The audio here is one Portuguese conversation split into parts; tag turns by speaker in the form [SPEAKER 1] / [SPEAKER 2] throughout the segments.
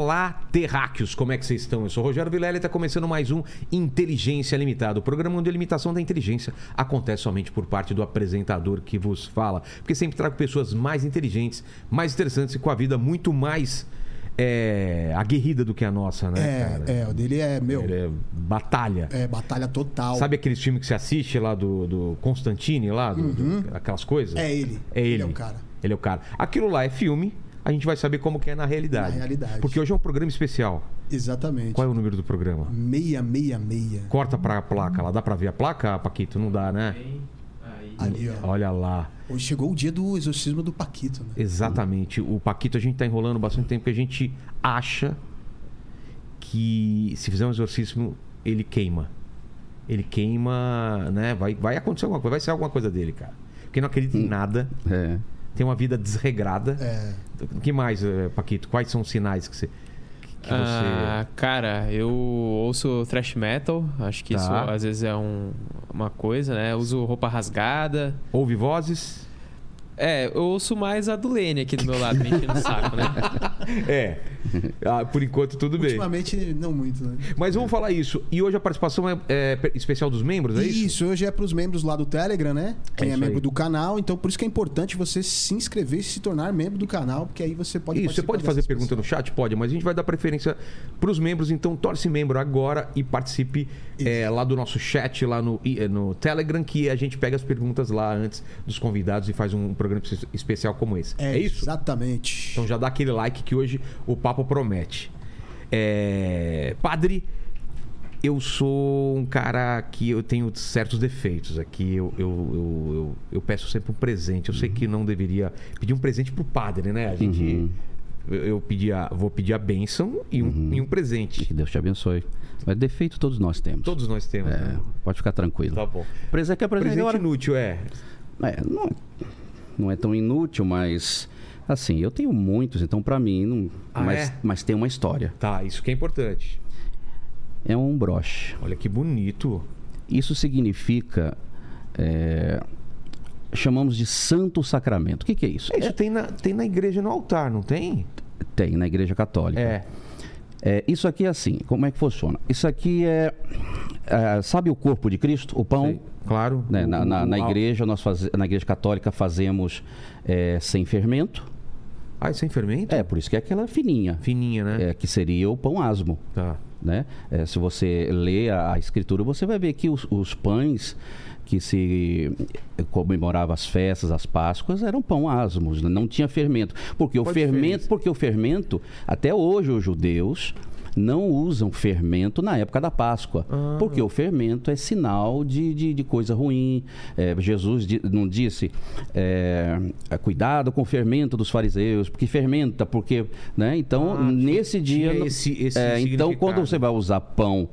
[SPEAKER 1] Olá, terráqueos, como é que vocês estão? Eu sou o Rogério Vilela e está começando mais um Inteligência Limitada, o programa onde a limitação da inteligência acontece somente por parte do apresentador que vos fala. Porque sempre trago pessoas mais inteligentes, mais interessantes e com a vida muito mais é, aguerrida do que a nossa, né,
[SPEAKER 2] É,
[SPEAKER 1] cara?
[SPEAKER 2] é, o dele é, meu,
[SPEAKER 1] é batalha.
[SPEAKER 2] é batalha total.
[SPEAKER 1] Sabe aqueles filmes que você assiste lá do, do Constantine, lá? do- do- aquelas coisas?
[SPEAKER 2] É ele.
[SPEAKER 1] É ele.
[SPEAKER 2] Ele é o cara.
[SPEAKER 1] Ele é o cara. Aquilo lá é filme, a gente vai saber como que é na realidade.
[SPEAKER 2] Na realidade.
[SPEAKER 1] Porque hoje é um programa especial.
[SPEAKER 2] Exatamente.
[SPEAKER 1] Qual é o número do programa?
[SPEAKER 2] 666.
[SPEAKER 1] Corta pra placa lá. Dá pra ver a placa, Paquito? Não dá, né?
[SPEAKER 2] Ali, ó.
[SPEAKER 1] Olha lá.
[SPEAKER 2] Hoje chegou o dia do exorcismo do Paquito, né?
[SPEAKER 1] Exatamente. O Paquito a gente tá enrolando bastante tempo porque a gente acha que se fizer um exorcismo, ele queima. Ele queima, né? Vai, vai acontecer alguma coisa, vai ser alguma coisa dele, cara. Porque não acredita em nada,
[SPEAKER 3] É.
[SPEAKER 1] tem uma vida desregrada.
[SPEAKER 2] É.
[SPEAKER 1] O que mais, eh, Paquito? Quais são os sinais que você. Que você...
[SPEAKER 4] Ah, cara, eu ouço thrash metal, acho que
[SPEAKER 1] Tá.
[SPEAKER 4] isso às vezes é um- uma coisa, né? Eu uso roupa rasgada.
[SPEAKER 1] Ouve vozes?
[SPEAKER 4] É, eu ouço mais a do Lene aqui do meu lado, me enchendo o saco, né?
[SPEAKER 1] É. Ah, por enquanto, tudo bem.
[SPEAKER 2] Ultimamente, não muito, né?
[SPEAKER 1] Mas vamos falar isso. E hoje a participação é, é pe- especial dos membros, é isso?
[SPEAKER 2] Isso, hoje é pros membros lá do Telegram, né? Quem é,
[SPEAKER 1] isso
[SPEAKER 2] membro
[SPEAKER 1] aí.
[SPEAKER 2] do canal. Então, por isso que é importante você se inscrever e se tornar membro do canal, porque aí você pode
[SPEAKER 1] Isso, você pode fazer pergunta no chat? Pode, mas a gente vai dar preferência para os membros, então torce membro agora e participe é, lá do nosso chat, lá no, no Telegram, que a gente pega as perguntas lá antes dos convidados e faz um programa espe- especial como esse. É, isso?
[SPEAKER 2] Exatamente.
[SPEAKER 1] Então já dá aquele like que hoje o papo promete. É, Padre, eu sou um cara que eu tenho certos defeitos aqui. Eu, eu, eu, eu, eu peço sempre um presente. Eu sei que não deveria pedir um presente pro padre, né? A gente.
[SPEAKER 3] Uhum.
[SPEAKER 1] Eu, eu pedi a- vou pedir a bênção e um, e um presente.
[SPEAKER 3] Que Deus te abençoe. Mas defeito todos nós temos.
[SPEAKER 1] Todos nós temos.
[SPEAKER 3] É,
[SPEAKER 1] né?
[SPEAKER 3] pode ficar tranquilo.
[SPEAKER 1] Tá bom.
[SPEAKER 3] Presente é presente.
[SPEAKER 1] Presente inútil, é.
[SPEAKER 3] é, não, não é tão inútil, mas assim, eu tenho muitos, então pra mim não,
[SPEAKER 1] Ah,
[SPEAKER 3] mas,
[SPEAKER 1] é?
[SPEAKER 3] mas tem uma história.
[SPEAKER 1] Tá, isso que é importante.
[SPEAKER 3] É um broche.
[SPEAKER 1] Olha que bonito.
[SPEAKER 3] Isso significa é, chamamos de santo sacramento. O que, que é isso?
[SPEAKER 1] É, Isso tem, na, tem na igreja no altar, não tem?
[SPEAKER 3] Tem na Igreja Católica.
[SPEAKER 1] É.
[SPEAKER 3] É, isso aqui é assim, como é que funciona? Isso aqui é, é, sabe o corpo de Cristo, o pão?
[SPEAKER 1] Sei. Claro.
[SPEAKER 3] Né,
[SPEAKER 1] O-
[SPEAKER 3] na, na- na igreja nós faz, na igreja católica fazemos é, sem fermento.
[SPEAKER 1] Ah, é em fermento?
[SPEAKER 3] É por isso que é aquela fininha,
[SPEAKER 1] Fininha, né?
[SPEAKER 3] é, que seria o pão asmo.
[SPEAKER 1] Tá.
[SPEAKER 3] Né? É, se você lê a, a escritura, você vai ver que os, os pães que se comemorava as festas, as Páscoas, eram pão asmos, não tinha fermento. Porque o
[SPEAKER 1] Qual
[SPEAKER 3] fermento,
[SPEAKER 1] diferença?
[SPEAKER 3] porque o fermento, até hoje os judeus não usam fermento na época da Páscoa.
[SPEAKER 1] Ah.
[SPEAKER 3] Porque o fermento é sinal de, de, de coisa ruim. É, Jesus não disse é, é, cuidado com o fermento dos fariseus, porque fermenta, porque. Né? Então,
[SPEAKER 1] Ah,
[SPEAKER 3] nesse dia.
[SPEAKER 1] esse- esse
[SPEAKER 3] é, então, quando você vai usar pão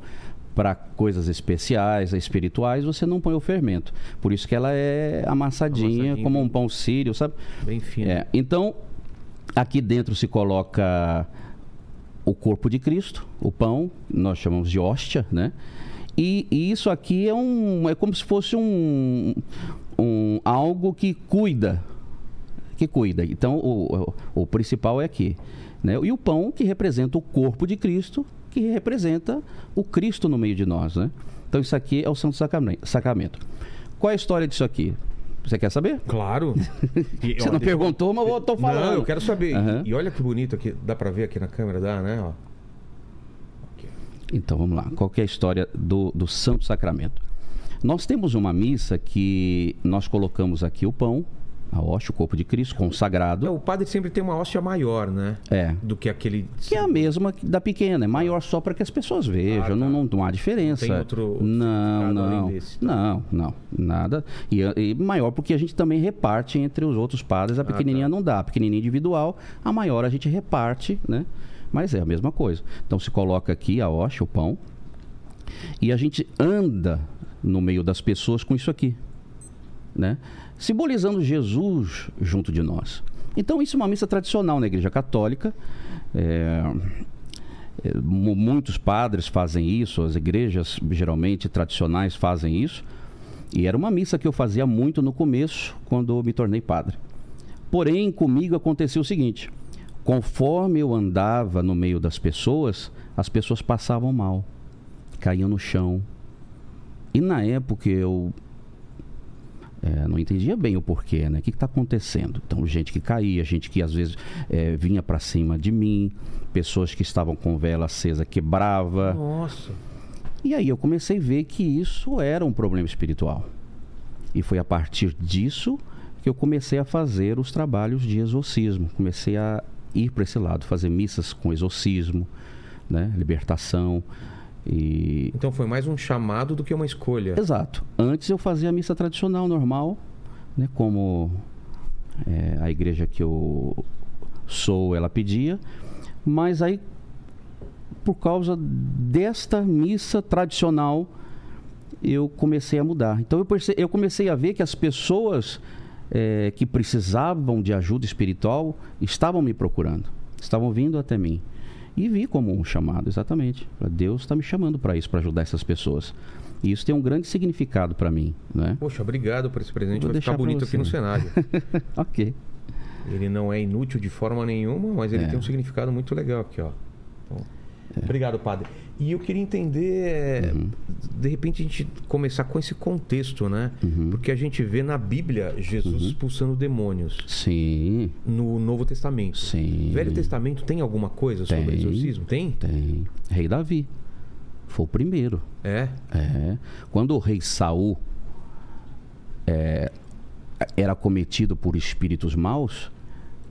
[SPEAKER 3] para coisas especiais, espirituais, você não põe o fermento. Por isso que ela é amassadinha,
[SPEAKER 1] Amassadinha.
[SPEAKER 3] como um pão sírio, sabe?
[SPEAKER 1] Bem fino.
[SPEAKER 3] É, então, aqui dentro se coloca o corpo de Cristo, o pão, nós chamamos de hóstia, né? E, e isso aqui é um, é como se fosse um, um algo que cuida, que cuida. Então, o, o, principal é aqui, né? E o pão que representa o corpo de Cristo, que representa o Cristo no meio de nós, né? Então, isso aqui é o Santo Sacramento. Sacramento. Qual é a história disso aqui? Você quer saber?
[SPEAKER 1] Claro. E,
[SPEAKER 3] Você
[SPEAKER 1] ó,
[SPEAKER 3] não
[SPEAKER 1] deixa eu-
[SPEAKER 3] perguntou, mas eu tô falando.
[SPEAKER 1] Não, eu quero saber.
[SPEAKER 3] Aham.
[SPEAKER 1] E olha que bonito aqui. Dá pra ver aqui na câmera? Dá, né? Ó.
[SPEAKER 3] Então vamos lá. Qual que é a história do, do Santo Sacramento? Nós temos uma missa que nós colocamos aqui o pão, a hóstia, o corpo de Cristo, consagrado.
[SPEAKER 1] É, o padre sempre tem uma hóstia maior, né?
[SPEAKER 3] É.
[SPEAKER 1] Do que aquele...
[SPEAKER 3] Que é a mesma da pequena, é maior só para que as pessoas vejam,
[SPEAKER 1] Ah, tá.
[SPEAKER 3] não, não, não há diferença.
[SPEAKER 1] Não tem outro- outro
[SPEAKER 3] não, não,
[SPEAKER 1] desse, tá?
[SPEAKER 3] não, não, nada. E, e maior porque a gente também reparte entre os outros padres, a pequenininha
[SPEAKER 1] tá.
[SPEAKER 3] não dá, a pequenininha individual, a maior a gente reparte, né? Mas é a mesma coisa. Então se coloca aqui a hóstia, o pão, e a gente anda no meio das pessoas com isso aqui, né? Simbolizando Jesus junto de nós. Então isso é uma missa tradicional na Igreja Católica. É, é, mu- muitos padres fazem isso, as igrejas geralmente tradicionais fazem isso. E era uma missa que eu fazia muito no começo, quando me tornei padre. Porém, comigo aconteceu o seguinte: conforme eu andava no meio das pessoas, as pessoas passavam mal, caíam no chão. E na época eu é, não entendia bem o porquê, né? O que está acontecendo? Então, gente que caía, gente que às vezes é, vinha para cima de mim, pessoas que estavam com vela acesa quebrava.
[SPEAKER 1] Nossa.
[SPEAKER 3] E aí eu comecei a ver que isso era um problema espiritual. E foi a partir disso que eu comecei a fazer os trabalhos de exorcismo. Comecei a ir para esse lado, fazer missas com exorcismo, né? libertação. E...
[SPEAKER 1] Então foi mais um chamado do que uma escolha.
[SPEAKER 3] Exato. Antes eu fazia a missa tradicional, normal, né? como é, a igreja que eu sou, ela pedia. Mas aí, por causa desta missa tradicional, eu comecei a mudar. Então eu, perce... eu comecei a ver que as pessoas é, que precisavam de ajuda espiritual estavam me procurando, estavam vindo até mim. E vi como um chamado, exatamente. Deus está me chamando para isso, para ajudar essas pessoas. E isso tem um grande significado para mim. Né?
[SPEAKER 1] Poxa, obrigado por esse presente.
[SPEAKER 3] Vou
[SPEAKER 1] Vai ficar bonito aqui no cenário.
[SPEAKER 3] ok.
[SPEAKER 1] Ele não é inútil de forma nenhuma, mas ele
[SPEAKER 3] É.
[SPEAKER 1] tem um significado muito legal aqui, ó. Então, Obrigado, padre. E eu queria entender,
[SPEAKER 3] Uhum.
[SPEAKER 1] de repente, a gente começar com esse contexto, né?
[SPEAKER 3] Uhum.
[SPEAKER 1] Porque a gente vê na Bíblia Jesus expulsando demônios.
[SPEAKER 3] Sim,
[SPEAKER 1] No Novo Testamento.
[SPEAKER 3] sim.
[SPEAKER 1] Velho Testamento tem alguma coisa sobre
[SPEAKER 3] Tem.
[SPEAKER 1] exorcismo? Tem?
[SPEAKER 3] Tem. Rei Davi. Foi o primeiro.
[SPEAKER 1] É.
[SPEAKER 3] É. Quando o rei Saul é, era cometido por espíritos maus,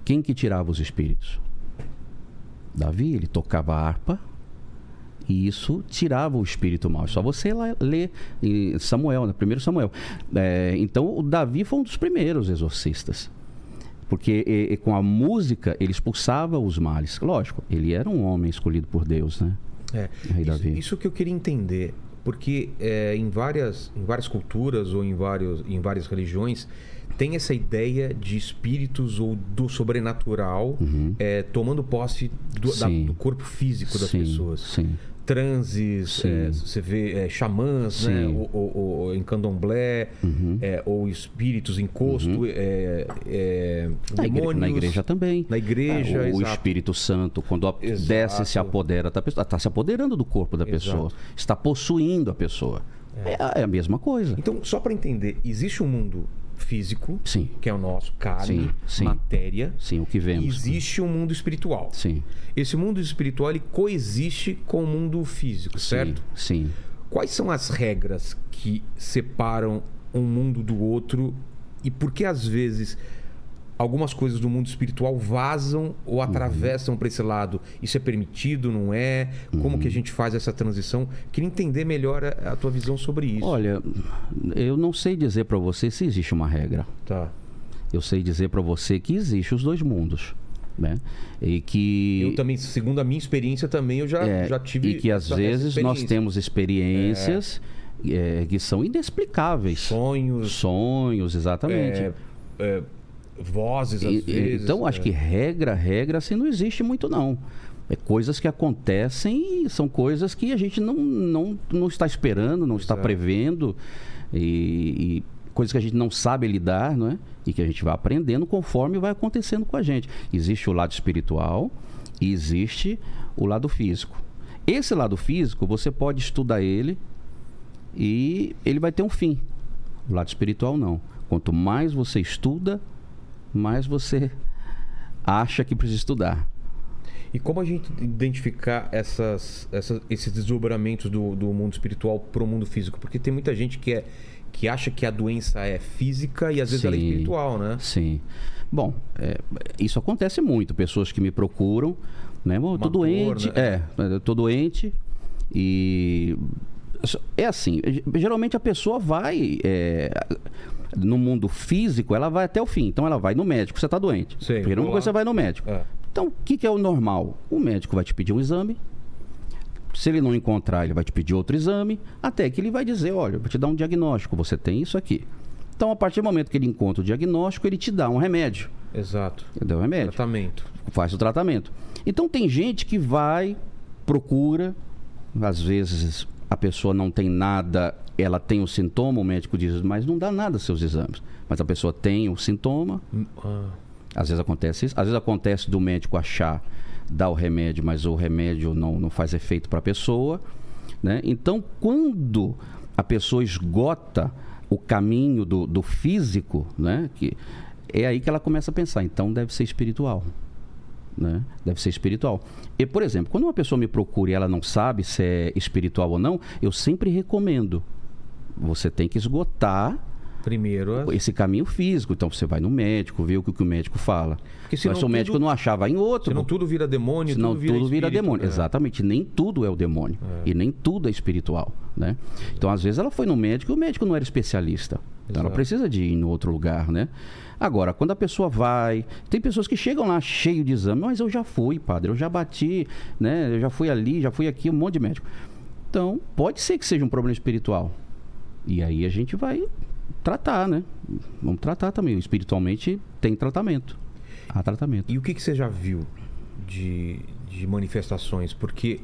[SPEAKER 3] quem que tirava os espíritos? Davi, ele tocava a harpa e isso tirava o espírito mau. É Só você lá ler em Samuel, né? primeiro Samuel. É, então, o Davi foi um dos primeiros exorcistas. Porque e- e com a música ele expulsava os males. Lógico, ele era um homem escolhido por Deus, né?
[SPEAKER 1] É,
[SPEAKER 3] Rei
[SPEAKER 1] isso,
[SPEAKER 3] Davi.
[SPEAKER 1] isso que eu queria entender, porque é, em, várias, em várias culturas ou em, vários, em várias religiões tem essa ideia de espíritos ou do sobrenatural é, tomando posse do, da-
[SPEAKER 3] Uhum.
[SPEAKER 1] Do corpo físico das
[SPEAKER 3] sim,
[SPEAKER 1] pessoas.
[SPEAKER 3] Sim.
[SPEAKER 1] Transes, é, você vê é, xamãs, né? Ou, ou- ou em candomblé,
[SPEAKER 3] Uhum.
[SPEAKER 1] é, ou espíritos encosto, é, é,
[SPEAKER 3] Na,
[SPEAKER 1] demônios.
[SPEAKER 3] na igreja também.
[SPEAKER 1] Na igreja,
[SPEAKER 3] Ah, o, o. Espírito Santo, quando
[SPEAKER 1] Exato.
[SPEAKER 3] desce se apodera da pessoa, está se apoderando do corpo da pessoa,
[SPEAKER 1] Exato.
[SPEAKER 3] está possuindo a pessoa. É, a- é a mesma coisa.
[SPEAKER 1] Então, só para entender, existe um mundo físico,
[SPEAKER 3] Sim,
[SPEAKER 1] que é o nosso, carne,
[SPEAKER 3] Sim,
[SPEAKER 1] matéria.
[SPEAKER 3] sim, o que vemos.
[SPEAKER 1] existe um mundo espiritual.
[SPEAKER 3] Sim,
[SPEAKER 1] Esse mundo espiritual ele coexiste com o mundo físico, certo?
[SPEAKER 3] sim.
[SPEAKER 1] Quais são as regras que separam um mundo do outro e por que às vezes algumas coisas do mundo espiritual vazam ou
[SPEAKER 3] Uhum.
[SPEAKER 1] atravessam para esse lado? Isso é permitido, não é? Como
[SPEAKER 3] Uhum.
[SPEAKER 1] que a gente faz essa transição? Queria entender melhor a, a tua visão sobre isso.
[SPEAKER 3] Olha, eu não sei dizer para você se existe uma regra.
[SPEAKER 1] Tá.
[SPEAKER 3] Eu sei dizer para você que existe os dois mundos, né? E que
[SPEAKER 1] Eu também, segundo a minha experiência, também eu já,
[SPEAKER 3] É,
[SPEAKER 1] já tive.
[SPEAKER 3] e que às vezes nós temos experiências é, que são inexplicáveis.
[SPEAKER 1] sonhos,
[SPEAKER 3] Sonhos, exatamente.
[SPEAKER 1] Vozes, às
[SPEAKER 3] E- e-
[SPEAKER 1] vezes.
[SPEAKER 3] então, acho
[SPEAKER 1] é.
[SPEAKER 3] que regra, regra, assim, não existe muito, não. É coisas que acontecem e são coisas que a gente não, não, não está esperando, não está
[SPEAKER 1] Exato.
[SPEAKER 3] prevendo. E, e coisas que a gente não sabe lidar, não é? E que a gente vai aprendendo conforme vai acontecendo com a gente. Existe o lado espiritual e existe o lado físico. Esse lado físico, você pode estudar ele e ele vai ter um fim. O lado espiritual, não. Quanto mais você estuda, mais você acha que precisa estudar.
[SPEAKER 1] E como a gente identificar essas, essas- esses desdobramentos do, do mundo espiritual para o mundo físico? Porque tem muita gente que, é, que acha que a doença é física e às vezes ela é
[SPEAKER 3] Sim.
[SPEAKER 1] espiritual, né?
[SPEAKER 3] Sim. Bom, é, isso acontece muito. Pessoas que me procuram, né? "Bom, eu tô
[SPEAKER 1] Uma dor,
[SPEAKER 3] doente.
[SPEAKER 1] né?
[SPEAKER 3] É, eu tô doente e. É assim, geralmente a pessoa vai. é, no mundo físico, ela vai até o fim. Então ela vai no médico, você está doente.
[SPEAKER 1] Sei,
[SPEAKER 3] Primeira coisa, você vai no médico.
[SPEAKER 1] É.
[SPEAKER 3] Então, o que, que é o normal? O médico vai te pedir um exame. Se ele não encontrar, ele vai te pedir outro exame, até que ele vai dizer, olha, eu vou te dar um diagnóstico, você tem isso aqui. Então, a partir do momento que ele encontra o diagnóstico, ele te dá um remédio.
[SPEAKER 1] Exato.
[SPEAKER 3] Ele dá um remédio,
[SPEAKER 1] Tratamento.
[SPEAKER 3] faz o tratamento. Então, tem gente que vai, procura, às vezes a pessoa não tem nada, ela tem o sintoma, o médico diz, mas não dá nada seus exames. Mas a pessoa tem o sintoma,
[SPEAKER 1] Hum, ah,
[SPEAKER 3] Às vezes acontece isso. Às vezes acontece do médico achar, dar o remédio, mas o remédio não, não faz efeito para a pessoa. Né? Então, quando a pessoa esgota o caminho do, do físico, né? que é aí que ela começa a pensar, então deve ser espiritual. Né? Deve ser espiritual. E, por exemplo, quando uma pessoa me procura e ela não sabe se é espiritual ou não, eu sempre recomendo. Você tem que esgotar
[SPEAKER 1] Primeiro,
[SPEAKER 3] esse caminho físico. Então você vai no médico, vê o que, o médico fala.
[SPEAKER 1] Porque senão
[SPEAKER 3] Mas se o médico não achar, vai em outro.
[SPEAKER 1] senão tudo vira demônio,
[SPEAKER 3] Senão
[SPEAKER 1] tudo vira,
[SPEAKER 3] tudo vira
[SPEAKER 1] espírito,
[SPEAKER 3] demônio.
[SPEAKER 1] né?
[SPEAKER 3] Exatamente. Nem tudo é o demônio. E nem tudo é espiritual. Né? Então, às vezes, ela foi no médico e o médico não era especialista. Então, ela
[SPEAKER 1] Exato.
[SPEAKER 3] precisa de ir em outro lugar, né? Agora, quando a pessoa vai. Tem pessoas que chegam lá cheio de exame, mas eu já fui, padre, eu já bati, né? Eu já fui ali, já fui aqui, um monte de médico. Então, pode ser que seja um problema espiritual. E aí a gente vai tratar, né? Vamos tratar também. Espiritualmente tem tratamento. Há tratamento.
[SPEAKER 1] E o que, que você já viu de, de manifestações? Porque.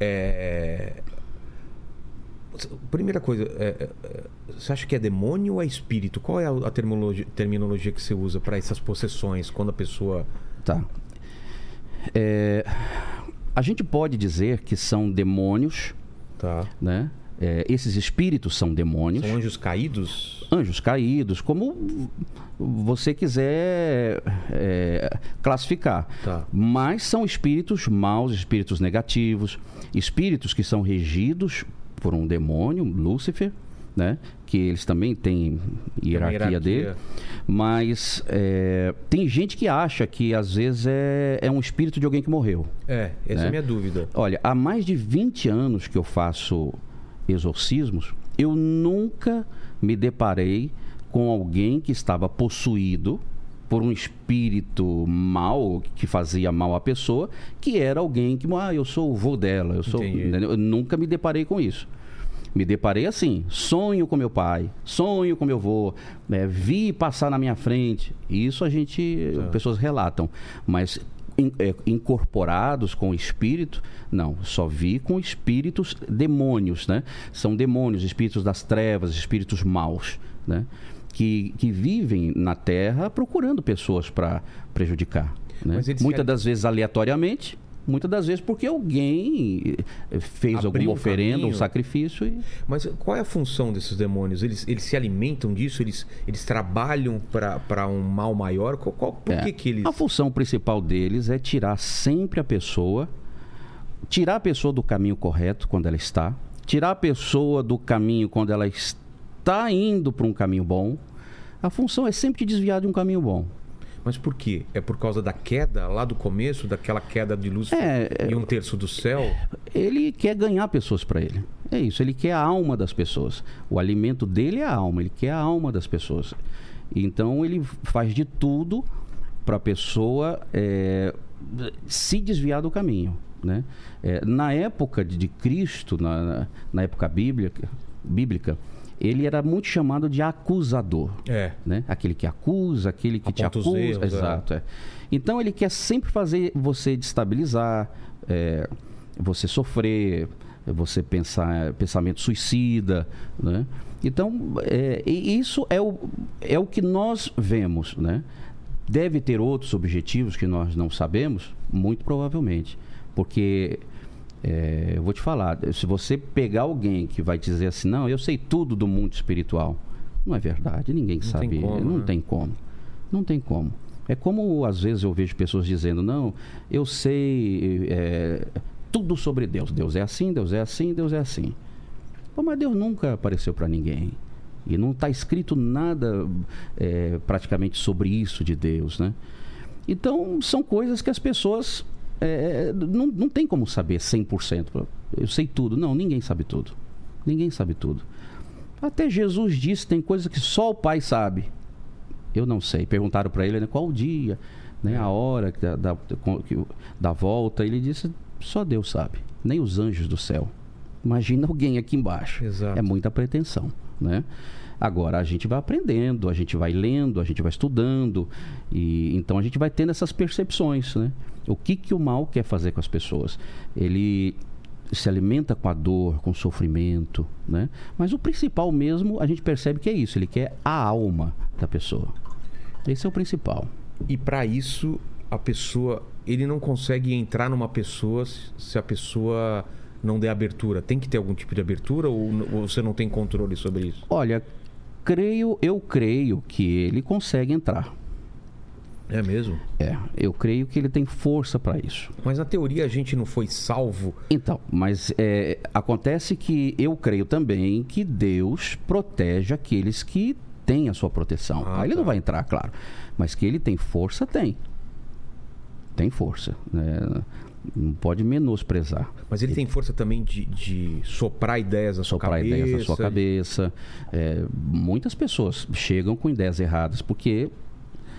[SPEAKER 1] É... Primeira coisa, é, é, você acha que é demônio ou é espírito? Qual é a, a terminologia, terminologia que você usa para essas possessões quando a pessoa.
[SPEAKER 3] Tá. É, a gente pode dizer que são demônios,
[SPEAKER 1] Tá.
[SPEAKER 3] né? É, esses espíritos são demônios.
[SPEAKER 1] São anjos caídos?
[SPEAKER 3] anjos caídos, como você quiser é, classificar.
[SPEAKER 1] Tá.
[SPEAKER 3] Mas são espíritos maus, espíritos negativos, espíritos que são regidos por um demônio, Lúcifer, né? que eles também têm hierarquia,
[SPEAKER 1] hierarquia.
[SPEAKER 3] dele. Mas é, tem gente que acha que às vezes é, é um espírito de alguém que morreu.
[SPEAKER 1] É, essa é a
[SPEAKER 3] Né?
[SPEAKER 1] minha dúvida.
[SPEAKER 3] Olha, há mais de 20 anos que eu faço exorcismos, eu nunca me deparei com alguém que estava possuído por um espírito mal que fazia mal à pessoa, que era alguém que, ah, eu sou o vô dela, eu sou, eu nunca me deparei com isso. Me deparei assim, sonho com meu pai, sonho com meu avô, né, vi passar na minha frente. Isso a gente,
[SPEAKER 1] Tá.
[SPEAKER 3] pessoas relatam, mas in- é, incorporados com o espírito, não, só vi com espíritos demônios, né? São demônios, espíritos das trevas, espíritos maus, né? Que, que vivem na Terra procurando pessoas para prejudicar. Né? Muitas
[SPEAKER 1] querem-
[SPEAKER 3] das vezes aleatoriamente, muitas das vezes porque alguém eh, fez
[SPEAKER 1] Abriu
[SPEAKER 3] alguma
[SPEAKER 1] um
[SPEAKER 3] oferenda, um sacrifício e
[SPEAKER 1] Mas qual é a função desses demônios? Eles, eles se alimentam disso? Eles, eles trabalham para um mal maior? Qual, qual- por
[SPEAKER 3] É.
[SPEAKER 1] que, que eles.
[SPEAKER 3] A função principal deles é tirar sempre a pessoa, tirar a pessoa do caminho correto quando ela está, tirar a pessoa do caminho quando ela está indo para um caminho bom. A função é sempre te desviar de um caminho bom.
[SPEAKER 1] Mas por quê? É por causa da queda lá do começo, daquela queda de luz
[SPEAKER 3] É, é-
[SPEAKER 1] e um terço do céu?
[SPEAKER 3] Ele quer ganhar pessoas para ele. É isso, ele quer a alma das pessoas. O alimento dele é a alma, ele quer a alma das pessoas. Então ele faz de tudo para a pessoa é, se desviar do caminho. Né? É, na época de, de Cristo, na, na época bíblica, bíblica, ele era muito chamado de acusador
[SPEAKER 1] É.
[SPEAKER 3] né? Aquele que acusa, aquele que te
[SPEAKER 1] Aponta os
[SPEAKER 3] acusa.
[SPEAKER 1] erros, é.
[SPEAKER 3] Exato. é. Então ele quer sempre fazer você destabilizar, é, você sofrer, você pensar pensamento suicida, né? Então é, isso é o, é o que nós vemos, né? Deve ter outros objetivos que nós não sabemos, muito provavelmente, porque é, eu vou te falar, se você pegar alguém que vai dizer assim, não, eu sei tudo do mundo espiritual, não é verdade, ninguém
[SPEAKER 1] Não tem
[SPEAKER 3] sabe,
[SPEAKER 1] como,
[SPEAKER 3] não
[SPEAKER 1] né?
[SPEAKER 3] tem como, não tem como. É como às vezes eu vejo pessoas dizendo, não, eu sei é, tudo sobre Deus, Deus é assim, Deus é assim, Deus é assim. Pô, mas Deus nunca apareceu para ninguém. E não está escrito nada é, praticamente sobre isso de Deus, né? Então, são coisas que as pessoas é, não, não tem como saber 100%. Eu sei tudo. Não, ninguém sabe tudo. Ninguém sabe tudo. Até Jesus disse, tem coisas que só o Pai sabe. Eu não sei. Perguntaram para ele né, qual o dia, né, a hora da, da, da volta. Ele disse, só Deus sabe. Nem os anjos do céu. Imagina alguém aqui embaixo.
[SPEAKER 1] Exato.
[SPEAKER 3] É muita pretensão, né? Agora a gente vai aprendendo, a gente vai lendo, a gente vai estudando e então a gente vai tendo essas percepções, né? O que que o mal quer fazer com as pessoas? Ele se alimenta com a dor, com o sofrimento, né? Mas o principal mesmo, a gente percebe que é isso, ele quer a alma da pessoa. Esse é o principal.
[SPEAKER 1] E para isso, a pessoa. Ele não consegue entrar numa pessoa se- a pessoa não der abertura. Tem que ter algum tipo de abertura ou você não tem controle sobre isso?
[SPEAKER 3] Olha, creio, eu creio que ele consegue entrar.
[SPEAKER 1] É mesmo?
[SPEAKER 3] É, eu creio que ele tem força para isso.
[SPEAKER 1] Mas na teoria a gente não foi salvo.
[SPEAKER 3] Então, mas é, acontece que eu creio também que Deus protege aqueles que têm a sua proteção.
[SPEAKER 1] Ah,
[SPEAKER 3] ele
[SPEAKER 1] tá.
[SPEAKER 3] não vai entrar, claro. Mas que ele tem força, tem. Tem força. né? Não pode menosprezar.
[SPEAKER 1] Mas ele tem força também de, de soprar ideias na sua
[SPEAKER 3] Soprar
[SPEAKER 1] cabeça.
[SPEAKER 3] ideias na sua cabeça. É, muitas pessoas chegam com ideias erradas porque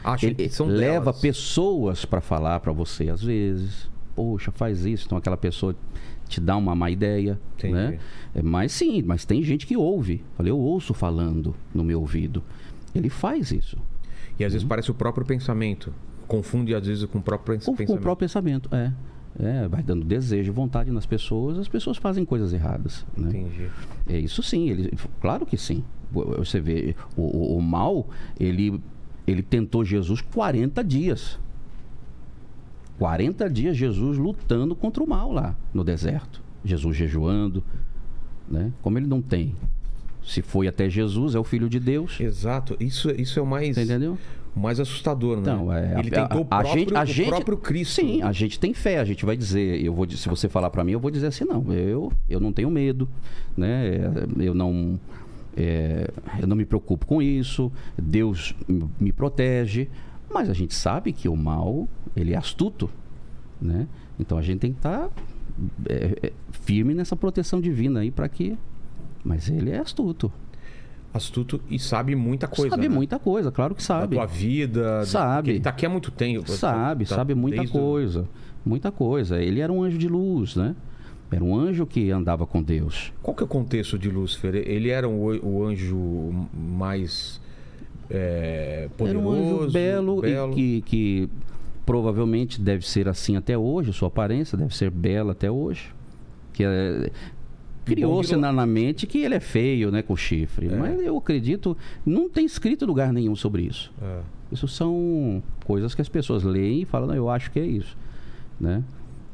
[SPEAKER 1] Acham
[SPEAKER 3] ele
[SPEAKER 1] que são
[SPEAKER 3] leva
[SPEAKER 1] delas.
[SPEAKER 3] pessoas para falar para você às vezes. Poxa, faz isso. Então aquela pessoa te dá uma má ideia,
[SPEAKER 1] Entendi.
[SPEAKER 3] né? É, mas sim, mas tem gente que ouve. Falei, eu ouço falando no meu ouvido. Ele faz isso.
[SPEAKER 1] E às vezes
[SPEAKER 3] Uhum.
[SPEAKER 1] parece o próprio pensamento. Confunde às vezes com o próprio
[SPEAKER 3] Ou com o
[SPEAKER 1] pensamento.
[SPEAKER 3] próprio pensamento, é. É, vai dando desejo, vontade nas pessoas, as pessoas fazem coisas erradas. Né?
[SPEAKER 1] Entendi.
[SPEAKER 3] É isso sim, ele, claro que sim. Você vê, o, o- o mal, ele, ele tentou Jesus 40 dias. 40 dias Jesus lutando contra o mal lá no deserto. Jesus jejuando, né? Como ele não tem. Se foi até Jesus, é o filho de Deus.
[SPEAKER 1] Exato. Isso, isso é o mais,
[SPEAKER 3] entendeu?
[SPEAKER 1] o mais assustador, né?
[SPEAKER 3] Então, é,
[SPEAKER 1] Ele
[SPEAKER 3] a-
[SPEAKER 1] tentou
[SPEAKER 3] a,
[SPEAKER 1] o
[SPEAKER 3] a
[SPEAKER 1] próprio,
[SPEAKER 3] gente, a
[SPEAKER 1] o
[SPEAKER 3] gente,
[SPEAKER 1] próprio Cristo.
[SPEAKER 3] Sim, a gente tem fé, a gente vai dizer, eu vou, se você falar para mim, eu vou dizer assim, não, eu, eu não tenho medo, né? Eu não, é, eu não me preocupo com isso, Deus me protege, mas a gente sabe que o mal ele é astuto, né? Então a gente tem que estar firme nessa proteção divina aí para que, mas ele é astuto,
[SPEAKER 1] Astuto e sabe muita coisa.
[SPEAKER 3] sabe
[SPEAKER 1] né?
[SPEAKER 3] muita coisa, claro que
[SPEAKER 1] Da
[SPEAKER 3] sabe.
[SPEAKER 1] tua vida.
[SPEAKER 3] Sabe.
[SPEAKER 1] Ele tá aqui há muito tempo.
[SPEAKER 3] Sabe,
[SPEAKER 1] Tá
[SPEAKER 3] sabe muita coisa. Muita coisa. Ele era um anjo de luz, né? Era um anjo que andava com Deus.
[SPEAKER 1] Qual que é o contexto de Lúcifer? Ele era o, o anjo mais é, poderoso,
[SPEAKER 3] era um anjo belo,
[SPEAKER 1] belo.
[SPEAKER 3] e que, que provavelmente deve ser assim até hoje, sua aparência deve ser bela até hoje. Que é, Criou-se na, na mente que ele é feio, né, com chifre.
[SPEAKER 1] É.
[SPEAKER 3] Mas eu acredito, não tem escrito em lugar nenhum sobre isso.
[SPEAKER 1] É.
[SPEAKER 3] Isso são coisas que as pessoas leem e falam, eu acho que é isso, né?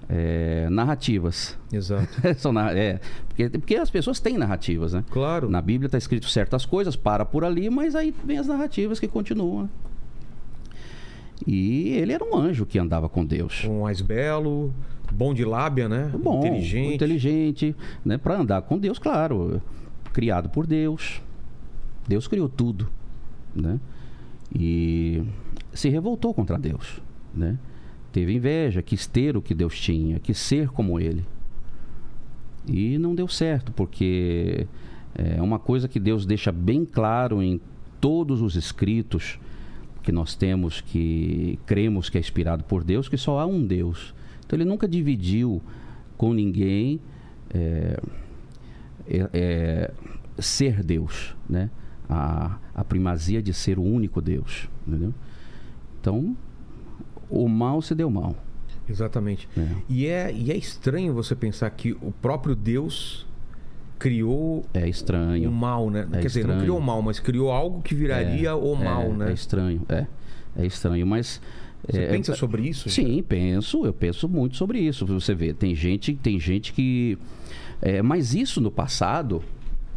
[SPEAKER 3] É, narrativas.
[SPEAKER 1] Exato.
[SPEAKER 3] São é, porque, porque as pessoas têm narrativas, né?
[SPEAKER 1] Claro.
[SPEAKER 3] Na Bíblia está escrito certas coisas, para por ali, mas aí vem as narrativas que continuam. E ele era um anjo que andava com Deus.
[SPEAKER 1] O mais belo, bom de lábia, né?
[SPEAKER 3] Bom,
[SPEAKER 1] inteligente.
[SPEAKER 3] inteligente, né? Para andar com Deus, claro, criado por Deus. Deus criou tudo, né? E se revoltou contra Deus, né? Teve inveja, quis ter o que Deus tinha, quis ser como ele. E não deu certo, porque é uma coisa que Deus deixa bem claro em todos os escritos que nós temos, que cremos que é inspirado por Deus, que só há um Deus. Então ele nunca dividiu com ninguém é, é, é, ser Deus, né? A, a primazia de ser o único Deus, entendeu? Então, o mal se deu mal.
[SPEAKER 1] Exatamente.
[SPEAKER 3] É.
[SPEAKER 1] E, é, e é estranho você pensar que o próprio Deus criou
[SPEAKER 3] É
[SPEAKER 1] o
[SPEAKER 3] estranho.
[SPEAKER 1] mal, né?
[SPEAKER 3] É
[SPEAKER 1] Quer dizer, não
[SPEAKER 3] estranho.
[SPEAKER 1] criou o mal, mas criou algo que viraria
[SPEAKER 3] É,
[SPEAKER 1] o mal,
[SPEAKER 3] é,
[SPEAKER 1] né?
[SPEAKER 3] É estranho, é. É estranho, mas.
[SPEAKER 1] Você
[SPEAKER 3] é,
[SPEAKER 1] pensa
[SPEAKER 3] é-
[SPEAKER 1] sobre isso?
[SPEAKER 3] Sim, penso, eu penso muito sobre isso. Você vê, tem gente, tem gente que. é, mas isso no passado,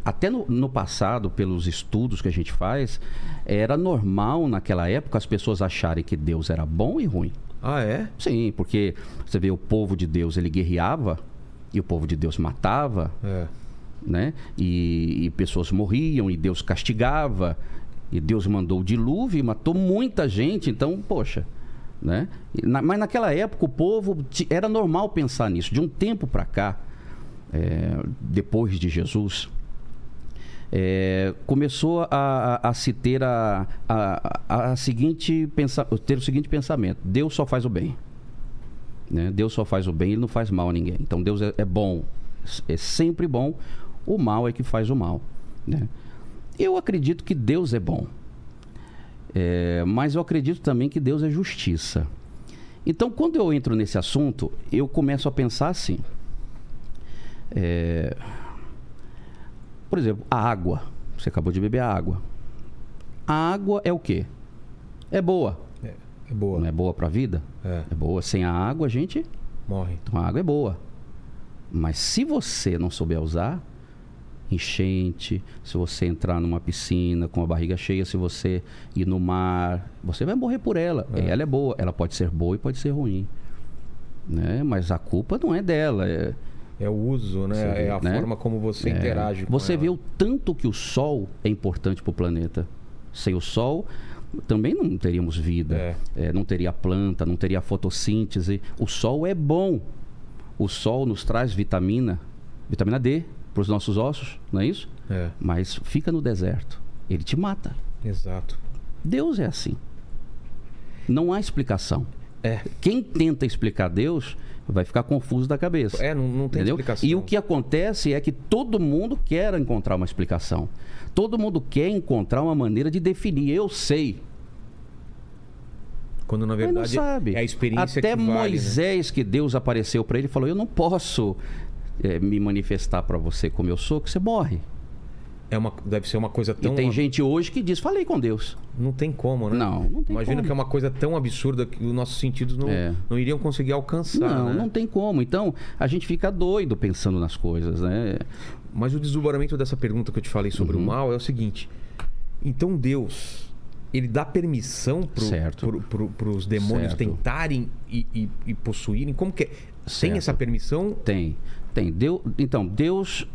[SPEAKER 3] até no, no passado, pelos estudos que a gente faz, era normal naquela época as pessoas acharem que Deus era bom e ruim.
[SPEAKER 1] Ah, é?
[SPEAKER 3] Sim, porque você vê o povo de Deus, ele guerreava e o povo de Deus matava,
[SPEAKER 1] É.
[SPEAKER 3] né? E, e pessoas morriam e Deus castigava e Deus mandou o dilúvio e matou muita gente. Então, poxa, né? Na- mas naquela época o povo era normal pensar nisso. De um tempo para cá, é, depois de Jesus, é, começou a, a- a se ter a, a, a- seguinte pensa, ter o seguinte pensamento: Deus só faz o bem. Né? Deus só faz o bem, ele não faz mal a ninguém. Então Deus é, é bom, é sempre bom. O mal é que faz o mal. Né? Eu acredito que Deus é bom, É, mas eu acredito também que Deus é justiça. Então, quando eu entro nesse assunto, eu começo a pensar assim. É, por exemplo, a água. Você acabou de beber a água. A água é o quê? É boa.
[SPEAKER 1] É boa.
[SPEAKER 3] Não é boa para a vida?
[SPEAKER 1] É,
[SPEAKER 3] É boa. Sem a água, a gente.
[SPEAKER 1] morre.
[SPEAKER 3] Então a água é boa. Mas se você não souber usar, enchente, se você entrar numa piscina com a barriga cheia, se você ir no mar, você vai morrer por ela.
[SPEAKER 1] É.
[SPEAKER 3] Ela é boa. Ela pode ser boa e pode ser ruim. Né? Mas a culpa não é dela. É,
[SPEAKER 1] É o uso, né?
[SPEAKER 3] Vê,
[SPEAKER 1] é a
[SPEAKER 3] né?
[SPEAKER 1] forma como você
[SPEAKER 3] É,
[SPEAKER 1] interage com
[SPEAKER 3] Você
[SPEAKER 1] ela.
[SPEAKER 3] vê o tanto que o Sol é importante para o planeta. Sem o Sol, também não teríamos vida.
[SPEAKER 1] É.
[SPEAKER 3] É, não teria planta, não teria fotossíntese. O Sol é bom. O Sol nos traz vitamina, vitamina D para os nossos ossos, não é isso?
[SPEAKER 1] É,
[SPEAKER 3] Mas fica no deserto. Ele te mata.
[SPEAKER 1] exato.
[SPEAKER 3] Deus é assim. Não há explicação.
[SPEAKER 1] É,
[SPEAKER 3] Quem tenta explicar Deus vai ficar confuso da cabeça.
[SPEAKER 1] é não, não tem
[SPEAKER 3] Entendeu?
[SPEAKER 1] explicação.
[SPEAKER 3] E o que acontece é que todo mundo quer encontrar uma explicação. Todo mundo quer encontrar uma maneira de definir. Eu sei.
[SPEAKER 1] Quando na
[SPEAKER 3] Mas não
[SPEAKER 1] verdade
[SPEAKER 3] sabe.
[SPEAKER 1] é a experiência
[SPEAKER 3] Até
[SPEAKER 1] que vale, né?
[SPEAKER 3] Moisés, que Deus apareceu para ele falou: Eu não posso eh, me manifestar para você como eu sou, que você morre.
[SPEAKER 1] É uma, deve ser uma coisa tão.
[SPEAKER 3] E tem gente hoje que diz: Falei com Deus.
[SPEAKER 1] Não tem como, né?
[SPEAKER 3] Não, não tem
[SPEAKER 1] Imagino
[SPEAKER 3] como.
[SPEAKER 1] que é uma coisa tão absurda que os nossos sentidos não,
[SPEAKER 3] É.
[SPEAKER 1] não iriam conseguir alcançar.
[SPEAKER 3] não,
[SPEAKER 1] né?
[SPEAKER 3] não tem como. Então a gente fica doido pensando nas coisas, né?
[SPEAKER 1] Mas o desdobramento dessa pergunta que eu te falei sobre
[SPEAKER 3] Uhum.
[SPEAKER 1] o mal é o seguinte: então Deus, ele dá permissão para os demônios
[SPEAKER 3] Certo.
[SPEAKER 1] tentarem e, e- e possuírem? Como que é? Tem
[SPEAKER 3] Certo.
[SPEAKER 1] essa permissão?
[SPEAKER 3] Tem, tem. Deu, então, Deus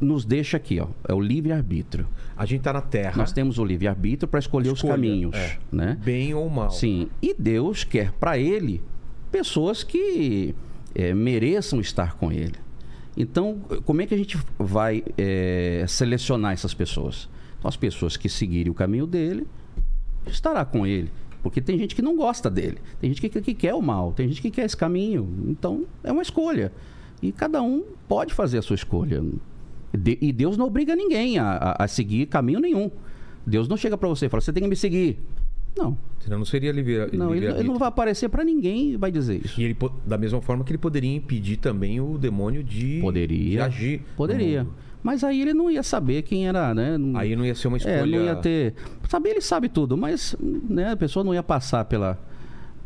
[SPEAKER 3] nos deixa aqui, ó. É o livre-arbítrio.
[SPEAKER 1] A gente tá na Terra,
[SPEAKER 3] Nós temos o livre-arbítrio para escolher os
[SPEAKER 1] Escolha,
[SPEAKER 3] caminhos,
[SPEAKER 1] é.
[SPEAKER 3] né?
[SPEAKER 1] bem ou mal.
[SPEAKER 3] Sim. E Deus quer para ele pessoas que eh, mereçam estar com ele. Então, como é que a gente vai eh, selecionar essas pessoas? Então, as pessoas que seguirem o caminho dele estará com ele. Porque tem gente que não gosta dele. Tem gente que, que quer o mal. Tem gente que quer esse caminho. Então, é uma escolha. E cada um pode fazer a sua escolha. De- e Deus não obriga ninguém a, a- a seguir caminho nenhum. Deus não chega para você e fala, você tem que me seguir. Não.
[SPEAKER 1] Senão não seria livre.
[SPEAKER 3] Não, ele, ele não vai aparecer para ninguém e vai dizer isso.
[SPEAKER 1] E ele, da mesma forma que ele poderia impedir também o demônio de,
[SPEAKER 3] Poderia.
[SPEAKER 1] de agir.
[SPEAKER 3] Poderia. Mas aí ele não ia saber quem era, né?
[SPEAKER 1] Aí não ia ser uma escolha.
[SPEAKER 3] É, não ia ter. Saber ele sabe tudo, mas né, a pessoa não ia passar pela,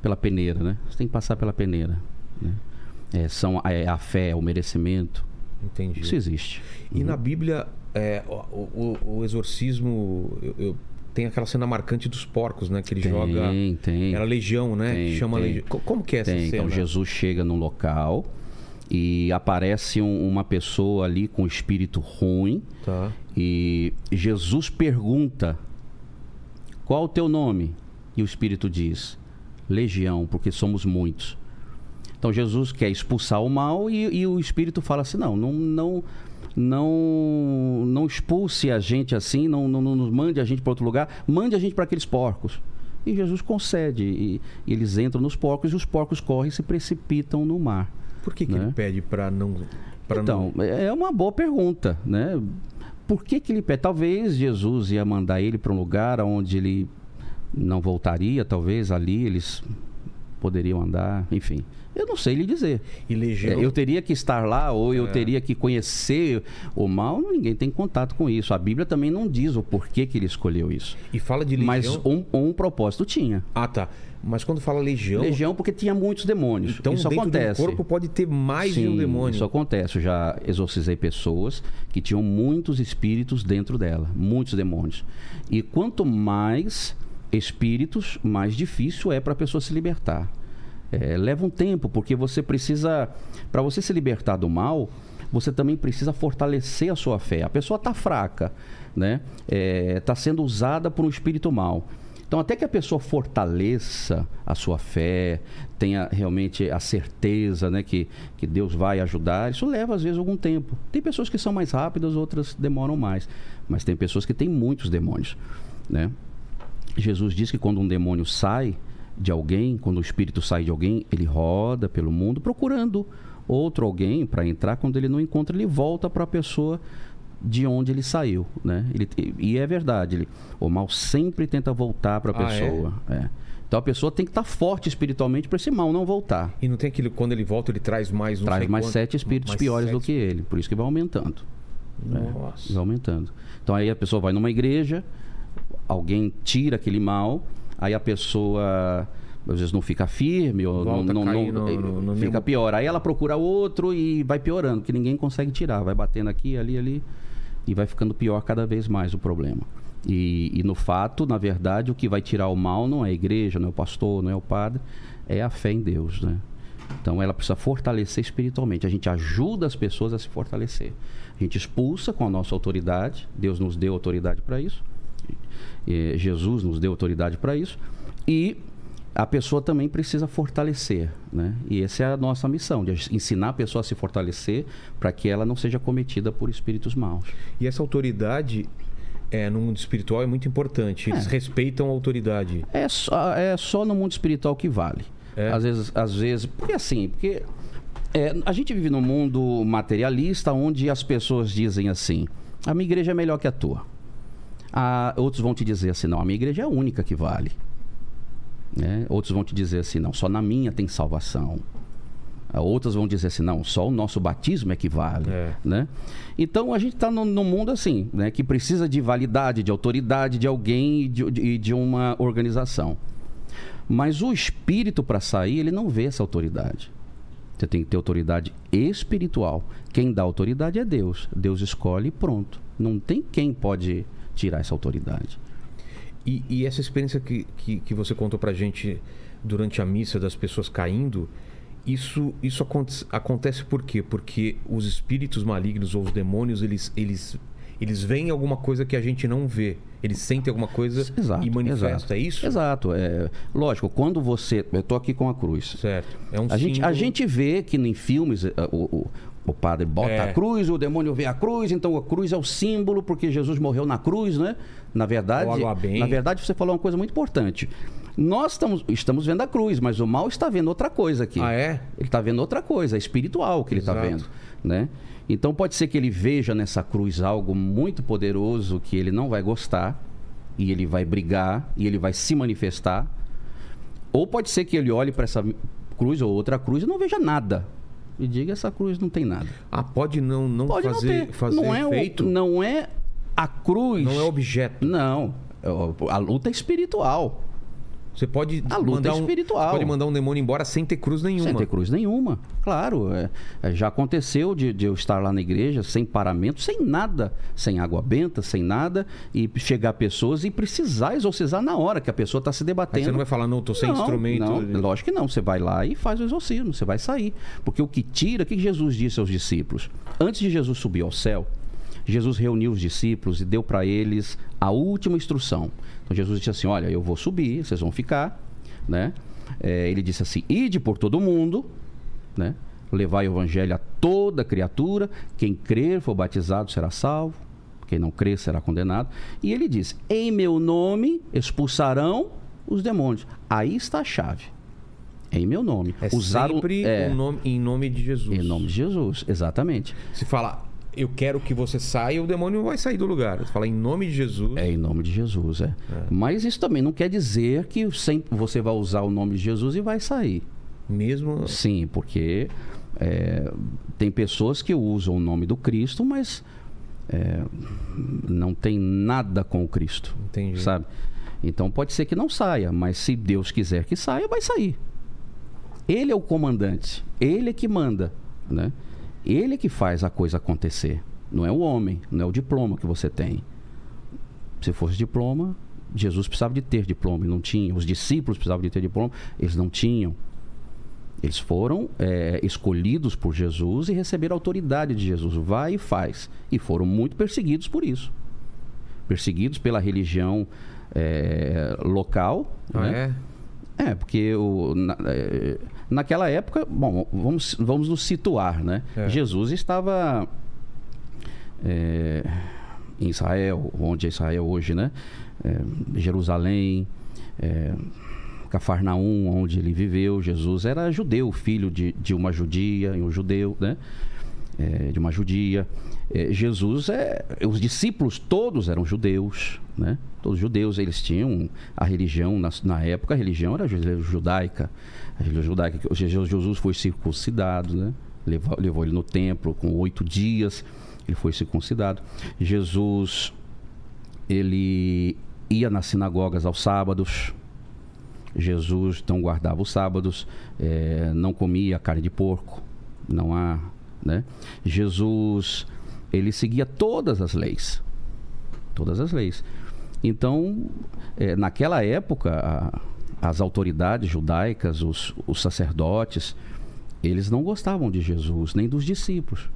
[SPEAKER 3] pela peneira, né? Você tem que passar pela peneira. né? É, são, é a fé, o merecimento.
[SPEAKER 1] Entendi.
[SPEAKER 3] Isso existe.
[SPEAKER 1] E na Bíblia, é, o, o- o exorcismo. eu- eu- tem aquela cena marcante dos porcos, né? Que ele
[SPEAKER 3] Tem,
[SPEAKER 1] joga.
[SPEAKER 3] tem.
[SPEAKER 1] Era legião, né?
[SPEAKER 3] Tem,
[SPEAKER 1] chama
[SPEAKER 3] tem.
[SPEAKER 1] legião. Co- Como que é essa
[SPEAKER 3] Tem,
[SPEAKER 1] cena?
[SPEAKER 3] então Jesus chega num local e aparece um- uma pessoa ali com espírito ruim
[SPEAKER 1] Tá.
[SPEAKER 3] e Jesus pergunta: Qual o teu nome? E o espírito diz: Legião, porque somos muitos. Então Jesus quer expulsar o mal e, e o espírito fala assim: Não, não, não, não, não expulse a gente assim, não, não, não nos mande a gente para outro lugar, mande a gente para aqueles porcos. E Jesus concede, e, e eles entram nos porcos e os porcos correm e se precipitam no mar.
[SPEAKER 1] Por que, que
[SPEAKER 3] Né?
[SPEAKER 1] ele pede pra não. Pra
[SPEAKER 3] então,
[SPEAKER 1] não...
[SPEAKER 3] é uma boa pergunta, né? Por que, que ele pede? Talvez Jesus ia mandar ele para um lugar onde ele não voltaria, talvez ali eles poderiam andar, enfim. Eu não sei lhe dizer.
[SPEAKER 1] E legião.
[SPEAKER 3] É, eu teria que estar lá ou eu
[SPEAKER 1] É.
[SPEAKER 3] teria que conhecer o mal, ninguém tem contato com isso. A Bíblia também não diz o porquê que ele escolheu isso.
[SPEAKER 1] E fala de legião.
[SPEAKER 3] Mas um, um propósito tinha.
[SPEAKER 1] Ah, tá. Mas quando fala legião.
[SPEAKER 3] Legião porque tinha muitos demônios.
[SPEAKER 1] Então,
[SPEAKER 3] isso acontece.
[SPEAKER 1] do corpo pode ter mais de um
[SPEAKER 3] Sim,
[SPEAKER 1] demônio.
[SPEAKER 3] Isso acontece. Eu já exorcizei pessoas que tinham muitos espíritos dentro dela, muitos demônios. E quanto mais espíritos, mais difícil é para a pessoa se libertar. É, leva um tempo, porque você precisa, para você se libertar do mal, você também precisa fortalecer a sua fé. A pessoa está fraca, né? Está sendo usada por um espírito mal. Então, até que a pessoa fortaleça a sua fé, tenha realmente a certeza né, que, que Deus vai ajudar, isso leva às vezes algum tempo. Tem pessoas que são mais rápidas, outras demoram mais. Mas tem pessoas que têm muitos demônios. Né? Jesus diz que quando um demônio sai de alguém, quando o espírito sai de alguém, ele roda pelo mundo procurando outro alguém para entrar. Quando ele não encontra, ele volta para a pessoa de onde ele saiu, né? Ele, e é verdade, ele, o mal sempre tenta voltar para a
[SPEAKER 1] Ah, é?
[SPEAKER 3] pessoa. é? Então a pessoa tem que estar forte espiritualmente para esse mal não voltar.
[SPEAKER 1] E não tem aquele. Quando ele volta, ele traz mais um.
[SPEAKER 3] Traz mais
[SPEAKER 1] quanto-
[SPEAKER 3] sete espíritos
[SPEAKER 1] mais
[SPEAKER 3] piores do
[SPEAKER 1] sete-
[SPEAKER 3] que ele, por isso que vai aumentando.
[SPEAKER 1] Nossa.
[SPEAKER 3] Vai aumentando. Então aí a pessoa vai numa igreja, alguém tira aquele mal, aí a pessoa às vezes não fica firme ou
[SPEAKER 1] Volta
[SPEAKER 3] não, não- não-
[SPEAKER 1] no- no- no
[SPEAKER 3] fica pior. Aí ela procura outro e vai piorando, que ninguém consegue tirar, vai batendo aqui, ali, ali e vai ficando pior cada vez mais o problema. E, e no fato, na verdade, o que vai tirar o mal não é a igreja, não é o pastor, não é o padre, é a fé em Deus, né? Então ela precisa fortalecer espiritualmente. A gente ajuda as pessoas a se fortalecer. A gente expulsa com a nossa autoridade. Deus nos deu autoridade para isso. Jesus nos deu autoridade para isso. E a pessoa também precisa fortalecer, né? E essa é a nossa missão, de ensinar a pessoa a se fortalecer para que ela não seja cometida por espíritos maus.
[SPEAKER 1] E essa autoridade é, no mundo espiritual é muito importante. Eles
[SPEAKER 3] É.
[SPEAKER 1] respeitam a autoridade.
[SPEAKER 3] É só, é só no mundo espiritual que vale.
[SPEAKER 1] É?
[SPEAKER 3] Às vezes, às vezes, porque assim, porque é, a gente vive num mundo materialista onde as pessoas dizem assim: a minha igreja é melhor que a tua. Ah, outros vão te dizer assim: não, a minha igreja é a única que vale. Né? Outros vão te dizer assim: não, só na minha tem salvação. Ah, Outras vão dizer assim, não, só o nosso batismo é que vale.
[SPEAKER 1] É.
[SPEAKER 3] Né? Então a gente está num num mundo assim, né, que precisa de validade, de autoridade de alguém e de, de- de uma organização. Mas o espírito, para sair, ele não vê essa autoridade. Você tem que ter autoridade espiritual. Quem dá autoridade é Deus. Deus escolhe e pronto. Não tem quem pode tirar essa autoridade.
[SPEAKER 1] E, e essa experiência que, que, que você contou pra gente durante a missa das pessoas caindo, isso, isso aconte- acontece por quê? Porque os espíritos malignos ou os demônios, eles, eles, eles veem alguma coisa que a gente não vê. Eles sentem alguma coisa
[SPEAKER 3] Exato,
[SPEAKER 1] e manifestam.
[SPEAKER 3] exato.
[SPEAKER 1] É isso?
[SPEAKER 3] Exato. É, lógico, quando você. Eu estou aqui com a cruz.
[SPEAKER 1] Certo. É um
[SPEAKER 3] A gente, a gente vê que em filmes eh, o, o, o padre bota
[SPEAKER 1] É.
[SPEAKER 3] a cruz, o demônio vê a cruz, então a cruz é o símbolo porque Jesus morreu na cruz, né? Na verdade, na verdade você falou uma coisa muito importante. Nós estamos, estamos vendo a cruz, mas o mal está vendo outra coisa aqui.
[SPEAKER 1] Ah, é?
[SPEAKER 3] Ele está vendo outra coisa, é espiritual que ele está vendo, né? Então pode ser que ele veja nessa cruz algo muito poderoso que ele não vai gostar e ele vai brigar e ele vai se manifestar. Ou pode ser que ele olhe para essa cruz ou outra cruz e não veja nada. E diga essa cruz não tem nada.
[SPEAKER 1] Ah, pode não, não
[SPEAKER 3] Pode
[SPEAKER 1] fazer,
[SPEAKER 3] não
[SPEAKER 1] fazer
[SPEAKER 3] não é o-
[SPEAKER 1] efeito?
[SPEAKER 3] não é a cruz.
[SPEAKER 1] Não é objeto.
[SPEAKER 3] Não. É o- A luta é espiritual.
[SPEAKER 1] Você pode
[SPEAKER 3] A luta
[SPEAKER 1] mandar
[SPEAKER 3] é
[SPEAKER 1] um,
[SPEAKER 3] espiritual.
[SPEAKER 1] pode mandar um demônio embora sem ter cruz nenhuma.
[SPEAKER 3] Sem ter cruz nenhuma. Claro. é- é, já aconteceu de, de eu estar lá na igreja sem paramento, sem nada, sem água benta, sem nada, e chegar pessoas e precisar exorcizar na hora que a pessoa está se
[SPEAKER 1] Aí
[SPEAKER 3] debatendo.
[SPEAKER 1] você não vai falar, não, tô sem
[SPEAKER 3] Não,
[SPEAKER 1] instrumento.
[SPEAKER 3] Não, lógico que não. Você vai lá e faz o exorcismo, você vai sair. Porque o que tira, o que Jesus disse aos discípulos? Antes de Jesus subir ao céu, Jesus reuniu os discípulos e deu para eles a última instrução. Então Jesus disse assim: Olha, eu vou subir, vocês vão ficar. Né? É, ele disse assim: Ide por todo mundo, né? levai o evangelho a toda criatura. Quem crer for batizado será salvo. Quem não crer será condenado. E ele diz: Em meu nome expulsarão os demônios. Aí está a chave. Em meu nome.
[SPEAKER 1] É
[SPEAKER 3] Usar o-
[SPEAKER 1] sempre
[SPEAKER 3] é,
[SPEAKER 1] o nome, em nome de Jesus.
[SPEAKER 3] em nome de Jesus, exatamente.
[SPEAKER 1] Se fala, eu quero que você saia, o demônio vai sair do lugar. Você fala, em nome de Jesus.
[SPEAKER 3] É em nome de Jesus, é. Mas isso também não quer dizer que sempre você vai usar o nome de Jesus e vai sair.
[SPEAKER 1] Mesmo.
[SPEAKER 3] Sim, porque é, tem pessoas que usam o nome do Cristo, mas é, não tem nada com o Cristo.
[SPEAKER 1] Entendi.
[SPEAKER 3] Sabe? Então pode ser que não saia, mas se Deus quiser que saia, vai sair. Ele é o comandante, ele é que manda, né? Ele que faz a coisa acontecer. Não é o homem, não é o diploma que você tem. Se fosse diploma, Jesus precisava de ter diploma, ele não tinha. Os discípulos precisavam de ter diploma, eles não tinham. Eles foram é, escolhidos por Jesus e receberam a autoridade de Jesus. Vai e faz. E foram muito perseguidos por isso. Perseguidos pela religião é, local.
[SPEAKER 1] Ah,
[SPEAKER 3] né?
[SPEAKER 1] é?
[SPEAKER 3] É, porque o, na- é, naquela época, bom, vamos, vamos nos situar, né?
[SPEAKER 1] É.
[SPEAKER 3] Jesus estava é, em Israel, onde é Israel hoje, né? É, Jerusalém, é, Cafarnaum, onde ele viveu. Jesus era judeu, filho de, de uma judia um judeu, né? É, de uma judia. É, Jesus, é, os discípulos todos eram judeus, né? Todos judeus, eles tinham a religião, na, na época a religião era ju- judaica. A religião judaica, Jesus foi circuncidado, né? Levou, levou ele no templo com oito dias, ele foi circuncidado. Jesus, ele ia nas sinagogas aos sábados. Jesus então guardava os sábados, eh, não comia carne de porco, não há, né? Jesus ele seguia todas as leis, todas as leis. Então, eh, naquela época, a- as autoridades judaicas, os, os sacerdotes, eles não gostavam de Jesus nem dos discípulos,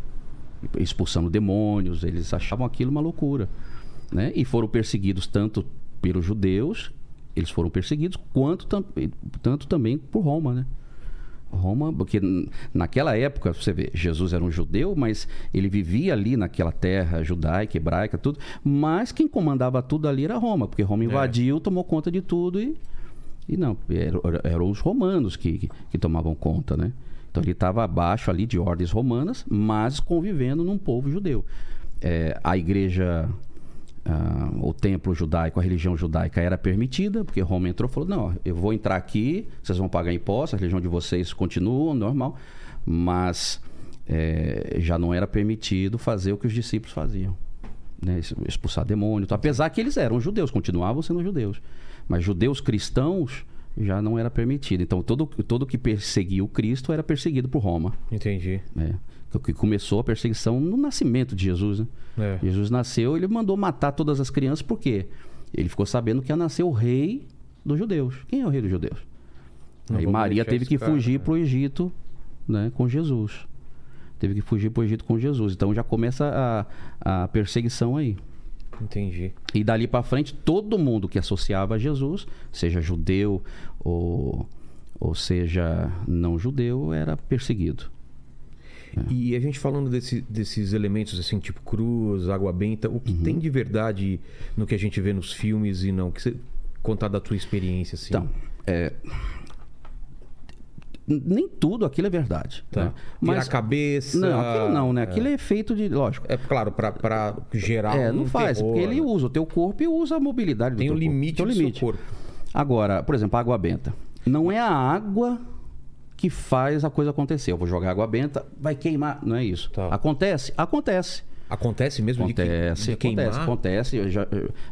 [SPEAKER 3] expulsando demônios, eles achavam aquilo uma loucura, né? E foram perseguidos tanto pelos judeus, eles foram perseguidos, quanto tanto também por Roma, né? Roma, porque naquela época, você vê, Jesus era um judeu, mas ele vivia ali naquela terra judaica, hebraica, tudo. Mas quem comandava tudo ali era Roma, porque Roma invadiu, tomou conta de tudo e, e não, eram, eram os romanos que, que, que tomavam conta, né? Então ele estava abaixo ali de ordens romanas, mas convivendo num povo judeu. É, a igreja ah, o templo judaico, a religião judaica era permitida, porque Roma entrou e falou: não, eu vou entrar aqui, vocês vão pagar impostos, a religião de vocês continua normal, mas eh, já não era permitido fazer o que os discípulos faziam. Né? Expulsar demônio. Apesar que eles eram judeus, continuavam sendo judeus. Mas judeus cristãos já não era permitido. Então, todo, todo que perseguia o Cristo era perseguido por Roma.
[SPEAKER 1] Entendi.
[SPEAKER 3] né? Que- começou a perseguição no nascimento de Jesus. Né?
[SPEAKER 1] É.
[SPEAKER 3] Jesus nasceu, ele mandou matar todas as crianças, por quê? Ele ficou sabendo que ia nascer o rei dos judeus. Quem é o rei dos judeus?
[SPEAKER 1] Não
[SPEAKER 3] Aí Maria teve que
[SPEAKER 1] cara,
[SPEAKER 3] fugir
[SPEAKER 1] né?
[SPEAKER 3] para o Egito né, com Jesus. Teve que fugir para o Egito com Jesus. Então já começa a, a perseguição aí.
[SPEAKER 1] Entendi.
[SPEAKER 3] E dali para frente, todo mundo que associava a Jesus, seja judeu ou, ou seja não judeu, era perseguido.
[SPEAKER 1] E a gente falando desse- desses elementos assim, tipo cruz, água benta, o
[SPEAKER 3] Uhum.
[SPEAKER 1] que tem de verdade no que a gente vê nos filmes e não? Que você contar da tua experiência assim.
[SPEAKER 3] Então, é, nem tudo aquilo é verdade.
[SPEAKER 1] tá.
[SPEAKER 3] né?
[SPEAKER 1] Virar
[SPEAKER 3] Mas
[SPEAKER 1] a cabeça.
[SPEAKER 3] não, aquilo não, né? Aquilo é feito de, lógico.
[SPEAKER 1] É claro, pra gerar
[SPEAKER 3] É, não
[SPEAKER 1] um
[SPEAKER 3] faz,
[SPEAKER 1] terror.
[SPEAKER 3] porque ele usa o teu corpo e usa a mobilidade do
[SPEAKER 1] Tem
[SPEAKER 3] teu
[SPEAKER 1] o
[SPEAKER 3] corpo.
[SPEAKER 1] limite
[SPEAKER 3] Tem o
[SPEAKER 1] do
[SPEAKER 3] limite.
[SPEAKER 1] seu corpo.
[SPEAKER 3] Agora, por exemplo, a água benta. Não é a água que faz a coisa acontecer. Eu vou jogar água benta, vai queimar. Não é isso.
[SPEAKER 1] Tá.
[SPEAKER 3] Acontece? Acontece.
[SPEAKER 1] Acontece mesmo de
[SPEAKER 3] Acontece,
[SPEAKER 1] de, queimar?
[SPEAKER 3] acontece, acontece. Já,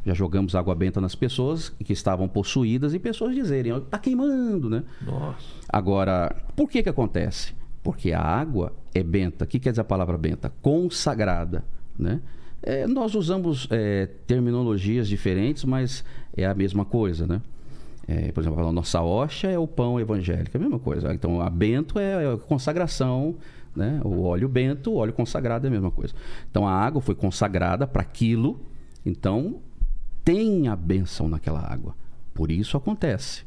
[SPEAKER 3] já jogamos água benta nas pessoas que estavam possuídas e pessoas dizerem, "Ó, tá queimando, né?
[SPEAKER 1] Nossa.
[SPEAKER 3] Agora, por que que acontece? Porque a água é benta. O que quer dizer a palavra benta? Consagrada, né? É, nós usamos é, terminologias diferentes, mas é a mesma coisa, né? É, por exemplo, a nossa hóstia é o pão evangélico, é a mesma coisa. Então, a bento é a consagração, né? O óleo bento, o óleo consagrado é a mesma coisa. Então, a água foi consagrada para aquilo, então tem a bênção naquela água. Por isso acontece.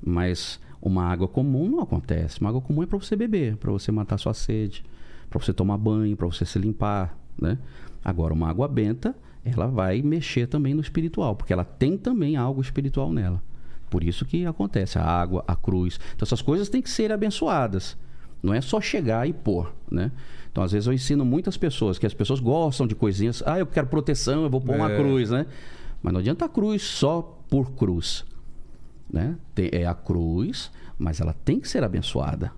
[SPEAKER 3] Mas uma água comum não acontece. Uma água comum é para você beber, para você matar sua sede, para você tomar banho, para você se limpar, né? Agora, uma água benta, ela vai mexer também no espiritual, porque ela tem também algo espiritual nela. Por isso que acontece a água, a cruz. Então, essas coisas têm que ser abençoadas. Não é só chegar e pôr, né? Então, às vezes eu ensino muitas pessoas que as pessoas gostam de coisinhas. Ah, eu quero proteção, eu vou pôr uma
[SPEAKER 1] É.
[SPEAKER 3] cruz, né? Mas não adianta a cruz só por cruz né? Tem- é a cruz, mas ela tem que ser abençoada.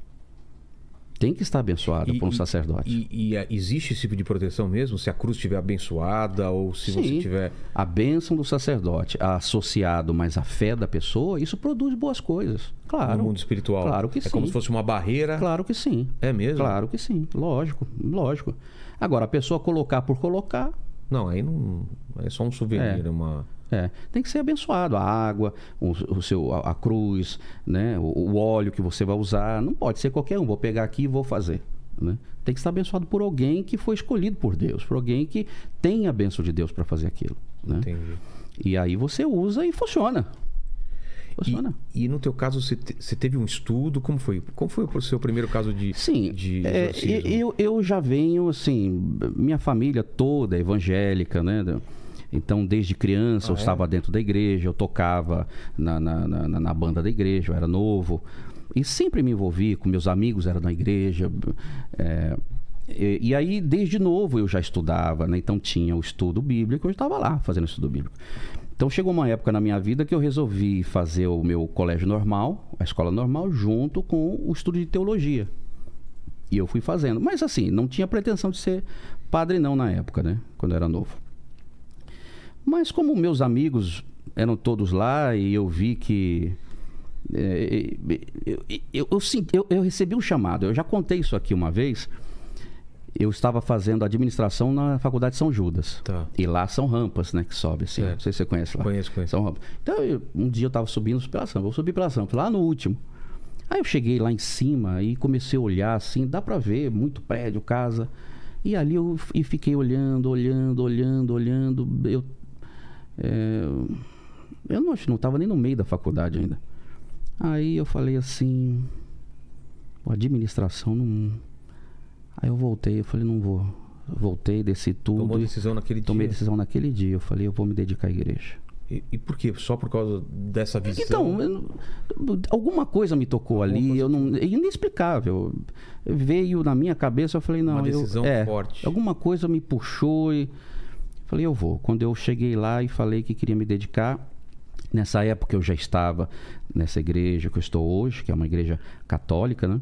[SPEAKER 3] Tem que estar abençoada
[SPEAKER 1] E-
[SPEAKER 3] por um
[SPEAKER 1] e-
[SPEAKER 3] sacerdote.
[SPEAKER 1] E, e, é, existe esse tipo de proteção mesmo? Se a cruz estiver abençoada ou se você
[SPEAKER 3] Sim.
[SPEAKER 1] tiver.
[SPEAKER 3] A bênção do sacerdote associado mais à fé da pessoa, isso produz boas coisas. Claro.
[SPEAKER 1] no mundo espiritual.
[SPEAKER 3] Claro que
[SPEAKER 1] é
[SPEAKER 3] sim.
[SPEAKER 1] como se fosse uma barreira.
[SPEAKER 3] Claro que sim.
[SPEAKER 1] É mesmo?
[SPEAKER 3] Claro que sim. Lógico, lógico. Agora, a pessoa colocar por colocar,
[SPEAKER 1] Não, aí não. É só um souvenir,
[SPEAKER 3] É.
[SPEAKER 1] uma.
[SPEAKER 3] É, tem que ser abençoado. A água, o, o seu, a, a cruz, né? O, o óleo que você vai usar. Não pode ser qualquer um. Vou pegar aqui e vou fazer. Né? Tem que estar abençoado por alguém que foi escolhido por Deus, por alguém que tem a bênção de Deus para fazer aquilo. Né?
[SPEAKER 1] Entendi.
[SPEAKER 3] E aí você usa e funciona. Funciona.
[SPEAKER 1] E, e no teu caso, você, te- você teve um estudo? Como foi? Como foi o seu primeiro caso de,
[SPEAKER 3] Sim,
[SPEAKER 1] de
[SPEAKER 3] é, eu, eu já venho, assim, minha família toda é evangélica, né? Então, desde criança,
[SPEAKER 1] Ah,
[SPEAKER 3] eu
[SPEAKER 1] é?
[SPEAKER 3] estava dentro da igreja, eu tocava na, na, na, na banda da igreja, eu era novo. E sempre me envolvi com meus amigos, era na igreja. é, e, e aí, desde novo, eu já estudava, né? Então, tinha o estudo bíblico, eu estava lá fazendo estudo bíblico. Então, chegou uma época na minha vida que eu resolvi fazer o meu colégio normal, a escola normal, junto com o estudo de teologia. E eu fui fazendo. Mas assim, não tinha pretensão de ser padre não na época, né? Quando eu era novo. Mas como meus amigos eram todos lá e eu vi que É, eu, eu, eu, eu- recebi um chamado, eu já contei isso aqui uma vez. Eu estava fazendo administração na Faculdade de São Judas.
[SPEAKER 1] Tá.
[SPEAKER 3] E lá são rampas, né? Que sobe assim. Não sei se você conhece lá.
[SPEAKER 1] Conheço, conheço.
[SPEAKER 3] São rampas. Então, um dia eu estava subindo pela São, vou subir pela São, lá no último. Aí eu cheguei lá em cima e comecei a olhar assim, dá pra ver, muito prédio, casa. E ali eu e fiquei olhando, olhando, olhando, olhando. Eu, é, eu não não estava nem no meio da faculdade ainda. Aí eu falei assim, "Pô, administração não. Aí eu voltei, eu falei, não vou. Voltei, desci tudo.
[SPEAKER 1] Tomou decisão naquele
[SPEAKER 3] tomei
[SPEAKER 1] dia.
[SPEAKER 3] decisão naquele dia. Eu falei, eu vou me dedicar à igreja.
[SPEAKER 1] E, e por quê? Só por causa dessa visão?
[SPEAKER 3] Então, eu alguma coisa me tocou
[SPEAKER 1] Alguma
[SPEAKER 3] ali,
[SPEAKER 1] coisa
[SPEAKER 3] eu não, é inexplicável. Veio na minha cabeça, eu falei, não,
[SPEAKER 1] Uma
[SPEAKER 3] eu-
[SPEAKER 1] decisão
[SPEAKER 3] é,
[SPEAKER 1] forte.
[SPEAKER 3] Alguma coisa me puxou e falei, eu vou. Quando eu cheguei lá e falei que queria me dedicar, nessa época eu já estava nessa igreja que eu estou hoje, que é uma igreja católica, né?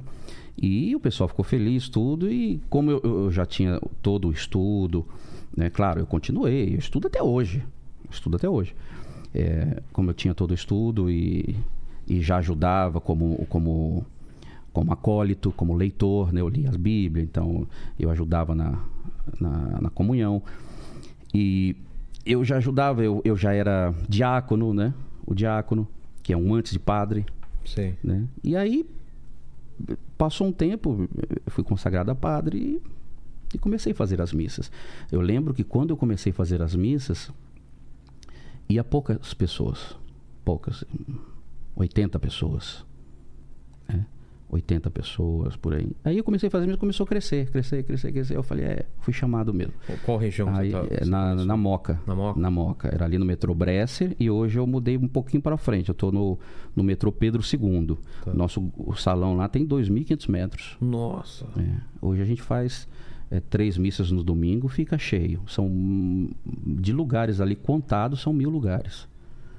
[SPEAKER 3] E o pessoal ficou feliz, tudo, e como eu, eu já tinha todo o estudo, né? Claro, eu continuei, eu estudo até hoje. Estudo até hoje. É, como eu tinha todo o estudo e, e já ajudava como, como, como acólito, como leitor, né? eu lia as Bíblias, então eu ajudava na, na, na comunhão. E eu já ajudava, eu, eu já era diácono, né? O diácono, que é um antes de padre,
[SPEAKER 1] Sei.
[SPEAKER 3] né? E aí passou um tempo, eu fui consagrado a padre e, e comecei a fazer as missas. Eu lembro que quando eu comecei a fazer as missas, ia poucas pessoas, poucas, 80 pessoas, né? 80 pessoas por aí. Aí eu comecei a fazer missa, começou a crescer, crescer, crescer, crescer. Eu falei, é, fui chamado mesmo.
[SPEAKER 1] Qual região
[SPEAKER 3] Aí,
[SPEAKER 1] você tá?
[SPEAKER 3] é,
[SPEAKER 1] você
[SPEAKER 3] na, na Moca.
[SPEAKER 1] Na Moca?
[SPEAKER 3] Na Moca. Era ali no metrô Bresser e hoje eu mudei um pouquinho para frente. Eu estou no, no metrô Pedro II.
[SPEAKER 1] Tá.
[SPEAKER 3] Nosso salão lá tem 2.500 metros.
[SPEAKER 1] Nossa.
[SPEAKER 3] É. Hoje a gente faz é, três missas no domingo, fica cheio. São hum, de lugares ali contados, são mil lugares.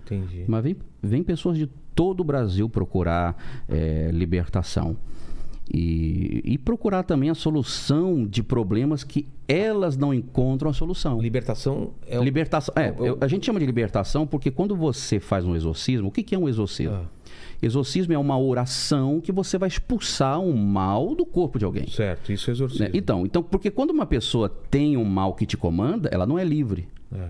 [SPEAKER 1] Entendi.
[SPEAKER 3] Mas vem, vem pessoas de todo o Brasil procurar é, libertação. E, e procurar também a solução de problemas que elas não encontram a solução.
[SPEAKER 1] Libertação é o...
[SPEAKER 3] Libertação. É,
[SPEAKER 1] é o-
[SPEAKER 3] a gente chama de libertação porque quando você faz um exorcismo, o que, que é um exorcismo?
[SPEAKER 1] Ah.
[SPEAKER 3] Exorcismo é uma oração que você vai expulsar um mal do corpo de alguém.
[SPEAKER 1] Certo, isso é exorcismo.
[SPEAKER 3] né? Então, então, porque quando uma pessoa tem um mal que te comanda, ela não é livre.
[SPEAKER 1] É.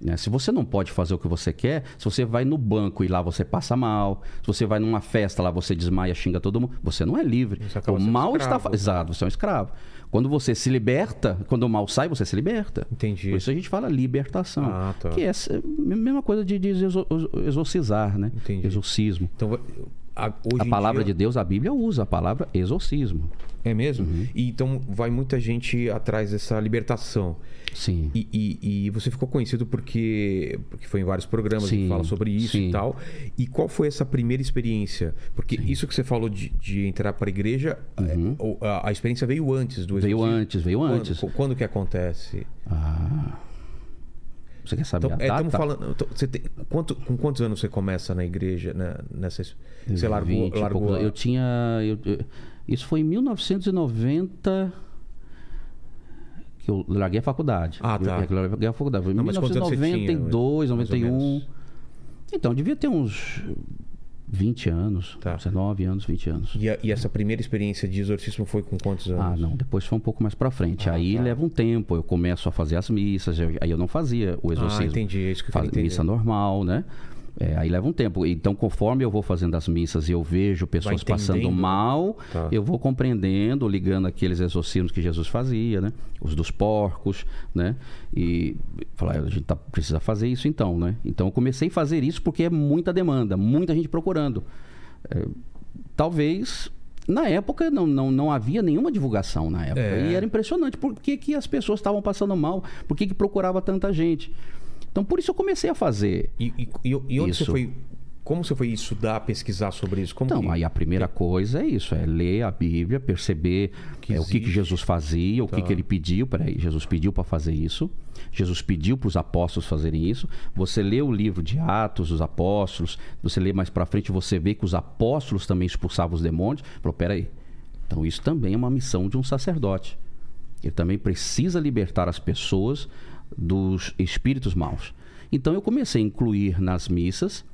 [SPEAKER 3] né? Se você não pode fazer o que você quer, se você vai no banco e lá você passa mal, se você vai numa festa lá você desmaia, xinga todo mundo, você não é livre. O mal
[SPEAKER 1] escravo.
[SPEAKER 3] está. fa- Exato, você é um escravo. Quando você se liberta, quando o mal sai, você se liberta.
[SPEAKER 1] Entendi.
[SPEAKER 3] Por isso a gente fala libertação.
[SPEAKER 1] Ah, tá.
[SPEAKER 3] Que é essa- a mesma coisa de, de exor- exorcizar, né?
[SPEAKER 1] Entendi.
[SPEAKER 3] Exorcismo.
[SPEAKER 1] Então, a,
[SPEAKER 3] A
[SPEAKER 1] dia-
[SPEAKER 3] de Deus, a Bíblia usa a palavra exorcismo.
[SPEAKER 1] É mesmo?
[SPEAKER 3] Uhum.
[SPEAKER 1] E então vai muita gente atrás dessa libertação.
[SPEAKER 3] Sim.
[SPEAKER 1] E, e- e você ficou conhecido porque, porque foi em vários programas que
[SPEAKER 3] Sim,
[SPEAKER 1] fala sobre isso
[SPEAKER 3] sim.
[SPEAKER 1] e tal. E qual foi essa primeira experiência? Porque isso que você falou de, de entrar para a igreja, é, o- a, a experiência veio antes do
[SPEAKER 3] Uhum. Veio antes, veio
[SPEAKER 1] Quando-
[SPEAKER 3] antes.
[SPEAKER 1] Quando, que acontece?
[SPEAKER 3] Ah. Você quer saber
[SPEAKER 1] Então,
[SPEAKER 3] a
[SPEAKER 1] é,
[SPEAKER 3] data?
[SPEAKER 1] estamos falando. Você tem, quanto, com quantos anos você começa na igreja? Né, nessa, você largou.
[SPEAKER 3] 20 e
[SPEAKER 1] largou a-
[SPEAKER 3] Eu tinha. eu- eu- isso foi em 1990 que eu larguei a faculdade.
[SPEAKER 1] Ah, tá.
[SPEAKER 3] Eu larguei a faculdade. Foi em
[SPEAKER 1] Não, mas quantos anos você tinha,
[SPEAKER 3] 1992,
[SPEAKER 1] mais ou
[SPEAKER 3] 91.
[SPEAKER 1] menos?
[SPEAKER 3] Então, devia ter uns 20 anos.
[SPEAKER 1] Tá.
[SPEAKER 3] 19 anos, 20 anos.
[SPEAKER 1] E, a- e essa primeira experiência de exorcismo foi com quantos anos?
[SPEAKER 3] Ah, não. Depois foi um pouco mais pra frente.
[SPEAKER 1] Ah,
[SPEAKER 3] aí
[SPEAKER 1] tá.
[SPEAKER 3] leva um tempo. Eu começo a fazer as missas. eu- aí eu não fazia o exorcismo.
[SPEAKER 1] Ah, entendi. É isso que eu
[SPEAKER 3] Faz, missa normal, né? É, aí leva um tempo. Então, conforme eu vou fazendo as missas e eu vejo pessoas passando
[SPEAKER 1] né?
[SPEAKER 3] mal,
[SPEAKER 1] Tá.
[SPEAKER 3] eu vou compreendendo, ligando aqueles exorcismos que Jesus fazia, né? Os dos porcos, né? E falar, a gente tá, precisa fazer isso então, né? Então, eu comecei a fazer isso porque é muita demanda, muita gente procurando. É, talvez... Na época não, não, não havia nenhuma divulgação na época.
[SPEAKER 1] É.
[SPEAKER 3] E era impressionante por que, que as pessoas estavam passando mal, por que, que procurava tanta gente. Então por isso eu comecei a fazer.
[SPEAKER 1] E, e, e- onde você
[SPEAKER 3] Isso.
[SPEAKER 1] foi. Como você foi estudar, pesquisar sobre isso? Como
[SPEAKER 3] Então,
[SPEAKER 1] que-
[SPEAKER 3] aí a primeira coisa é isso, é ler a Bíblia, perceber
[SPEAKER 1] Que
[SPEAKER 3] é, o que, que. Jesus fazia, o que,
[SPEAKER 1] Tá.
[SPEAKER 3] que ele pediu. Peraí, Jesus pediu para fazer isso. Jesus pediu para os apóstolos fazerem isso. Você lê o livro de Atos dos Apóstolos, você lê mais para frente, você vê que os apóstolos também expulsavam os demônios. Falou, peraí, então isso também é uma missão de um sacerdote. Ele também precisa libertar as pessoas dos espíritos maus. Então eu comecei a incluir nas missas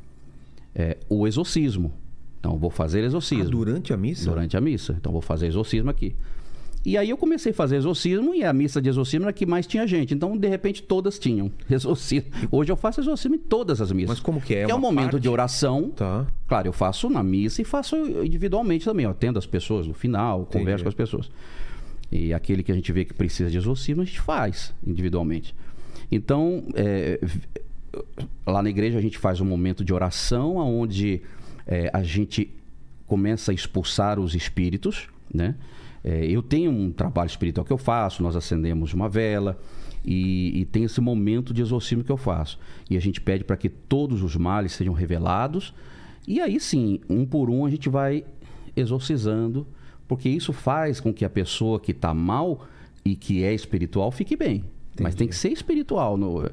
[SPEAKER 3] é, o exorcismo. Então, eu vou fazer
[SPEAKER 1] Ah,
[SPEAKER 3] exorcismo
[SPEAKER 1] durante a missa?
[SPEAKER 3] durante a missa. Então, vou fazer exorcismo aqui. E aí eu comecei a fazer exorcismo e a missa de exorcismo era a que mais tinha gente. Então, de repente, todas tinham exorcismo. Hoje eu faço exorcismo em todas as missas.
[SPEAKER 1] Mas como que é?
[SPEAKER 3] Que é um momento
[SPEAKER 1] parte?
[SPEAKER 3] de oração.
[SPEAKER 1] Tá.
[SPEAKER 3] Claro, eu faço na missa e faço individualmente também. Eu atendo as pessoas no final,
[SPEAKER 1] Entendi.
[SPEAKER 3] converso com as pessoas. E aquele que a gente vê que precisa de exorcismo, a gente faz individualmente. Então, é, lá na igreja a gente faz um momento de oração onde é, a gente começa a expulsar os espíritos, né? É, eu tenho um trabalho espiritual que eu faço, nós acendemos uma vela e, e tem esse momento de exorcismo que eu faço. E a gente pede para que todos os males sejam revelados e aí sim, um por um a gente vai exorcizando, porque isso faz com que a pessoa que está mal e que é espiritual fique bem. Mas tem que ser espiritual. No,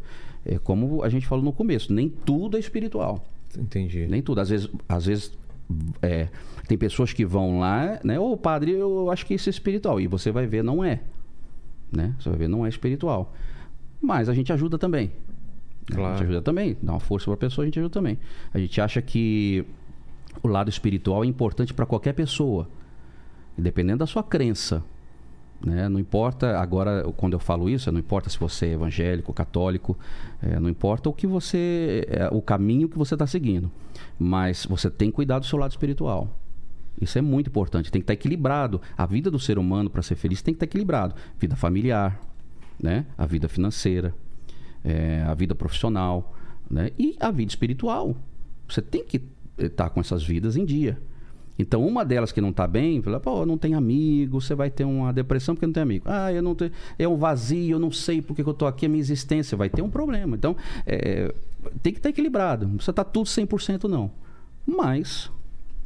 [SPEAKER 3] é como a gente falou no começo, nem tudo é espiritual.
[SPEAKER 1] Entendi.
[SPEAKER 3] Nem tudo. Às vezes, às vezes é, tem pessoas que vão lá, né? Ô padre, eu acho que isso é espiritual. E você vai ver, não é. Né? Você vai ver, não é espiritual. Mas a gente ajuda também. A
[SPEAKER 1] Claro.
[SPEAKER 3] gente ajuda também. Dá uma força para a pessoa, a gente ajuda também. A gente acha que o lado espiritual é importante para qualquer pessoa. Dependendo da sua crença. Né? Não importa, agora, quando eu falo isso, não importa se você é evangélico, católico, eh, não importa o que você. eh, o caminho que você está seguindo. Mas você tem que cuidar do seu lado espiritual. Isso é muito importante, tem que estar equilibrado. A vida do ser humano, para ser feliz, tem que estar equilibrado. Vida familiar, né? a vida financeira, eh, a vida profissional né? e a vida espiritual. Você tem que estar com essas vidas em dia. Então, uma delas que não está bem, fala, pô, não tem amigo, você vai ter uma depressão porque não tem amigo. Ah, eu não tenho, é um vazio, eu não sei porque que eu estou aqui, a minha existência vai ter um problema. Então, é, tem que estar equilibrado. Não precisa estar tudo 100% não. Mas,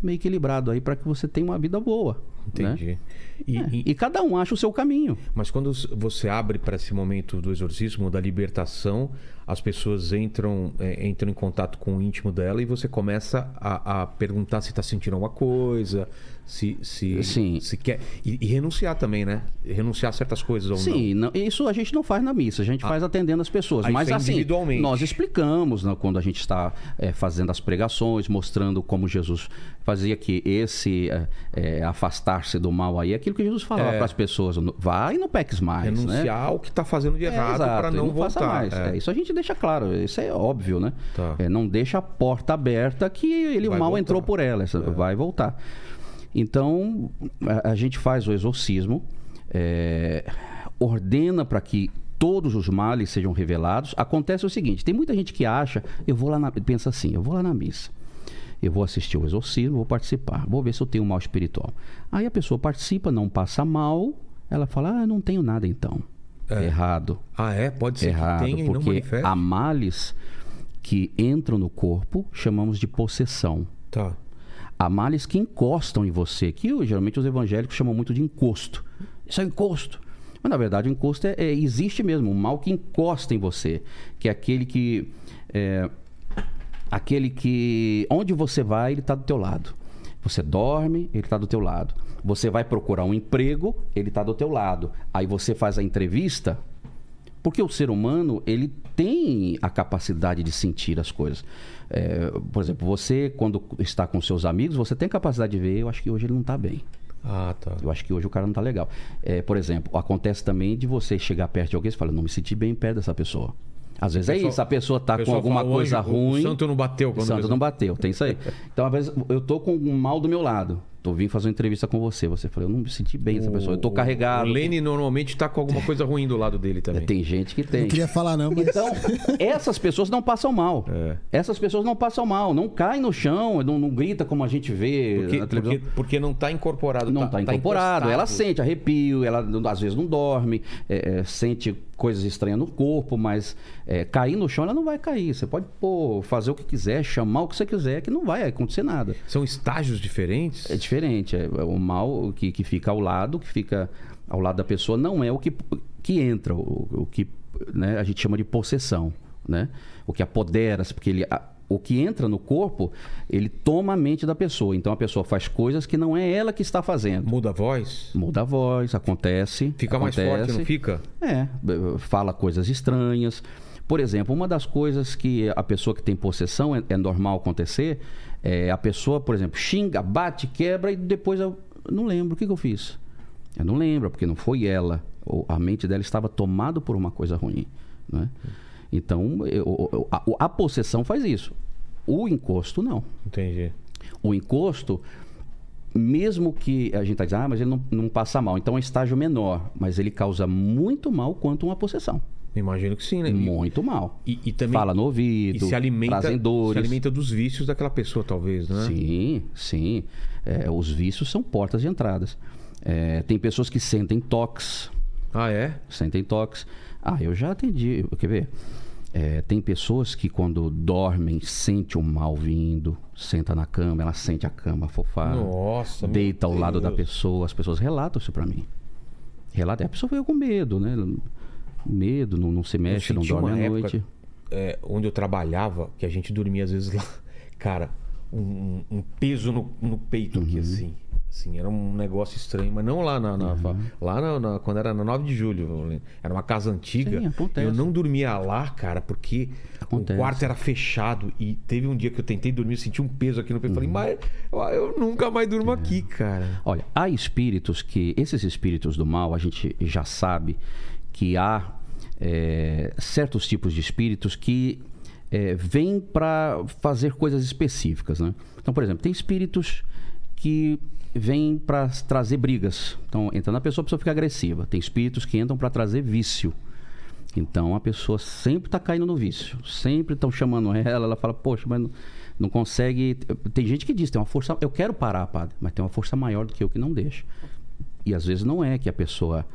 [SPEAKER 3] meio equilibrado aí para que você tenha uma vida boa. Né?
[SPEAKER 1] Entendi. E,
[SPEAKER 3] É,
[SPEAKER 1] e-
[SPEAKER 3] e cada um acha o seu caminho.
[SPEAKER 1] Mas quando você abre para esse momento do exorcismo, da libertação, as pessoas entram, é, entram em contato com o íntimo dela e você começa a, a perguntar se está sentindo alguma coisa, se, se,
[SPEAKER 3] Sim.
[SPEAKER 1] se quer. E, e renunciar também, né? Renunciar a certas coisas ou não.
[SPEAKER 3] Sim, não, isso a gente não faz na missa, a gente faz atendendo as pessoas.
[SPEAKER 1] Ah,
[SPEAKER 3] Mas assim, nós explicamos né, quando a gente está é, fazendo as pregações, mostrando como Jesus fazia que esse é, é, afastar-se do mal aí, é aquilo que Jesus falava
[SPEAKER 1] É.
[SPEAKER 3] para as pessoas: vai e não peques mais. né?
[SPEAKER 1] Renunciar ao que está fazendo de
[SPEAKER 3] É,
[SPEAKER 1] errado para não,
[SPEAKER 3] faça
[SPEAKER 1] voltar.
[SPEAKER 3] mais. Isso a gente deixa claro, isso é óbvio, né?
[SPEAKER 1] Tá.
[SPEAKER 3] Não deixa a porta aberta que ele
[SPEAKER 1] Vai
[SPEAKER 3] mal
[SPEAKER 1] voltar.
[SPEAKER 3] Entrou por ela, vai voltar. Então, a, a gente faz o exorcismo, é, ordena para que todos os males sejam revelados. Acontece o seguinte: tem muita gente que acha, eu vou lá na, pensa assim, eu vou lá na missa. Eu vou assistir o exorcismo, vou participar, vou ver se eu tenho um mal espiritual. Aí a pessoa participa, não passa mal, ela fala, ah, eu não tenho nada então.
[SPEAKER 1] É.
[SPEAKER 3] Errado.
[SPEAKER 1] Ah, é? Pode ser
[SPEAKER 3] Errado,
[SPEAKER 1] que tenha e não
[SPEAKER 3] porque
[SPEAKER 1] manifeste.
[SPEAKER 3] há males que entram no corpo, chamamos de possessão.
[SPEAKER 1] Tá.
[SPEAKER 3] Há males que encostam em você, que geralmente os evangélicos chamam muito de encosto. Isso é um encosto. Mas na verdade o encosto é, é- existe mesmo, um mal que encosta em você, que é aquele que é, aquele que onde você vai ele está do teu lado. Você dorme, ele está do teu lado. Você vai procurar um emprego, ele está do teu lado. Aí você faz a entrevista, porque o ser humano, ele tem a capacidade de sentir as coisas. É, por exemplo, você, quando está com seus amigos, você tem capacidade de ver, eu acho que hoje ele não está bem.
[SPEAKER 1] Ah, tá.
[SPEAKER 3] Eu acho que hoje o cara não está legal. É, por exemplo, acontece também de você chegar perto de alguém e falar, não me senti bem perto dessa pessoa. Às vezes é
[SPEAKER 1] pessoal-
[SPEAKER 3] isso, a pessoa está
[SPEAKER 1] o
[SPEAKER 3] com alguma
[SPEAKER 1] fala, o
[SPEAKER 3] coisa
[SPEAKER 1] anjo- o
[SPEAKER 3] ruim.
[SPEAKER 1] santo não bateu
[SPEAKER 3] O
[SPEAKER 1] quando
[SPEAKER 3] santo
[SPEAKER 1] Jesus-
[SPEAKER 3] não bateu, tem isso aí. Então, às vezes, eu tô com um mal do meu lado. Tô vindo fazer uma entrevista com você. Você falou, eu não me senti bem essa pessoa. Eu tô carregado.
[SPEAKER 1] O Lene normalmente tá com alguma coisa ruim do lado dele também.
[SPEAKER 3] Tem gente que tem.
[SPEAKER 2] Não queria falar não, mas...
[SPEAKER 3] Então, essas pessoas não passam mal.
[SPEAKER 1] É.
[SPEAKER 3] Essas pessoas não passam mal, não caem no chão, não, não grita como a gente vê
[SPEAKER 1] Porque,
[SPEAKER 3] na televisão.
[SPEAKER 1] porque, porque não tá incorporado.
[SPEAKER 3] não
[SPEAKER 1] tá,
[SPEAKER 3] está incorporado, ela sente arrepio, ela às vezes não dorme, é, é, sente coisas estranhas no corpo, mas é, cair no chão ela não vai cair. Você pode pô, fazer o que quiser, chamar o que você quiser, que não vai acontecer nada.
[SPEAKER 1] São estágios diferentes?
[SPEAKER 3] É diferente. É, o mal que, que fica ao lado, que fica ao lado da pessoa, não é o que, que entra, o, o que né, a gente chama de possessão. Né? O que apodera, porque ele a- o que entra no corpo, ele toma a mente da pessoa. Então a pessoa faz coisas que não é ela que está fazendo.
[SPEAKER 1] Muda a voz?
[SPEAKER 3] Muda a voz, acontece.
[SPEAKER 1] Fica mais
[SPEAKER 3] acontece.
[SPEAKER 1] forte, não fica?
[SPEAKER 3] É, fala coisas estranhas. Por exemplo, uma das coisas que a pessoa que tem possessão é, é normal acontecer é a pessoa, por exemplo, xinga, bate, quebra e depois eu não lembro o que, que eu fiz. Eu não lembro, porque não foi ela. Ou a mente dela estava tomada por uma coisa ruim. Né? Então, eu- eu- a, a possessão faz isso. O encosto, não.
[SPEAKER 1] Entendi.
[SPEAKER 3] O encosto, mesmo que a gente está dizendo, ah, mas ele não, não passa mal. Então é um estágio menor, mas ele causa muito mal quanto uma possessão.
[SPEAKER 1] Imagino que sim, né? E-
[SPEAKER 3] Muito mal.
[SPEAKER 1] E, e também
[SPEAKER 3] Fala no
[SPEAKER 1] e
[SPEAKER 3] ouvido,
[SPEAKER 1] se alimenta,
[SPEAKER 3] trazem dores.
[SPEAKER 1] se alimenta dos vícios daquela pessoa, talvez, né?
[SPEAKER 3] Sim, sim. É, os vícios são portas de entradas. É, tem pessoas que sentem toques,
[SPEAKER 1] Ah, é?
[SPEAKER 3] sentem toques. Ah, eu já atendi, quer ver? É, tem pessoas que quando dormem sente o mal vindo, senta na cama, ela sente a cama fofar,
[SPEAKER 1] Nossa,
[SPEAKER 3] deita ao lado da
[SPEAKER 1] Deus.
[SPEAKER 3] pessoa, as pessoas relatam isso pra mim. Relata, a pessoa veio com medo, né? Medo, não, não se mexe, não dorme à
[SPEAKER 1] época-
[SPEAKER 3] noite.
[SPEAKER 1] é, onde eu trabalhava, que a gente dormia às vezes lá, cara, um, um- peso no, no peito
[SPEAKER 3] Uhum.
[SPEAKER 1] aqui, assim. Assim, era um negócio estranho, mas não lá na. na-
[SPEAKER 3] Uhum.
[SPEAKER 1] Lá na, na- quando era na 9 de julho. Era uma casa antiga.
[SPEAKER 3] Sim.
[SPEAKER 1] Eu não dormia lá, cara, porque
[SPEAKER 3] Acontece.
[SPEAKER 1] o quarto era fechado. E teve um dia que eu tentei dormir, eu senti um peso aqui no peito. Falei,
[SPEAKER 3] Uhum.
[SPEAKER 1] mas eu, eu nunca mais durmo
[SPEAKER 3] É.
[SPEAKER 1] aqui, cara.
[SPEAKER 3] Olha, há espíritos que. Esses espíritos do mal, a gente já sabe que há é, certos tipos de espíritos que é, vêm para fazer coisas específicas, né? Então, por exemplo, tem espíritos que vêm para trazer brigas. Então, entra na pessoa, a pessoa fica agressiva. Tem espíritos que entram para trazer vício. Então, a pessoa sempre está caindo no vício. Sempre estão chamando ela, ela fala, poxa, mas não, não consegue. Tem gente que diz, tem uma força. Eu quero parar, padre, mas tem uma força maior do que eu que não deixa. E às vezes não é que a pessoa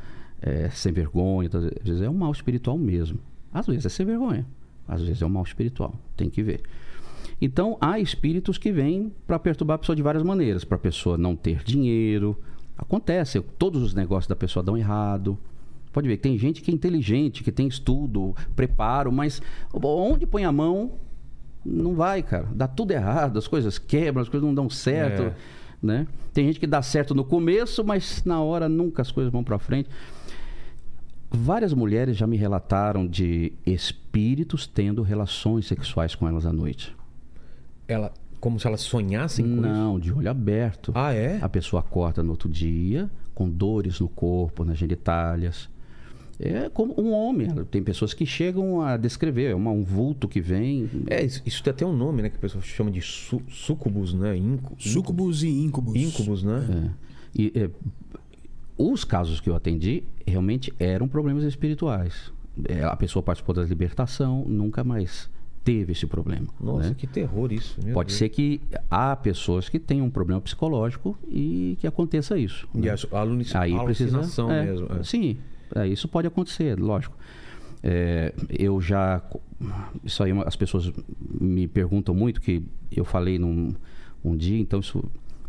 [SPEAKER 3] é sem vergonha, às vezes é um mal espiritual mesmo. Às vezes é sem vergonha, às vezes é um mal espiritual. Tem que ver. Então, há espíritos que vêm para perturbar a pessoa de várias maneiras. Para a pessoa não ter dinheiro. Acontece, todos os negócios da pessoa dão errado. Pode ver, tem gente que é inteligente, que tem estudo, preparo, mas onde põe a mão, não vai, cara. Dá tudo errado, as coisas quebram, as coisas não dão certo.
[SPEAKER 1] É.
[SPEAKER 3] Né? Tem gente que dá certo no começo, mas na hora nunca as coisas vão para frente. Várias mulheres já me relataram de espíritos tendo relações sexuais com elas à noite.
[SPEAKER 1] Ela, como se elas sonhassem com isso.
[SPEAKER 3] Não, de olho aberto.
[SPEAKER 1] Ah, é?
[SPEAKER 3] A pessoa acorda no outro dia com dores no corpo, nas genitálias. É como um homem. Tem pessoas que chegam a descrever. É uma- um vulto que vem.
[SPEAKER 1] É, isso, isso tem até um nome, né? Que a pessoa chama de su, sucubus, né? Incu,
[SPEAKER 2] Sucubus e íncubus.
[SPEAKER 1] Incubus, né?
[SPEAKER 3] É. E, é, os casos que eu atendi realmente eram problemas espirituais. É, a pessoa participou da libertação, nunca mais teve esse problema.
[SPEAKER 1] Nossa,
[SPEAKER 3] né?
[SPEAKER 1] que terror isso.
[SPEAKER 3] Pode
[SPEAKER 1] Deus.
[SPEAKER 3] ser que há pessoas que tenham um problema psicológico e que aconteça isso.
[SPEAKER 1] E
[SPEAKER 3] né?
[SPEAKER 1] a aluni-
[SPEAKER 3] Aí precisa.
[SPEAKER 1] alucinação
[SPEAKER 3] é,
[SPEAKER 1] mesmo. é.
[SPEAKER 3] Sim, é, isso pode acontecer, lógico. É, eu já. Isso aí as pessoas me perguntam muito, que eu falei num um dia, então isso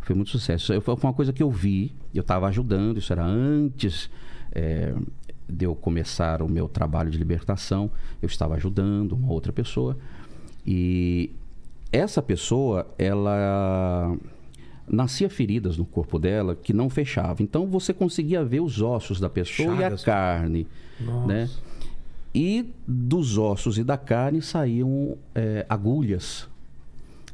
[SPEAKER 3] foi muito sucesso. Isso foi uma coisa que eu vi, eu estava ajudando, isso era antes é, de eu começar o meu trabalho de libertação, eu estava ajudando uma outra pessoa. E essa pessoa, ela nascia feridas no corpo dela que não fechava. Então você conseguia ver os ossos da pessoa
[SPEAKER 1] Chagas.
[SPEAKER 3] e a carne, né? E dos ossos e da carne saíam é, agulhas.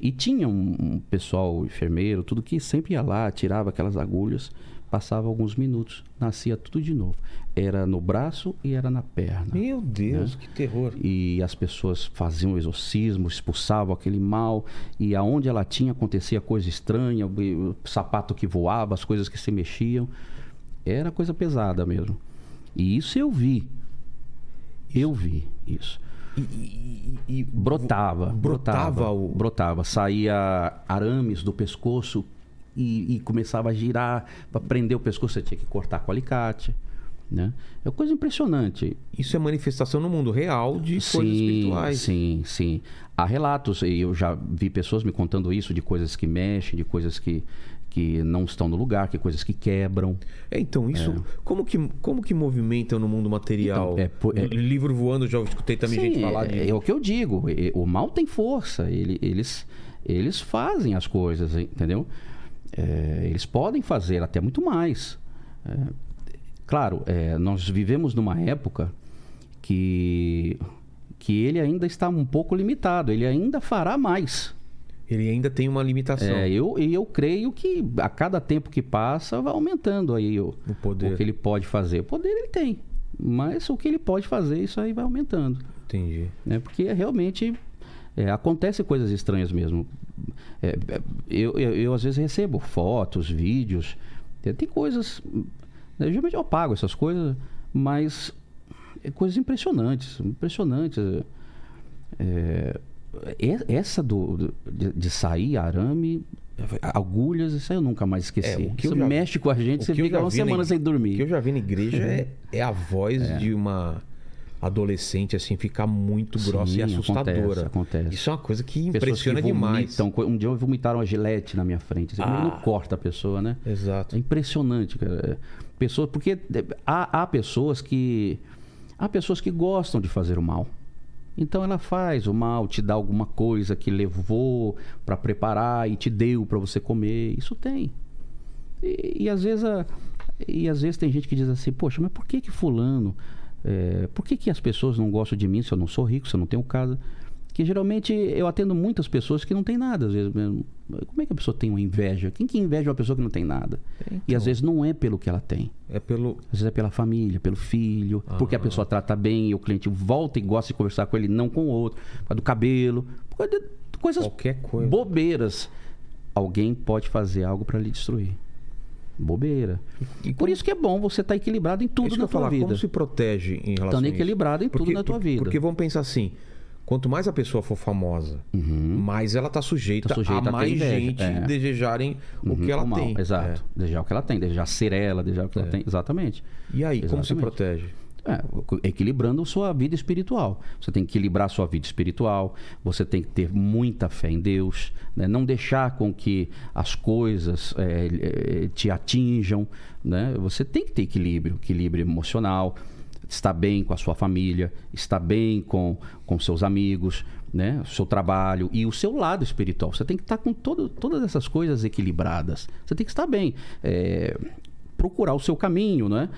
[SPEAKER 3] E tinha um, um pessoal enfermeiro, tudo que sempre ia lá, tirava aquelas agulhas, passava alguns minutos, nascia tudo de novo. Era no braço e era na perna.
[SPEAKER 1] Meu Deus, que terror.
[SPEAKER 3] E as pessoas faziam exorcismo, expulsavam aquele mal, e aonde ela tinha acontecia coisa estranha, o o sapato que voava, as coisas que se mexiam. Era coisa pesada mesmo. E isso eu vi. Eu vi isso.
[SPEAKER 1] E, e- e- e-
[SPEAKER 3] Brotava,
[SPEAKER 1] Brotava
[SPEAKER 3] brotava,
[SPEAKER 1] o-
[SPEAKER 3] brotava. Saía arames do pescoço e, e começava a girar para prender o pescoço. Você tinha que cortar com alicate, né? É coisa impressionante.
[SPEAKER 1] Isso é manifestação no mundo real de coisas espirituais.
[SPEAKER 3] Sim, sim. Há relatos, e eu já vi pessoas me contando isso, de coisas que mexem, de coisas que, que não estão no lugar, que coisas que quebram.
[SPEAKER 1] É, então, isso. Como, que, como que movimenta no mundo material?
[SPEAKER 3] Então, é, é-
[SPEAKER 1] Livro voando, já escutei também
[SPEAKER 3] Sim,
[SPEAKER 1] gente falar de.
[SPEAKER 3] é, é o que eu digo. O mal tem força. ele- eles, eles fazem as coisas, entendeu? É, eles podem fazer até muito mais. É, claro, é, nós vivemos numa época que, que ele ainda está um pouco limitado. Ele ainda fará mais.
[SPEAKER 1] Ele ainda tem uma limitação.
[SPEAKER 3] É, eu, e eu creio que a cada tempo que passa vai aumentando aí o,
[SPEAKER 1] O poder.
[SPEAKER 3] o que ele pode fazer. O poder ele tem. Mas o que ele pode fazer, isso aí vai aumentando
[SPEAKER 1] Entendi.
[SPEAKER 3] né? Porque realmente é, acontece coisas estranhas mesmo. É, é, eu, eu, eu, às vezes recebo fotos, vídeos, tem, tem coisas. né, Geralmente eu apago essas coisas, mas é coisas impressionantes, impressionantes. É, é, essa do, do- de, de sair arame, agulhas, isso aí eu nunca mais esqueci.
[SPEAKER 1] É, o que
[SPEAKER 3] isso
[SPEAKER 1] já-
[SPEAKER 3] mexe com a gente, você fica uma
[SPEAKER 1] na
[SPEAKER 3] semana
[SPEAKER 1] ig-
[SPEAKER 3] sem
[SPEAKER 1] O que
[SPEAKER 3] dormir.
[SPEAKER 1] eu já vi na igreja é, é a voz de uma adolescente, assim, ficar muito grossa e
[SPEAKER 3] Sim,
[SPEAKER 1] assustadora.
[SPEAKER 3] acontece, acontece.
[SPEAKER 1] Isso é uma coisa que impressiona
[SPEAKER 3] que
[SPEAKER 1] demais.
[SPEAKER 3] Um dia vomitaram uma gilete na minha frente. Assim,
[SPEAKER 1] Ah.
[SPEAKER 3] Não corta a pessoa, né?
[SPEAKER 1] Exato.
[SPEAKER 3] É impressionante, cara. Pessoas, porque é, há, há pessoas que. Há pessoas que gostam de fazer o mal. Então ela faz o mal, te dá alguma coisa que levou para preparar e te deu para você comer. Isso tem. E, e às vezes a- e às vezes tem gente que diz assim, poxa, mas por que que fulano, é, por que que as pessoas não gostam de mim se eu não sou rico, se eu não tenho casa? Que geralmente eu atendo muitas pessoas que não têm nada, às vezes mesmo. Como é que a pessoa tem uma inveja? Quem que inveja uma pessoa que não tem nada? E
[SPEAKER 1] Então.
[SPEAKER 3] às vezes não é pelo que ela tem.
[SPEAKER 1] É pelo.
[SPEAKER 3] Às vezes é pela família, pelo filho, porque a pessoa trata bem e o cliente volta e gosta de conversar com ele, não com o outro, por causa do cabelo, por causa de coisas
[SPEAKER 1] Qualquer coisa.
[SPEAKER 3] bobeiras. Alguém pode fazer algo para lhe destruir. Bobeira.
[SPEAKER 1] E
[SPEAKER 3] Por isso que é bom você estar equilibrado em tudo
[SPEAKER 1] Isso
[SPEAKER 3] na tua
[SPEAKER 1] falar,
[SPEAKER 3] vida.
[SPEAKER 1] como se protege em relação
[SPEAKER 3] Estando
[SPEAKER 1] a isso?
[SPEAKER 3] equilibrado em tudo na tua vida.
[SPEAKER 1] Porque vamos pensar assim, quanto mais a pessoa for famosa, mais ela tá sujeita,
[SPEAKER 3] Tá sujeita a
[SPEAKER 1] mais
[SPEAKER 3] inveja,
[SPEAKER 1] gente
[SPEAKER 3] é.
[SPEAKER 1] desejarem o
[SPEAKER 3] Uhum,
[SPEAKER 1] que ela
[SPEAKER 3] mal,
[SPEAKER 1] tem.
[SPEAKER 3] Exato. Desejar o que ela tem, desejar ser ela, desejar o que ela tem. Exatamente.
[SPEAKER 1] É. E aí, como se
[SPEAKER 3] Exatamente.
[SPEAKER 1] protege?
[SPEAKER 3] É, equilibrando a sua vida espiritual. Você tem que equilibrar a sua vida espiritual, você tem que ter muita fé em Deus, né? não deixar com que as coisas é, é, te atinjam. Né? Você tem que ter equilíbrio, equilíbrio emocional, estar bem com a sua família, estar bem com, com seus amigos, né? o seu trabalho e o seu lado espiritual. Você tem que estar com todo, todas essas coisas equilibradas. Você tem que estar bem. É, procurar o seu caminho, né?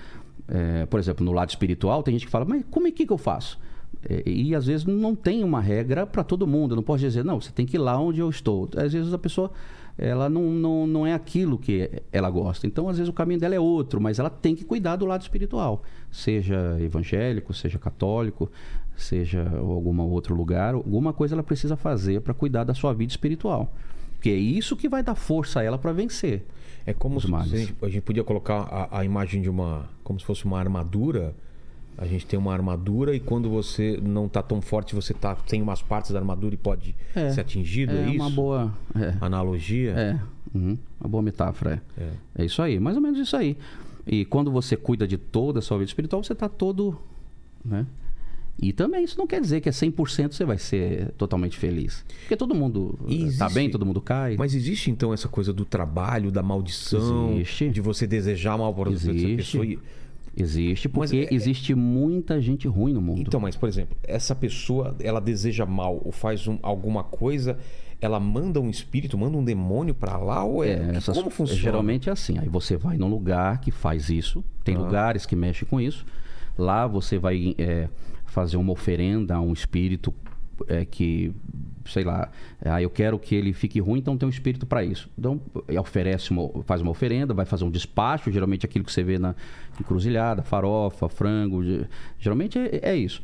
[SPEAKER 3] É, por exemplo, no lado espiritual, tem gente que fala, mas como é que, eu faço? É, e às vezes não tem uma regra para todo mundo. Eu não posso dizer, não, você tem que ir lá onde eu estou. Às vezes a pessoa ela não, não, não é aquilo que ela gosta. Então, às vezes, o caminho dela é outro, mas ela tem que cuidar do lado espiritual. Seja evangélico, seja católico, seja algum outro lugar, alguma coisa ela precisa fazer para cuidar da sua vida espiritual. Porque é isso que vai dar força a ela para vencer.
[SPEAKER 1] É como se a gente, a gente podia colocar a, a imagem de uma. como se fosse uma armadura. A gente tem uma armadura e quando você não tá tão forte, você tá, tem umas partes da armadura e pode
[SPEAKER 3] É.
[SPEAKER 1] ser atingido, é,
[SPEAKER 3] É
[SPEAKER 1] isso?
[SPEAKER 3] uma boa. É.
[SPEAKER 1] Analogia?
[SPEAKER 3] É, uhum, uma boa metáfora. É.
[SPEAKER 1] É.
[SPEAKER 3] é isso aí, mais ou menos isso aí. E quando você cuida de toda a sua vida espiritual, você está todo. Né? E também isso não quer dizer que é 100% você vai ser totalmente feliz. Porque todo mundo está
[SPEAKER 1] existe-
[SPEAKER 3] bem, todo mundo cai.
[SPEAKER 1] Mas existe então essa coisa do trabalho, da maldição,
[SPEAKER 3] Existe.
[SPEAKER 1] de você desejar mal para outra pessoa? E...
[SPEAKER 3] Existe,
[SPEAKER 1] Mas
[SPEAKER 3] porque
[SPEAKER 1] é-
[SPEAKER 3] existe muita gente ruim no mundo.
[SPEAKER 1] Então, mas por exemplo, essa pessoa, ela deseja mal ou faz um- alguma coisa, ela manda um espírito, manda um demônio para lá ou é,
[SPEAKER 3] É, essas-
[SPEAKER 1] como funciona?
[SPEAKER 3] Geralmente é assim. Aí você vai num lugar que faz isso. Tem
[SPEAKER 1] Ah.
[SPEAKER 3] lugares que mexem com isso. Lá você vai é, fazer uma oferenda a um espírito é, que, sei lá, ah, eu quero que ele fique ruim, então tem um espírito para isso. Então é, oferece, uma, faz uma oferenda, vai fazer um despacho, geralmente aquilo que você vê na encruzilhada, farofa, frango, ge- geralmente é, é isso.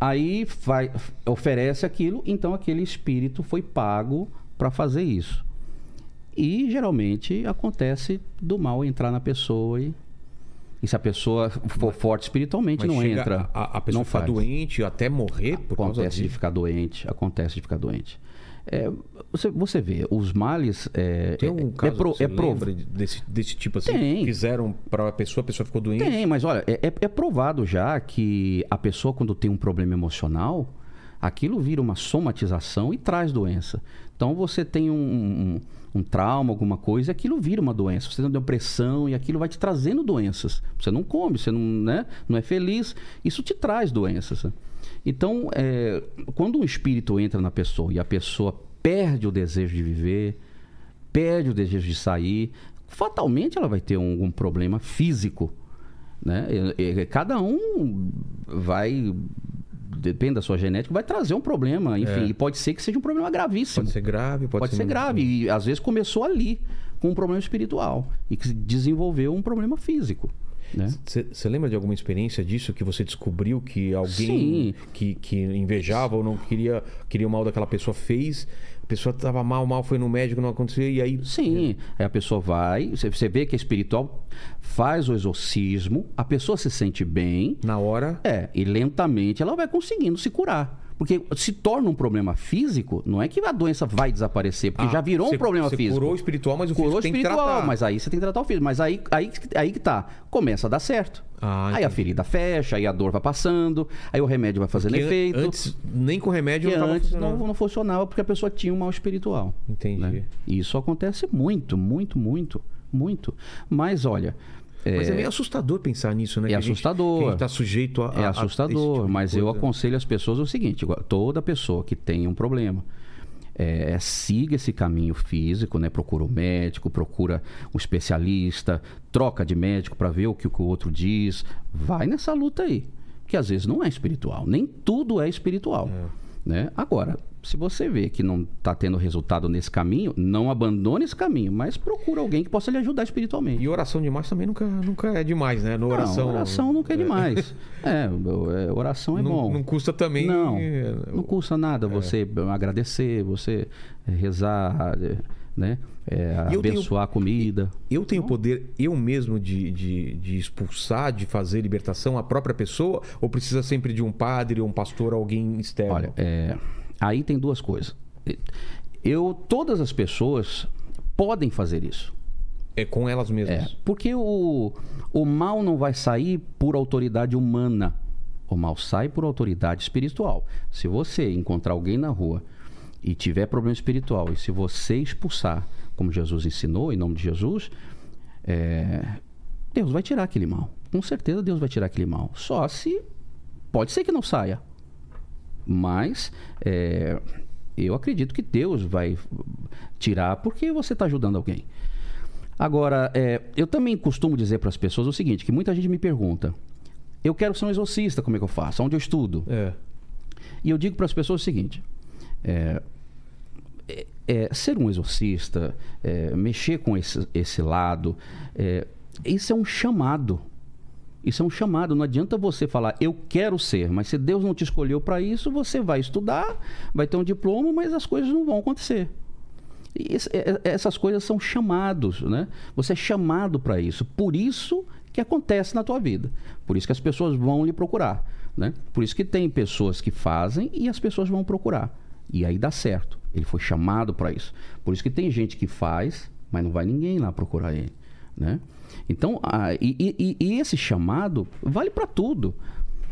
[SPEAKER 3] Aí vai, oferece aquilo, então aquele espírito foi pago para fazer isso. E geralmente acontece do mal entrar na pessoa e, e se a pessoa for forte espiritualmente não entra.
[SPEAKER 1] A, a pessoa
[SPEAKER 3] não
[SPEAKER 1] fica
[SPEAKER 3] faz.
[SPEAKER 1] doente até morrer por causa
[SPEAKER 3] Acontece de
[SPEAKER 1] disso.
[SPEAKER 3] ficar doente, acontece de ficar doente. É, você, você vê, os males é,
[SPEAKER 1] Tem algum
[SPEAKER 3] é,
[SPEAKER 1] caso
[SPEAKER 3] é, pro- é pro-
[SPEAKER 1] lembra desse, desse tipo assim?
[SPEAKER 3] Tem.
[SPEAKER 1] Fizeram para a pessoa, a pessoa ficou doente?
[SPEAKER 3] Tem, mas olha, é, é- é provado já que a pessoa, quando tem um problema emocional, aquilo vira uma somatização e traz doença. Então você tem um, um, um trauma, alguma coisa, aquilo vira uma doença. Você tem depressão e aquilo vai te trazendo doenças. Você não come, você não, né, não é feliz, isso te traz doenças. Então, é, quando um espírito entra na pessoa e a pessoa perde o desejo de viver, perde o desejo de sair, fatalmente ela vai ter um- algum problema físico. Né? E- e- Cada um vai, depende da sua genética, vai trazer um problema. Enfim,
[SPEAKER 1] É.
[SPEAKER 3] e pode ser que seja um problema gravíssimo.
[SPEAKER 1] Pode ser grave, pode,
[SPEAKER 3] Pode, ser, grave. E às vezes começou ali, com um problema espiritual. E que se desenvolveu um problema físico. Né?
[SPEAKER 1] Você lembra de alguma experiência disso que você descobriu que alguém
[SPEAKER 3] Sim.
[SPEAKER 1] que, que invejava ou não queria, queria o mal daquela pessoa fez? Pessoa estava mal, mal, foi no médico, não aconteceu, e aí.
[SPEAKER 3] Sim, aí a pessoa vai, você- você vê que é espiritual, faz o exorcismo, a pessoa se sente bem,
[SPEAKER 1] Na hora.
[SPEAKER 3] é, e lentamente ela vai conseguindo se curar. Porque se torna um problema físico, não é que a doença vai desaparecer, porque
[SPEAKER 1] Ah,
[SPEAKER 3] já virou um problema físico.
[SPEAKER 1] curou espiritual, mas o
[SPEAKER 3] curou
[SPEAKER 1] físico tem que
[SPEAKER 3] espiritual,
[SPEAKER 1] tratar.
[SPEAKER 3] mas aí você tem que tratar o físico. Mas aí, aí, aí que tá, começa a dar certo.
[SPEAKER 1] Ah,
[SPEAKER 3] aí a ferida fecha, aí a dor vai passando, aí o remédio vai fazendo
[SPEAKER 1] Que an-
[SPEAKER 3] efeito.
[SPEAKER 1] Antes, nem com remédio não
[SPEAKER 3] antes não, não funcionava porque a pessoa tinha um mal espiritual.
[SPEAKER 1] Entendi.
[SPEAKER 3] né? E isso acontece muito, muito, muito, muito. Mas olha.
[SPEAKER 1] Mas é
[SPEAKER 3] é-
[SPEAKER 1] meio assustador pensar nisso, né?
[SPEAKER 3] É
[SPEAKER 1] Que
[SPEAKER 3] assustador.
[SPEAKER 1] que a gente tá sujeito a.
[SPEAKER 3] É
[SPEAKER 1] a- a
[SPEAKER 3] assustador,
[SPEAKER 1] tipo
[SPEAKER 3] mas eu aconselho as pessoas o seguinte: toda pessoa que tem um problema, é, siga esse caminho físico, né? Procura um médico, procura um especialista, troca de médico para ver o que, o que o outro diz. Vai nessa luta aí, que às vezes não é espiritual, nem tudo é espiritual. Né? Agora, se você vê que não está tendo resultado nesse caminho, não abandone esse caminho, mas procura alguém que possa lhe ajudar espiritualmente.
[SPEAKER 1] E oração demais também nunca, nunca é demais, né? No oração.
[SPEAKER 3] Não, oração nunca é demais. É, é, oração é
[SPEAKER 1] não,
[SPEAKER 3] bom.
[SPEAKER 1] não custa também.
[SPEAKER 3] Não,
[SPEAKER 1] é,
[SPEAKER 3] não custa nada você agradecer, você rezar, né? É,
[SPEAKER 1] eu tenho-
[SPEAKER 3] abençoar a comida.
[SPEAKER 1] Eu tenho poder, eu mesmo, de, de, de expulsar, de fazer libertação a própria pessoa? Ou precisa sempre de um padre, um pastor, alguém externo?
[SPEAKER 3] Olha, é, aí tem duas coisas. Eu, todas as pessoas podem fazer isso.
[SPEAKER 1] É com elas
[SPEAKER 3] É,
[SPEAKER 1] mesmas.
[SPEAKER 3] porque o, o mal não vai sair por autoridade humana. O mal sai por autoridade espiritual. Se você encontrar alguém na rua e tiver problema espiritual, e se você expulsar, como Jesus ensinou, em nome de Jesus, é, Deus vai tirar aquele mal. Com certeza Deus vai tirar aquele mal. Só se. Pode ser que não saia. Mas é, eu acredito que Deus vai tirar porque você está ajudando alguém. Agora, é, eu também costumo dizer para as pessoas o seguinte, que muita gente me pergunta, eu quero ser um exorcista, como é que eu faço? Onde eu estudo?
[SPEAKER 1] É.
[SPEAKER 3] E eu digo para as pessoas o seguinte, é, é, é, ser um exorcista, é, mexer com esse, esse lado, é, isso é um chamado. Isso é um chamado. Não adianta você falar, eu quero ser, mas se Deus não te escolheu para isso, você vai estudar, vai ter um diploma, mas as coisas não vão acontecer. E esse- é- essas coisas são chamados, né? Você é chamado para isso. Por isso que acontece na tua vida. Por isso que as pessoas vão lhe procurar, né? Por isso que tem pessoas que fazem e as pessoas vão procurar. E aí dá certo. Ele foi chamado para isso. Por isso que tem gente que faz, mas não vai ninguém lá procurar ele, né? Então, a- e, e- e esse chamado vale para tudo.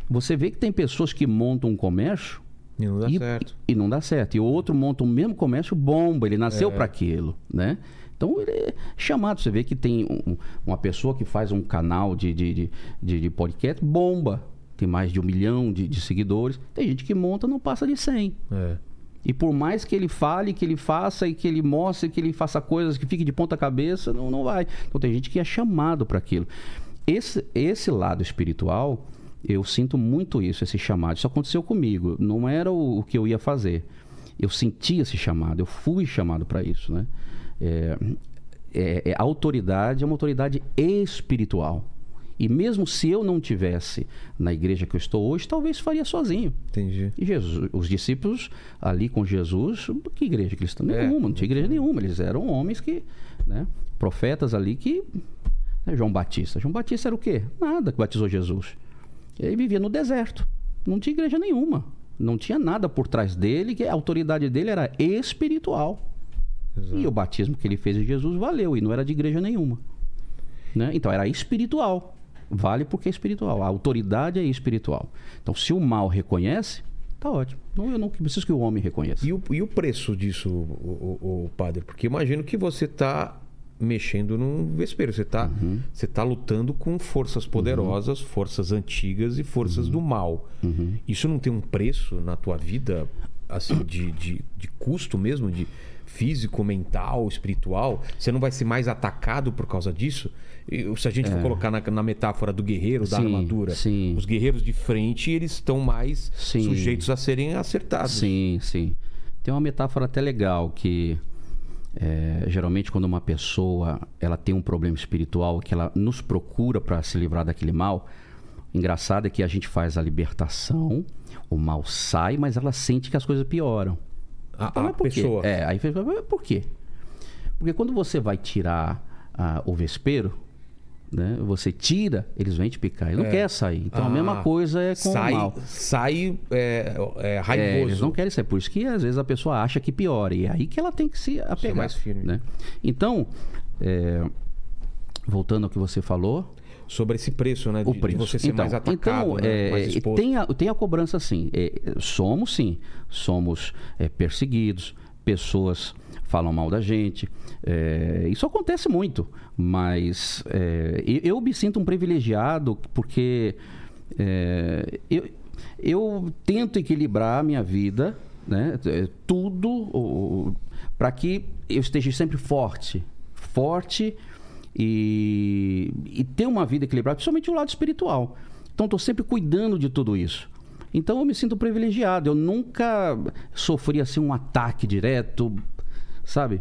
[SPEAKER 3] Você vê que tem pessoas que montam um comércio
[SPEAKER 1] E não dá
[SPEAKER 3] e,
[SPEAKER 1] certo.
[SPEAKER 3] e não dá certo. E o outro monta o mesmo comércio, bomba. Ele nasceu
[SPEAKER 1] É.
[SPEAKER 3] para aquilo, né? Então, ele é chamado. Você vê que tem um- uma pessoa que faz um canal de, de, de, de- podcast, bomba. Tem mais de um milhão de, de seguidores. Tem gente que monta, não passa de 100.
[SPEAKER 1] É.
[SPEAKER 3] E por mais que ele fale, que ele faça e que ele mostre, que ele faça coisas que fique de ponta cabeça, não, não vai. Então tem gente que é chamado para aquilo. Esse, esse lado espiritual, eu sinto muito isso, esse chamado. Isso aconteceu comigo. Não era o, o que eu ia fazer. Eu senti esse chamado, eu fui chamado para isso, né? É, é, é, autoridade é uma autoridade espiritual. E mesmo se eu não tivesse na igreja que eu estou hoje, talvez faria sozinho.
[SPEAKER 1] Entendi.
[SPEAKER 3] E Jesus, os discípulos ali com Jesus, que igreja cristã?
[SPEAKER 1] É.
[SPEAKER 3] Nenhuma, não tinha igreja nenhuma. Eles eram homens que, né, profetas ali que. né, João Batista. João Batista era o quê? Nada que batizou Jesus. Ele vivia no deserto. Não tinha igreja nenhuma. Não tinha nada por trás dele, que a autoridade dele era espiritual.
[SPEAKER 1] Exato.
[SPEAKER 3] E o batismo que ele fez em Jesus valeu, e não era de igreja nenhuma. Né? Então era espiritual. Vale porque é espiritual. A autoridade é espiritual. Então, se o mal reconhece, tá ótimo. Não, eu não preciso que o homem reconheça.
[SPEAKER 1] E o, e o preço disso, o, o- o padre? Porque imagino que você está mexendo num vespeiro. Você está
[SPEAKER 3] Uhum.
[SPEAKER 1] você tá lutando com forças poderosas, forças antigas e
[SPEAKER 3] Uhum.
[SPEAKER 1] forças do mal. Isso não tem um preço na tua vida, assim, de, de, de custo mesmo, de físico, mental, espiritual? Você não vai ser mais atacado por causa disso? Se a gente for colocar na, na metáfora do guerreiro, da
[SPEAKER 3] É. Sim,
[SPEAKER 1] armadura,
[SPEAKER 3] sim.
[SPEAKER 1] os guerreiros de frente, eles estão mais
[SPEAKER 3] Sim.
[SPEAKER 1] sujeitos a serem acertados.
[SPEAKER 3] Sim, sim. Tem uma metáfora até legal que é, geralmente quando uma pessoa ela tem um problema espiritual que ela nos procura para se livrar daquele mal, engraçado é que a gente faz a libertação, o mal sai, mas ela sente que as coisas pioram.
[SPEAKER 1] A,
[SPEAKER 3] Então,
[SPEAKER 1] a
[SPEAKER 3] quê?
[SPEAKER 1] pessoa.
[SPEAKER 3] É, aí fez, por quê? Porque quando você vai tirar ah, o vespeiro, né, você tira, eles vêm te picar. Ele não
[SPEAKER 1] É.
[SPEAKER 3] quer sair. Então a
[SPEAKER 1] Ah,
[SPEAKER 3] mesma coisa é com
[SPEAKER 1] sai,
[SPEAKER 3] o mal.
[SPEAKER 1] Sai é, é,
[SPEAKER 3] É,
[SPEAKER 1] raivoso.
[SPEAKER 3] eles não querem sair. Por isso que às vezes a pessoa acha que piora. E é aí que ela tem que se apegar.
[SPEAKER 1] mais firme.
[SPEAKER 3] Né? Então, é, voltando ao que você falou,
[SPEAKER 1] Sobre esse preço, né? De,
[SPEAKER 3] o
[SPEAKER 1] de
[SPEAKER 3] preço.
[SPEAKER 1] você ser
[SPEAKER 3] então,
[SPEAKER 1] mais atacado,
[SPEAKER 3] então,
[SPEAKER 1] né?
[SPEAKER 3] é,
[SPEAKER 1] mais
[SPEAKER 3] é, tem, a, tem a cobrança sim. É, somos sim. Somos é, perseguidos. Pessoas falam mal da gente. é, isso acontece muito. Mas é, eu, me sinto um privilegiado porque é, eu, eu tento equilibrar a minha vida, né? tudo para que eu esteja sempre forte. Forte e, e ter uma vida equilibrada, principalmente o lado espiritual. Então, estou sempre cuidando de tudo isso. Então, eu me sinto privilegiado. Eu nunca sofri assim um ataque direto, sabe?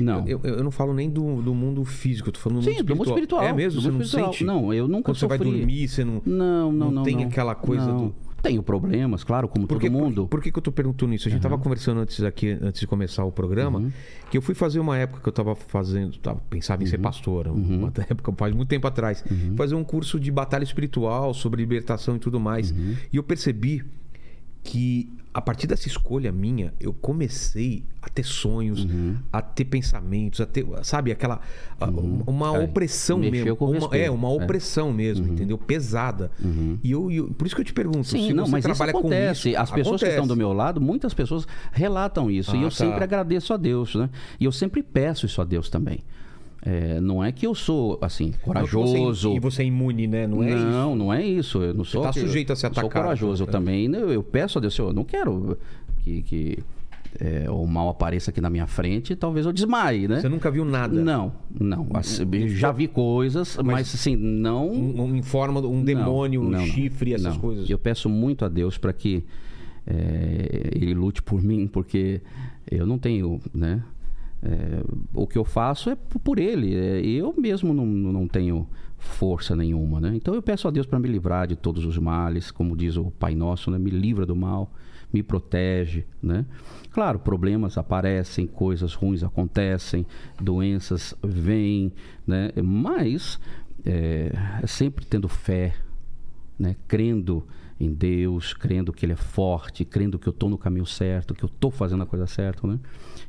[SPEAKER 3] Não.
[SPEAKER 1] Eu, eu, eu não falo nem do, do mundo físico, eu tô falando do
[SPEAKER 3] Sim,
[SPEAKER 1] mundo
[SPEAKER 3] do mundo espiritual.
[SPEAKER 1] É mesmo?
[SPEAKER 3] do
[SPEAKER 1] Você não
[SPEAKER 3] espiritual.
[SPEAKER 1] sente?
[SPEAKER 3] Não, eu nunca
[SPEAKER 1] Quando você vai
[SPEAKER 3] sofri.
[SPEAKER 1] dormir, você não...
[SPEAKER 3] Não, não, não.
[SPEAKER 1] tem
[SPEAKER 3] não.
[SPEAKER 1] aquela coisa
[SPEAKER 3] Não.
[SPEAKER 1] do...
[SPEAKER 3] Tenho problemas, claro, como
[SPEAKER 1] Por que,
[SPEAKER 3] todo mundo.
[SPEAKER 1] Por, por que, que eu tô perguntando isso? A gente tava conversando antes aqui, antes de começar o programa,
[SPEAKER 3] Uhum.
[SPEAKER 1] que eu fui fazer uma época que eu tava fazendo, tava, pensava em
[SPEAKER 3] Uhum.
[SPEAKER 1] ser pastor, uma época faz muito tempo atrás, fazer um curso de batalha espiritual sobre libertação e tudo mais.
[SPEAKER 3] Uhum.
[SPEAKER 1] E eu percebi que a partir dessa escolha minha, eu comecei a ter sonhos,
[SPEAKER 3] Uhum.
[SPEAKER 1] a ter pensamentos, a ter, sabe, aquela a- uma
[SPEAKER 3] É,
[SPEAKER 1] opressão mesmo, uma, é uma
[SPEAKER 3] É. Uhum.
[SPEAKER 1] opressão mesmo, entendeu? Pesada. E eu, eu- por isso que eu te pergunto,
[SPEAKER 3] Sim,
[SPEAKER 1] se
[SPEAKER 3] não,
[SPEAKER 1] você
[SPEAKER 3] mas isso
[SPEAKER 1] trabalha
[SPEAKER 3] acontece.
[SPEAKER 1] com isso,
[SPEAKER 3] As pessoas que
[SPEAKER 1] acontece.
[SPEAKER 3] estão do meu lado, muitas pessoas relatam isso.
[SPEAKER 1] Ah,
[SPEAKER 3] e eu
[SPEAKER 1] tá.
[SPEAKER 3] sempre agradeço a Deus, né? E eu sempre peço isso a Deus também. É, não é que eu sou, assim,
[SPEAKER 1] Não que
[SPEAKER 3] corajoso.
[SPEAKER 1] Você, e você é imune, né? Não é isso.
[SPEAKER 3] não, não é isso. Eu não sou.
[SPEAKER 1] tá
[SPEAKER 3] que-
[SPEAKER 1] sujeito a ser
[SPEAKER 3] eu Sou
[SPEAKER 1] atacado,
[SPEAKER 3] corajoso. Eu
[SPEAKER 1] né?
[SPEAKER 3] também. né, Eu peço a Deus, eu não quero que, que é, o mal apareça aqui na minha frente. Talvez eu desmaie, né?
[SPEAKER 1] Você nunca viu nada.
[SPEAKER 3] Não, não. Assim, já vi coisas, mas, assim, não.
[SPEAKER 1] Um, um, em forma, um demônio,
[SPEAKER 3] Não,
[SPEAKER 1] um
[SPEAKER 3] não, não.
[SPEAKER 1] chifre, essas
[SPEAKER 3] Não.
[SPEAKER 1] coisas.
[SPEAKER 3] Eu peço muito a Deus para que é, Ele lute por mim, porque eu não tenho, né? É, o que eu faço é por Ele. é, eu mesmo não, não tenho força nenhuma, né? Então eu peço a Deus para me livrar de todos os males, como diz o Pai Nosso, né? Me livra do mal, me protege, né? Claro, problemas aparecem, coisas ruins acontecem, doenças vêm, né? Mas é, sempre tendo fé, né? crendo em Deus, crendo que Ele é forte, crendo que eu estou no caminho certo, que eu estou fazendo a coisa certa, né?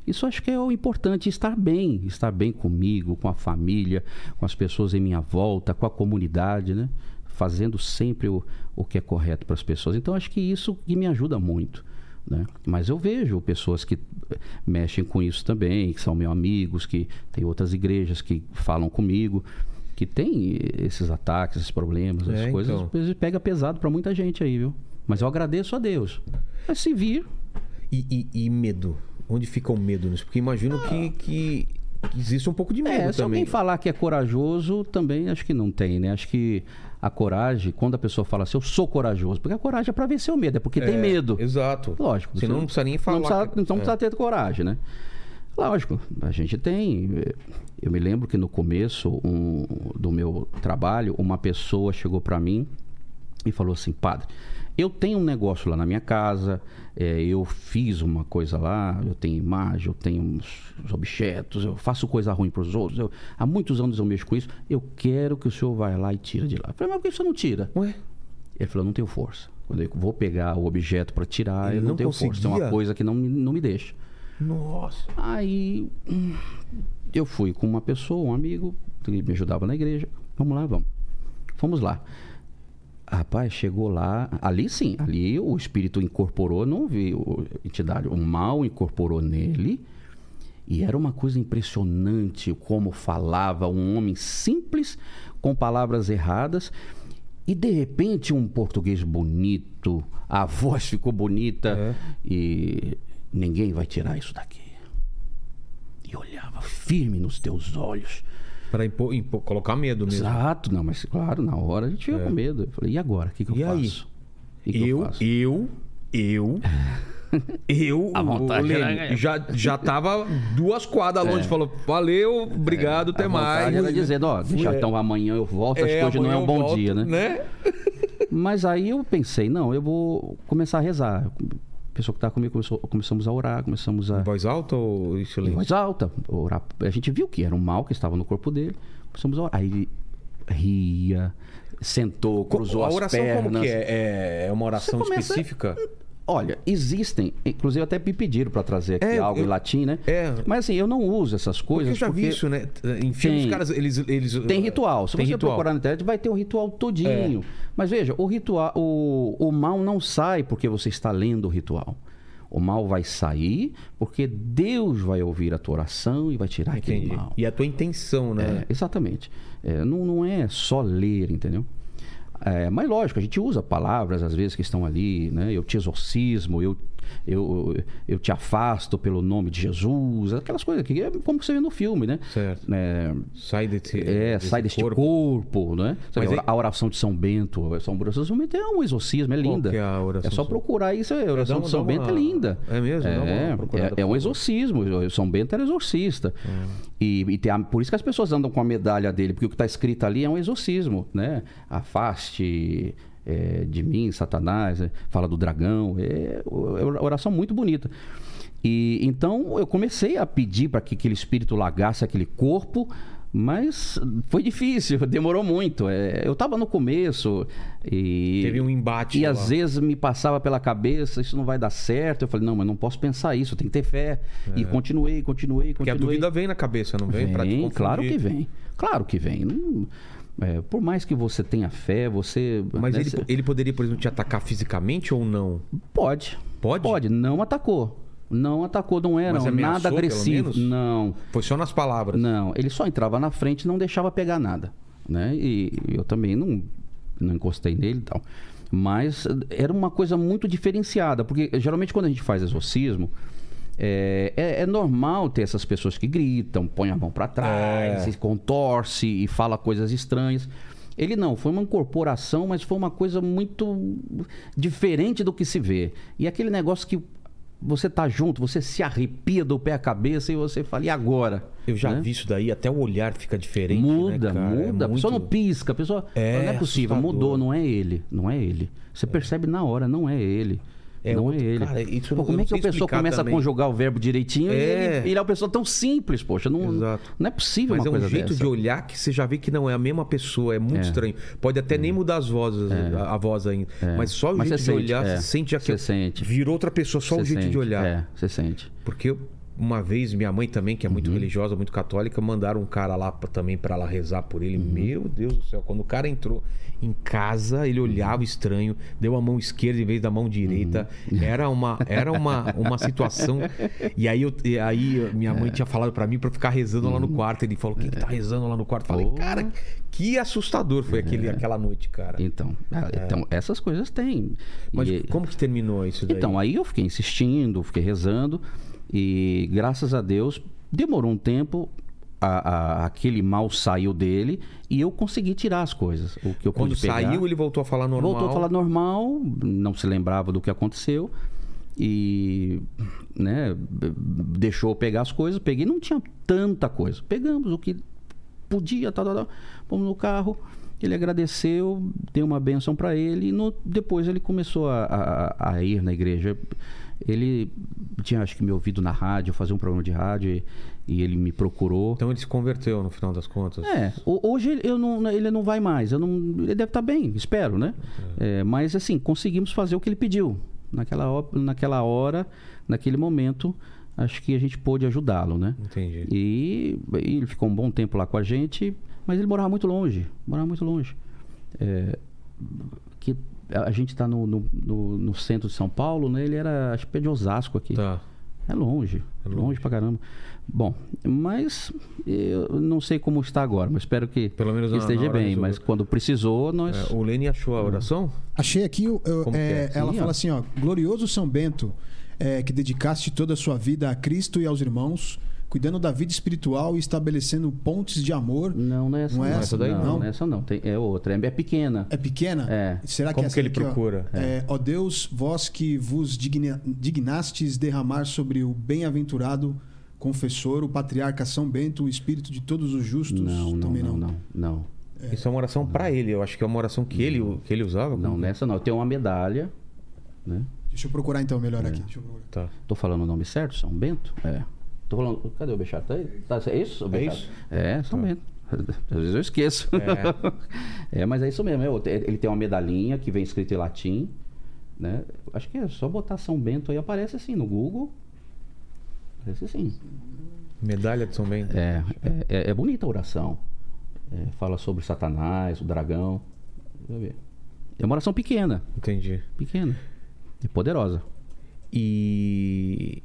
[SPEAKER 3] Isso acho que é o importante, estar bem, estar bem comigo, com a família, com as pessoas em minha volta, com a comunidade, né? Fazendo sempre o, o que é correto para as pessoas. Então acho que isso que me ajuda muito. Né? Mas eu vejo pessoas que eh, mexem com isso também, que são meus amigos, que tem outras igrejas que falam comigo, que tem esses ataques, esses problemas, essas
[SPEAKER 1] É,
[SPEAKER 3] coisas,
[SPEAKER 1] então.
[SPEAKER 3] pega pesado para muita gente aí, viu? Mas eu agradeço a Deus. Mas se vir,
[SPEAKER 1] E, e- e medo? Onde fica o medo nisso? Porque imagino que, que, que existe um pouco de medo
[SPEAKER 3] é, se
[SPEAKER 1] também.
[SPEAKER 3] alguém falar que é corajoso, também acho que não tem, né? Acho que a coragem, quando a pessoa fala assim, eu sou corajoso, porque a coragem é para vencer o medo, é porque tem
[SPEAKER 1] É,
[SPEAKER 3] medo.
[SPEAKER 1] Exato.
[SPEAKER 3] Lógico.
[SPEAKER 1] Senão não precisa nem falar.
[SPEAKER 3] Não precisa,
[SPEAKER 1] que-
[SPEAKER 3] então
[SPEAKER 1] é.
[SPEAKER 3] precisa ter coragem, né? Lógico, a gente tem. eh, Eu me lembro que no começo um, do meu trabalho, uma pessoa chegou para mim e falou assim: Padre, eu tenho um negócio lá na minha casa, eh, eu fiz uma coisa lá, eu tenho imagem, eu tenho uns, uns objetos, eu faço coisa ruim para os outros, eu- há muitos anos eu mexo com isso, eu quero que o senhor vá lá e tira de lá. Eu falei, mas por que você não tira?
[SPEAKER 1] Ué?
[SPEAKER 3] Ele falou, não tenho força. Quando eu vou pegar o objeto para tirar,
[SPEAKER 1] Ele
[SPEAKER 3] eu não,
[SPEAKER 1] não
[SPEAKER 3] tenho força. Tem uma
[SPEAKER 1] conseguia?
[SPEAKER 3] coisa que não, não me deixa.
[SPEAKER 1] Nossa.
[SPEAKER 3] Aí eu fui com uma pessoa, um amigo, que me ajudava na igreja. Vamos lá, vamos. Fomos lá. Rapaz, chegou lá, ali sim, ali o espírito incorporou, não viu entidade, o mal incorporou nele. E era uma coisa impressionante como falava um homem simples com palavras erradas. E de repente um português bonito, a voz ficou bonita
[SPEAKER 1] É.
[SPEAKER 3] e ninguém vai tirar isso daqui. E olhava firme nos teus olhos.
[SPEAKER 1] Pra impor- impor- colocar medo mesmo.
[SPEAKER 3] Exato, não, mas claro, na hora a gente fica
[SPEAKER 1] É.
[SPEAKER 3] com medo. Eu falei, e agora? O que, que eu faço? Que, que
[SPEAKER 1] eu,
[SPEAKER 3] faço?
[SPEAKER 1] eu, eu, eu,
[SPEAKER 3] A vontade
[SPEAKER 1] o
[SPEAKER 3] ganhar.
[SPEAKER 1] já, já tava duas quadras longe. Falou, valeu, obrigado, até
[SPEAKER 3] É. A vontade
[SPEAKER 1] mais.
[SPEAKER 3] Era dizendo, ó, deixa
[SPEAKER 1] É.
[SPEAKER 3] então amanhã eu volto, acho
[SPEAKER 1] É,
[SPEAKER 3] que hoje não é um
[SPEAKER 1] eu
[SPEAKER 3] bom
[SPEAKER 1] volto,
[SPEAKER 3] dia, né? Mas aí eu pensei, não, eu vou começar a rezar. Pessoa que estava comigo começou, começamos a orar, começamos a.
[SPEAKER 1] Em voz alta ou Em silêncio?
[SPEAKER 3] voz alta, orar. A gente viu que era um mal que estava no corpo dele. Começamos a orar. Aí ele ria, sentou, cruzou
[SPEAKER 1] a
[SPEAKER 3] as pernas.
[SPEAKER 1] como que é? É uma oração
[SPEAKER 3] começa-
[SPEAKER 1] específica?
[SPEAKER 3] Olha, existem, inclusive até me pediram para trazer aqui
[SPEAKER 1] É,
[SPEAKER 3] algo
[SPEAKER 1] eu-
[SPEAKER 3] em latim, né?
[SPEAKER 1] É.
[SPEAKER 3] Mas assim, eu não uso essas
[SPEAKER 1] Porque
[SPEAKER 3] coisas.
[SPEAKER 1] eu já vi
[SPEAKER 3] porque
[SPEAKER 1] isso, né? Em filmes,
[SPEAKER 3] Tem.
[SPEAKER 1] os caras, eles... eles
[SPEAKER 3] Tem ritual. Se
[SPEAKER 1] Tem
[SPEAKER 3] você
[SPEAKER 1] ritual. É.
[SPEAKER 3] procurar na internet, vai ter o ritual todinho. Mas veja, o ritual, o, o mal não sai porque você está lendo o ritual. O mal vai sair porque Deus vai ouvir a tua oração e vai tirar
[SPEAKER 1] Entendi.
[SPEAKER 3] aquele mal.
[SPEAKER 1] E a tua intenção, né?
[SPEAKER 3] É, exatamente. É, não, não é só ler, entendeu? É, mas lógico, a gente usa palavras às vezes que estão ali, né? Eu te exorcismo, eu, eu, eu te afasto pelo nome de Jesus, aquelas coisas que é como você vê no filme, né?
[SPEAKER 1] Certo.
[SPEAKER 3] É,
[SPEAKER 1] Sai desse,
[SPEAKER 3] é, sai deste corpo, né? Você
[SPEAKER 1] Mas
[SPEAKER 3] vê,
[SPEAKER 1] aí-
[SPEAKER 3] A oração de São Bento, São Bruno São Bento é um exorcismo, é linda.
[SPEAKER 1] é a oração
[SPEAKER 3] só
[SPEAKER 1] de São-
[SPEAKER 3] procurar isso, a oração
[SPEAKER 1] dá
[SPEAKER 3] de
[SPEAKER 1] uma-
[SPEAKER 3] São
[SPEAKER 1] dá
[SPEAKER 3] Bento é
[SPEAKER 1] uma-
[SPEAKER 3] linda.
[SPEAKER 1] É mesmo? Uma
[SPEAKER 3] É, é, é um exorcismo. São Bento era exorcista. E, e tem a- por isso que as pessoas andam com a medalha dele, porque o que está escrito ali é um exorcismo, né? Afaste é, de mim, Satanás, é, fala do dragão. É, é uma oração muito bonita. E então eu comecei a pedir para que aquele espírito largasse aquele corpo, mas foi difícil, demorou muito. É, eu estava no começo e
[SPEAKER 1] Teve um embate
[SPEAKER 3] e
[SPEAKER 1] lá.
[SPEAKER 3] às vezes me passava pela cabeça isso não vai dar certo. Eu falei não, mas não posso pensar isso, eu tenho que ter fé. E continuei, continuei,
[SPEAKER 1] Porque a
[SPEAKER 3] continuei.
[SPEAKER 1] dúvida vem na cabeça, não vem? pra te
[SPEAKER 3] Vem,
[SPEAKER 1] confundir.
[SPEAKER 3] claro que vem. Claro que vem. Não- é, por mais que você tenha fé, você.
[SPEAKER 1] Mas
[SPEAKER 3] né,
[SPEAKER 1] ele,
[SPEAKER 3] cê-
[SPEAKER 1] ele poderia, por exemplo, te atacar fisicamente ou não?
[SPEAKER 3] pode.
[SPEAKER 1] Pode?
[SPEAKER 3] Pode. Não atacou. Não atacou, não era
[SPEAKER 1] ameaçou,
[SPEAKER 3] nada agressivo. Não.
[SPEAKER 1] Foi só nas palavras.
[SPEAKER 3] Não, ele só entrava na frente e não deixava pegar nada, né? E eu também não, não encostei nele e tal. Mas era uma coisa muito diferenciada, porque geralmente quando a gente faz exorcismo, é, é- é normal ter essas pessoas que gritam, põem a mão para trás,
[SPEAKER 1] É.
[SPEAKER 3] e contorce e fala coisas estranhas. Ele não, foi uma incorporação, mas foi uma coisa muito diferente do que se vê. E aquele negócio que você tá junto, você se arrepia do pé à cabeça e você fala, e agora?
[SPEAKER 1] Eu já
[SPEAKER 3] Né?
[SPEAKER 1] vi isso daí, até o olhar fica diferente.
[SPEAKER 3] Muda,
[SPEAKER 1] né, cara? É
[SPEAKER 3] muda. A pessoa não pisca, a pessoa.
[SPEAKER 1] É,
[SPEAKER 3] não é possível,
[SPEAKER 1] assustador.
[SPEAKER 3] mudou, não é ele. Não é ele. Você percebe na hora, não é ele.
[SPEAKER 1] É
[SPEAKER 3] não
[SPEAKER 1] outro-
[SPEAKER 3] é ele.
[SPEAKER 1] cara, isso
[SPEAKER 3] Pô, como é que a pessoa começa
[SPEAKER 1] também.
[SPEAKER 3] a conjugar o verbo direitinho e
[SPEAKER 1] É.
[SPEAKER 3] ele, ele é uma pessoa tão simples, poxa. Não,
[SPEAKER 1] Exato.
[SPEAKER 3] não é possível
[SPEAKER 1] Mas
[SPEAKER 3] uma
[SPEAKER 1] é um
[SPEAKER 3] coisa
[SPEAKER 1] jeito
[SPEAKER 3] dessa.
[SPEAKER 1] de olhar que você já vê que não é a mesma pessoa. É muito
[SPEAKER 3] É.
[SPEAKER 1] estranho. Pode até nem mudar as vozes, a, a voz ainda.
[SPEAKER 3] É.
[SPEAKER 1] Mas só o
[SPEAKER 3] Mas
[SPEAKER 1] jeito de
[SPEAKER 3] sente,
[SPEAKER 1] olhar,
[SPEAKER 3] é.
[SPEAKER 1] você sente já que
[SPEAKER 3] Você sente.
[SPEAKER 1] virou outra pessoa, só o
[SPEAKER 3] Você
[SPEAKER 1] jeito de
[SPEAKER 3] sente,
[SPEAKER 1] olhar.
[SPEAKER 3] É, você sente.
[SPEAKER 1] Porque uma vez, minha mãe também, que é
[SPEAKER 3] Uhum.
[SPEAKER 1] muito religiosa, muito católica, mandaram um cara lá pra- também pra ela rezar por ele.
[SPEAKER 3] Uhum.
[SPEAKER 1] Meu Deus do céu, quando o cara entrou em casa, ele olhava estranho, deu a mão esquerda em vez da mão direita.
[SPEAKER 3] Uhum.
[SPEAKER 1] Era uma era uma, uma situação. E aí, eu, e aí minha
[SPEAKER 3] É.
[SPEAKER 1] mãe tinha falado pra mim pra eu ficar rezando lá no
[SPEAKER 3] Uhum.
[SPEAKER 1] quarto. Ele falou: "Quem que tá rezando lá no quarto?" Falei:
[SPEAKER 3] Oh.
[SPEAKER 1] "Cara, que assustador foi aquele, aquela noite, cara."
[SPEAKER 3] Então, ah, então essas coisas tem.
[SPEAKER 1] Mas
[SPEAKER 3] E-
[SPEAKER 1] como que terminou isso daí?
[SPEAKER 3] Então, aí eu fiquei insistindo, fiquei rezando e graças a Deus demorou um tempo. a- a- aquele mal saiu dele e eu consegui tirar as coisas. O que eu
[SPEAKER 1] quando saiu, ele voltou a falar normal.
[SPEAKER 3] Voltou a falar normal, não se lembrava do que aconteceu e né, deixou eu pegar as coisas. Peguei, não tinha tanta coisa. Pegamos o que podia, tal, tal, tal. Fomos no carro. Ele agradeceu, deu uma benção para ele e no- depois ele começou a, a- a ir na igreja. Ele tinha, acho que, me ouvido na rádio, fazer um programa de rádio e, e ele me procurou.
[SPEAKER 1] Então ele se converteu no final das contas.
[SPEAKER 3] É, ho- hoje ele- eu não, ele não vai mais. Eu não, ele deve estar bem, espero, né? É, mas assim, conseguimos fazer o que ele pediu. Naquela, naquela hora, naquele momento, acho que a gente pôde ajudá-lo, né?
[SPEAKER 1] Entendi.
[SPEAKER 3] E, e ele ficou um bom tempo lá com a gente, mas ele morava muito longe. Morava muito longe. É, que a gente está no, no, no- no centro de São Paulo, né? Ele era, acho que é de Osasco aqui.
[SPEAKER 1] Tá.
[SPEAKER 3] É longe,
[SPEAKER 1] É
[SPEAKER 3] longe.
[SPEAKER 1] longe.
[SPEAKER 3] pra caramba. Bom, mas eu não sei como está agora, mas espero que,
[SPEAKER 1] Pelo menos
[SPEAKER 3] que esteja bem.
[SPEAKER 1] resolveu.
[SPEAKER 3] Mas quando precisou, nós.
[SPEAKER 1] É, o Lene achou a oração?
[SPEAKER 2] Achei aqui, eu- é,
[SPEAKER 1] é?
[SPEAKER 2] ela
[SPEAKER 3] Sim,
[SPEAKER 2] fala
[SPEAKER 3] ó.
[SPEAKER 2] assim, ó, glorioso São Bento, é, que dedicaste toda a sua vida a Cristo e aos irmãos, cuidando da vida espiritual e estabelecendo pontes de amor.
[SPEAKER 3] Não, não é essa.
[SPEAKER 2] Não é
[SPEAKER 3] não.
[SPEAKER 2] essa
[SPEAKER 1] daí,
[SPEAKER 3] não,
[SPEAKER 2] não?
[SPEAKER 3] não é essa não. Tem- é outra. É pequena.
[SPEAKER 2] É pequena?
[SPEAKER 3] É.
[SPEAKER 2] Será que
[SPEAKER 1] Como
[SPEAKER 2] essa
[SPEAKER 1] que ele
[SPEAKER 2] aqui, ó,
[SPEAKER 1] procura?
[SPEAKER 2] É, ó Deus, vós que vos digna- dignastes derramar sobre o bem-aventurado confessor, o patriarca São Bento, o espírito de todos os justos.
[SPEAKER 3] Não, não,
[SPEAKER 2] também
[SPEAKER 3] não, não, não.
[SPEAKER 1] Isso é uma oração pra ele. Eu acho que é uma oração que ele, que ele usava.
[SPEAKER 3] Não,
[SPEAKER 1] Como-
[SPEAKER 3] nessa não. Tem uma medalha, né?
[SPEAKER 2] Deixa eu procurar então melhor
[SPEAKER 3] É.
[SPEAKER 2] aqui. Deixa eu procurar.
[SPEAKER 1] Tá.
[SPEAKER 3] Tô falando o nome certo? São Bento? É. Tô falando. Cadê o Bechara? Tá aí? Tá, é isso?
[SPEAKER 1] É isso?
[SPEAKER 3] É, São
[SPEAKER 1] Tá.
[SPEAKER 3] Bento. Às vezes eu esqueço. É. mas é isso mesmo. é. Ele tem uma medalhinha que vem escrito em latim. Né? Acho que é só botar São Bento aí, aparece assim no Google. Aparece assim.
[SPEAKER 1] Medalha de São Bento.
[SPEAKER 3] É, é, é- é bonita a oração. É, fala sobre Satanás, o dragão. Deixa eu ver. É uma oração pequena,
[SPEAKER 1] Entendi.
[SPEAKER 3] pequena. E poderosa.
[SPEAKER 1] E.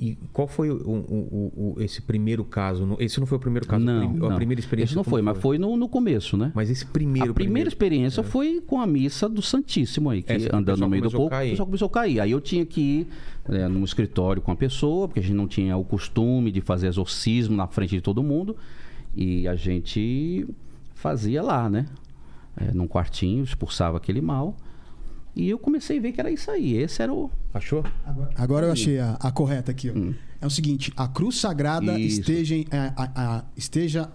[SPEAKER 1] E qual foi o, o- o- esse primeiro caso? Esse não foi o primeiro caso?
[SPEAKER 3] não,
[SPEAKER 1] a prim- a
[SPEAKER 3] não.
[SPEAKER 1] primeira experiência.
[SPEAKER 3] Esse não
[SPEAKER 1] como
[SPEAKER 3] foi, mas foi no, no começo, né?
[SPEAKER 1] Mas esse primeiro.
[SPEAKER 3] a primeira
[SPEAKER 1] primeiro-
[SPEAKER 3] experiência foi com a missa do Santíssimo aí, que
[SPEAKER 1] Essa
[SPEAKER 3] andando no meio do
[SPEAKER 1] a
[SPEAKER 3] povo, o pessoal começou a cair. Aí eu tinha que ir né, num escritório com a pessoa, porque a gente não tinha o costume de fazer exorcismo na frente de todo mundo. E a gente fazia lá, né? É, num quartinho, expulsava aquele mal. E eu comecei a ver que era isso aí. Esse era o.
[SPEAKER 1] Achou?
[SPEAKER 2] Agora eu achei a, a correta aqui. ó. É o seguinte: a cruz sagrada
[SPEAKER 3] Hum. Isso.
[SPEAKER 2] esteja, em- a, a- a- esteja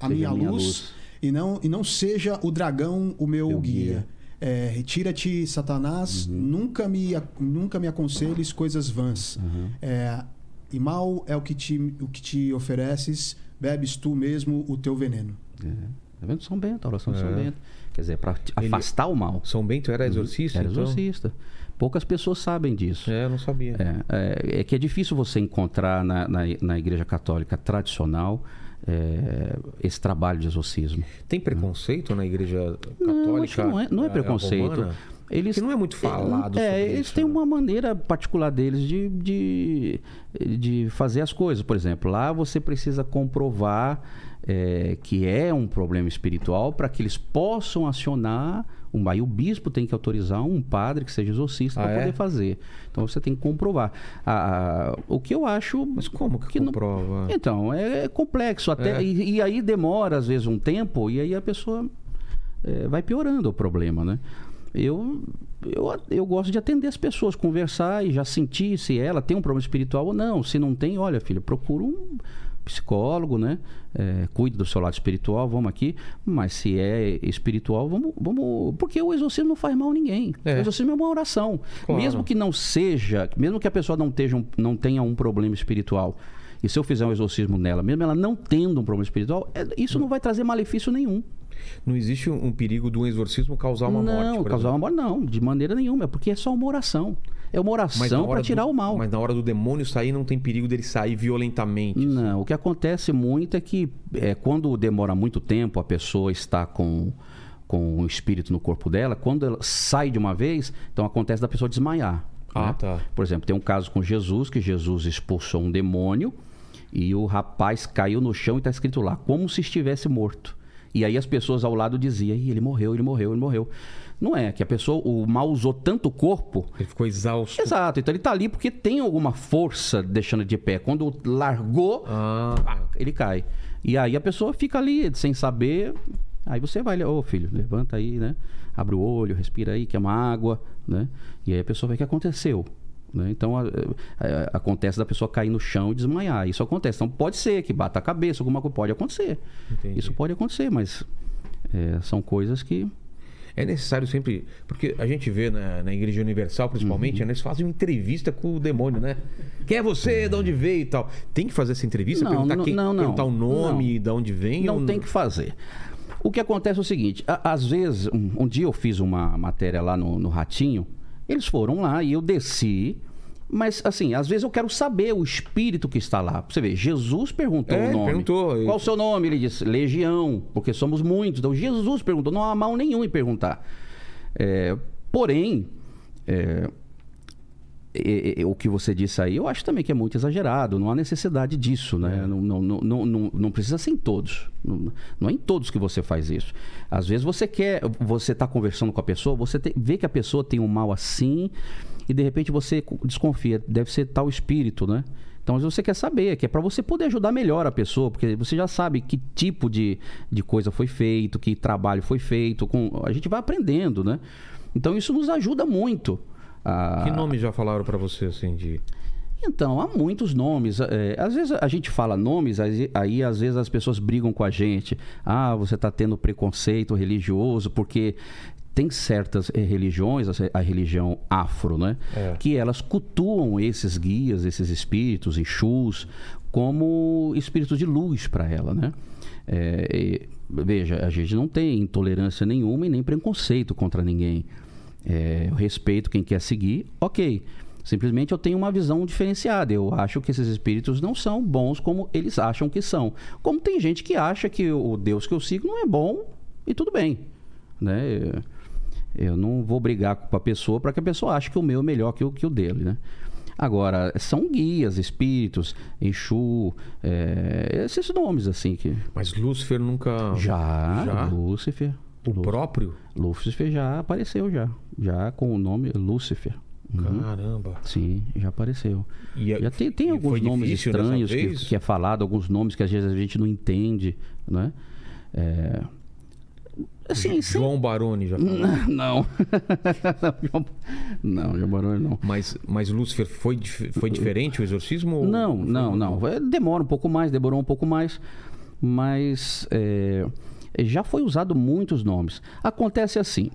[SPEAKER 2] a minha,
[SPEAKER 3] minha
[SPEAKER 2] luz,
[SPEAKER 3] luz.
[SPEAKER 2] E, não, e não seja o dragão o meu,
[SPEAKER 3] Meu
[SPEAKER 2] guia.
[SPEAKER 3] guia. Uhum.
[SPEAKER 2] É, Retira-te, Satanás, nunca, me, nunca me aconselhes coisas vãs.
[SPEAKER 3] Uhum.
[SPEAKER 2] É, e mal é o que, te, o que te ofereces, bebes tu mesmo o teu veneno.
[SPEAKER 3] É, tá vendo? São Bento, a oração de São
[SPEAKER 1] É.
[SPEAKER 3] Bento. Quer dizer, para afastar o mal.
[SPEAKER 1] São Bento era exorcista?
[SPEAKER 3] Era
[SPEAKER 1] então?
[SPEAKER 3] exorcista. Poucas pessoas sabem disso.
[SPEAKER 1] É, eu não sabia.
[SPEAKER 3] É, é, é que é difícil você encontrar na, na, na igreja católica tradicional é, esse trabalho de exorcismo.
[SPEAKER 1] Tem preconceito na igreja católica?
[SPEAKER 3] Não, não é, não é preconceito. Eles,
[SPEAKER 1] Porque não é muito falado
[SPEAKER 3] É,
[SPEAKER 1] sobre
[SPEAKER 3] eles
[SPEAKER 1] isso,
[SPEAKER 3] têm
[SPEAKER 1] né?
[SPEAKER 3] uma maneira particular deles de, de, de fazer as coisas. Por exemplo, lá você precisa comprovar é, que é um problema espiritual para que eles possam acionar um aí o bispo tem que autorizar um padre que seja exorcista
[SPEAKER 1] Ah,
[SPEAKER 3] para
[SPEAKER 1] é?
[SPEAKER 3] poder fazer. Então você tem que comprovar. Ah, o que eu acho
[SPEAKER 1] Mas como que,
[SPEAKER 3] que não-
[SPEAKER 1] comprova?
[SPEAKER 3] então, é, é complexo até.
[SPEAKER 1] É.
[SPEAKER 3] E, e aí demora, às vezes, um tempo, e aí a pessoa é, vai piorando o problema, né? Eu, eu, eu gosto de atender as pessoas, conversar e já sentir se ela tem um problema espiritual ou não. Se não tem, olha, filha, procura um psicólogo, né? É, cuide do seu lado espiritual, vamos aqui. Mas se é espiritual, vamos, vamos. Porque o exorcismo não faz mal a ninguém.
[SPEAKER 1] É.
[SPEAKER 3] O exorcismo é uma oração.
[SPEAKER 1] Claro.
[SPEAKER 3] Mesmo que não seja, mesmo que a pessoa não, um- não tenha um problema espiritual. E se eu fizer um exorcismo nela, mesmo ela não tendo um problema espiritual, é- isso não vai trazer malefício nenhum.
[SPEAKER 1] Não existe um, um perigo de um exorcismo causar uma
[SPEAKER 3] não,
[SPEAKER 1] morte, por
[SPEAKER 3] causar
[SPEAKER 1] exemplo.
[SPEAKER 3] uma morte, não, de maneira nenhuma, é porque é só uma oração. É uma oração para tirar
[SPEAKER 1] do-
[SPEAKER 3] o mal.
[SPEAKER 1] Mas na hora do demônio sair, não tem perigo dele sair violentamente. assim.
[SPEAKER 3] Não, o que acontece muito é que é, quando demora muito tempo, a pessoa está com, com o espírito no corpo dela, quando ela sai de uma vez, então acontece da pessoa desmaiar.
[SPEAKER 1] Ah,
[SPEAKER 3] né?
[SPEAKER 1] tá.
[SPEAKER 3] Por exemplo, tem um caso com Jesus, que Jesus expulsou um demônio e o rapaz caiu no chão e está escrito lá, como se estivesse morto. E aí as pessoas ao lado diziam, "Ih, ele morreu, ele morreu, ele morreu. Não é, que a pessoa, o mal usou tanto o corpo
[SPEAKER 1] Ele ficou exausto.
[SPEAKER 3] Exato, então ele tá ali porque tem alguma força deixando de pé. Quando largou,
[SPEAKER 1] Ah,
[SPEAKER 3] pá, ele cai. E aí a pessoa fica ali sem saber. Aí você vai, ô filho, levanta aí, né? Abre o olho, respira aí, quer uma água, né? E aí a pessoa vê o que aconteceu. Né? Então a- a- a- acontece da pessoa cair no chão e desmaiar. Isso acontece. Então pode ser que bata a cabeça, alguma coisa pode acontecer.
[SPEAKER 1] Entendi.
[SPEAKER 3] Isso pode acontecer, mas é, são coisas que.
[SPEAKER 1] É necessário sempre. Porque a gente vê na, na Igreja Universal, principalmente,
[SPEAKER 3] Uhum.
[SPEAKER 1] né, eles fazem uma entrevista com o demônio, né? Quem é você? De onde veio e tal. Tem que fazer essa entrevista?
[SPEAKER 3] Não,
[SPEAKER 1] perguntar,
[SPEAKER 3] não,
[SPEAKER 1] quem,
[SPEAKER 3] não, não.
[SPEAKER 1] perguntar o nome, de onde vem?
[SPEAKER 3] Não
[SPEAKER 1] ou
[SPEAKER 3] tem que fazer. O que acontece é o seguinte: a- às vezes, um, um dia eu fiz uma matéria lá no, no Ratinho, eles foram lá e eu desci. Mas, assim, às vezes eu quero saber o espírito que está lá. Você vê, Jesus perguntou
[SPEAKER 1] É,
[SPEAKER 3] o
[SPEAKER 1] ele
[SPEAKER 3] nome.
[SPEAKER 1] perguntou.
[SPEAKER 3] Qual o seu nome? Ele disse, Legião, porque somos muitos. Então, Jesus perguntou, não há mal nenhum em perguntar. É, porém, é, e- e- o que você disse aí, eu acho também que é muito exagerado. Não há necessidade disso, né? Não, não, não, não, não, não precisa ser em todos. Não, não é em todos que você faz isso. Às vezes você quer, você está conversando com a pessoa, você tem- vê que a pessoa tem um mal assim e de repente você co- desconfia, deve ser tal espírito, né? Então, às vezes você quer saber, que é para você poder ajudar melhor a pessoa, porque você já sabe que tipo de, de coisa foi feito, que trabalho foi feito, com, a gente vai aprendendo, né? Então, isso nos ajuda muito. A-
[SPEAKER 1] Que nome já falaram pra você, assim, de...
[SPEAKER 3] então, há muitos nomes. É, às vezes a gente fala nomes, aí, aí às vezes as pessoas brigam com a gente. Ah, você está tendo preconceito religioso, porque tem certas eh, religiões, a- a religião afro, né?
[SPEAKER 1] É.
[SPEAKER 3] Que elas cultuam esses guias, esses espíritos, Exus, como espíritos de luz para ela, né? É, e, veja, a gente não tem intolerância nenhuma e nem preconceito contra ninguém. É, eu respeito quem quer seguir, ok. Simplesmente eu tenho uma visão diferenciada. Eu acho que esses espíritos não são bons como eles acham que são. Como tem gente que acha que o Deus que eu sigo não é bom e tudo bem. Né? Eu não vou brigar com a pessoa para que a pessoa ache que o meu é melhor que o, que o dele. Né? Agora, são guias, espíritos, Exu, é, esses nomes assim que.
[SPEAKER 1] Mas Lúcifer nunca...
[SPEAKER 3] Já,
[SPEAKER 1] Já?
[SPEAKER 3] Lúcifer.
[SPEAKER 1] O
[SPEAKER 3] Lú-
[SPEAKER 1] próprio?
[SPEAKER 3] Lúcifer já apareceu já. Já com o nome Lúcifer. Uhum.
[SPEAKER 1] Caramba.
[SPEAKER 3] Sim, já apareceu.
[SPEAKER 1] E é-
[SPEAKER 3] já tem, tem alguns nomes estranhos que, que é falado, alguns nomes que às vezes a gente não entende, né? É... Assim, sim.
[SPEAKER 1] João Baroni já falou.
[SPEAKER 3] Não. não, João Baroni não.
[SPEAKER 1] Mas, mas Lúcifer foi, foi diferente o exorcismo?
[SPEAKER 3] Não, não, não. É, Demora um pouco mais, demorou um pouco mais, mas é, já foi usado muitos nomes. Acontece assim.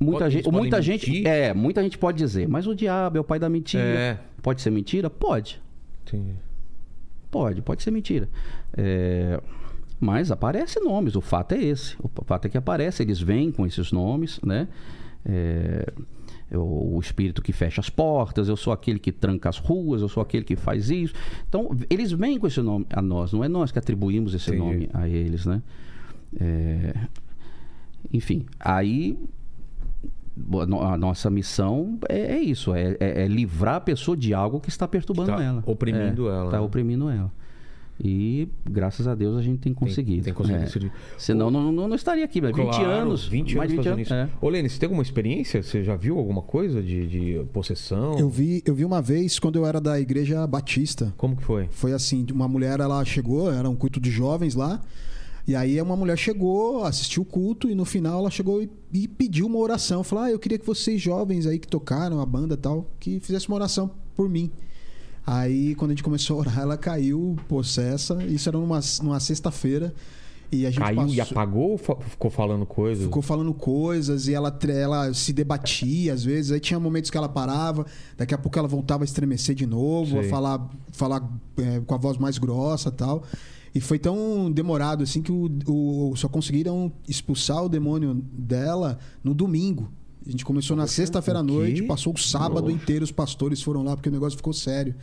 [SPEAKER 3] Muita
[SPEAKER 1] Pode-
[SPEAKER 3] gente, muita gente, é, muita gente pode dizer, mas o diabo é o pai da mentira.
[SPEAKER 1] É.
[SPEAKER 3] Pode ser mentira? Pode.
[SPEAKER 1] Entendi.
[SPEAKER 3] Pode, pode ser mentira. É, mas aparecem nomes, o fato é esse. O fato é que aparece, eles vêm com esses nomes, né? É, o, o espírito que fecha as portas, eu sou aquele que tranca as ruas, eu sou aquele que faz isso. Então, eles vêm com esse nome a nós, não é nós que atribuímos esse
[SPEAKER 1] Entendi.
[SPEAKER 3] nome a eles, né? É, enfim, aí a nossa missão é, é isso, é, é- é livrar a pessoa de algo que está perturbando
[SPEAKER 1] Tá
[SPEAKER 3] ela.
[SPEAKER 1] oprimindo ela,
[SPEAKER 3] Está
[SPEAKER 1] né?
[SPEAKER 3] oprimindo ela. E graças a Deus a gente tem conseguido.
[SPEAKER 1] tem conseguido
[SPEAKER 3] É. Senão não, não, não estaria aqui, mas 20
[SPEAKER 1] Claro,
[SPEAKER 3] anos.
[SPEAKER 1] 20
[SPEAKER 3] mais
[SPEAKER 1] anos
[SPEAKER 3] de 20
[SPEAKER 1] fazendo isso.
[SPEAKER 3] É.
[SPEAKER 1] Ô, Lene, você tem alguma experiência? Você já viu alguma coisa de, de possessão?
[SPEAKER 2] Eu vi, eu vi uma vez quando eu era da igreja batista.
[SPEAKER 1] Como que foi?
[SPEAKER 2] Foi assim, uma mulher ela chegou, era um culto de jovens lá. E aí uma mulher chegou, assistiu o culto e no final ela chegou e, e pediu uma oração. Falou: "Ah, eu queria que vocês jovens aí que tocaram a banda e tal, que fizessem uma oração por mim". Aí quando a gente começou a orar, ela caiu possessa. Isso era numa, numa sexta-feira. E a gente
[SPEAKER 1] Caiu
[SPEAKER 2] passou...
[SPEAKER 1] e apagou ou ficou falando coisas?
[SPEAKER 2] Ficou falando coisas e ela, ela se debatia às vezes. Aí tinha momentos que ela parava, daqui a pouco ela voltava a estremecer de novo, a falar, falar é, com a voz mais grossa tal. E foi tão demorado assim que o, o- só conseguiram expulsar o demônio dela no domingo. A gente começou na sexta-feira à noite, passou o sábado
[SPEAKER 1] Nossa.
[SPEAKER 2] inteiro, os pastores foram lá porque o negócio ficou sério.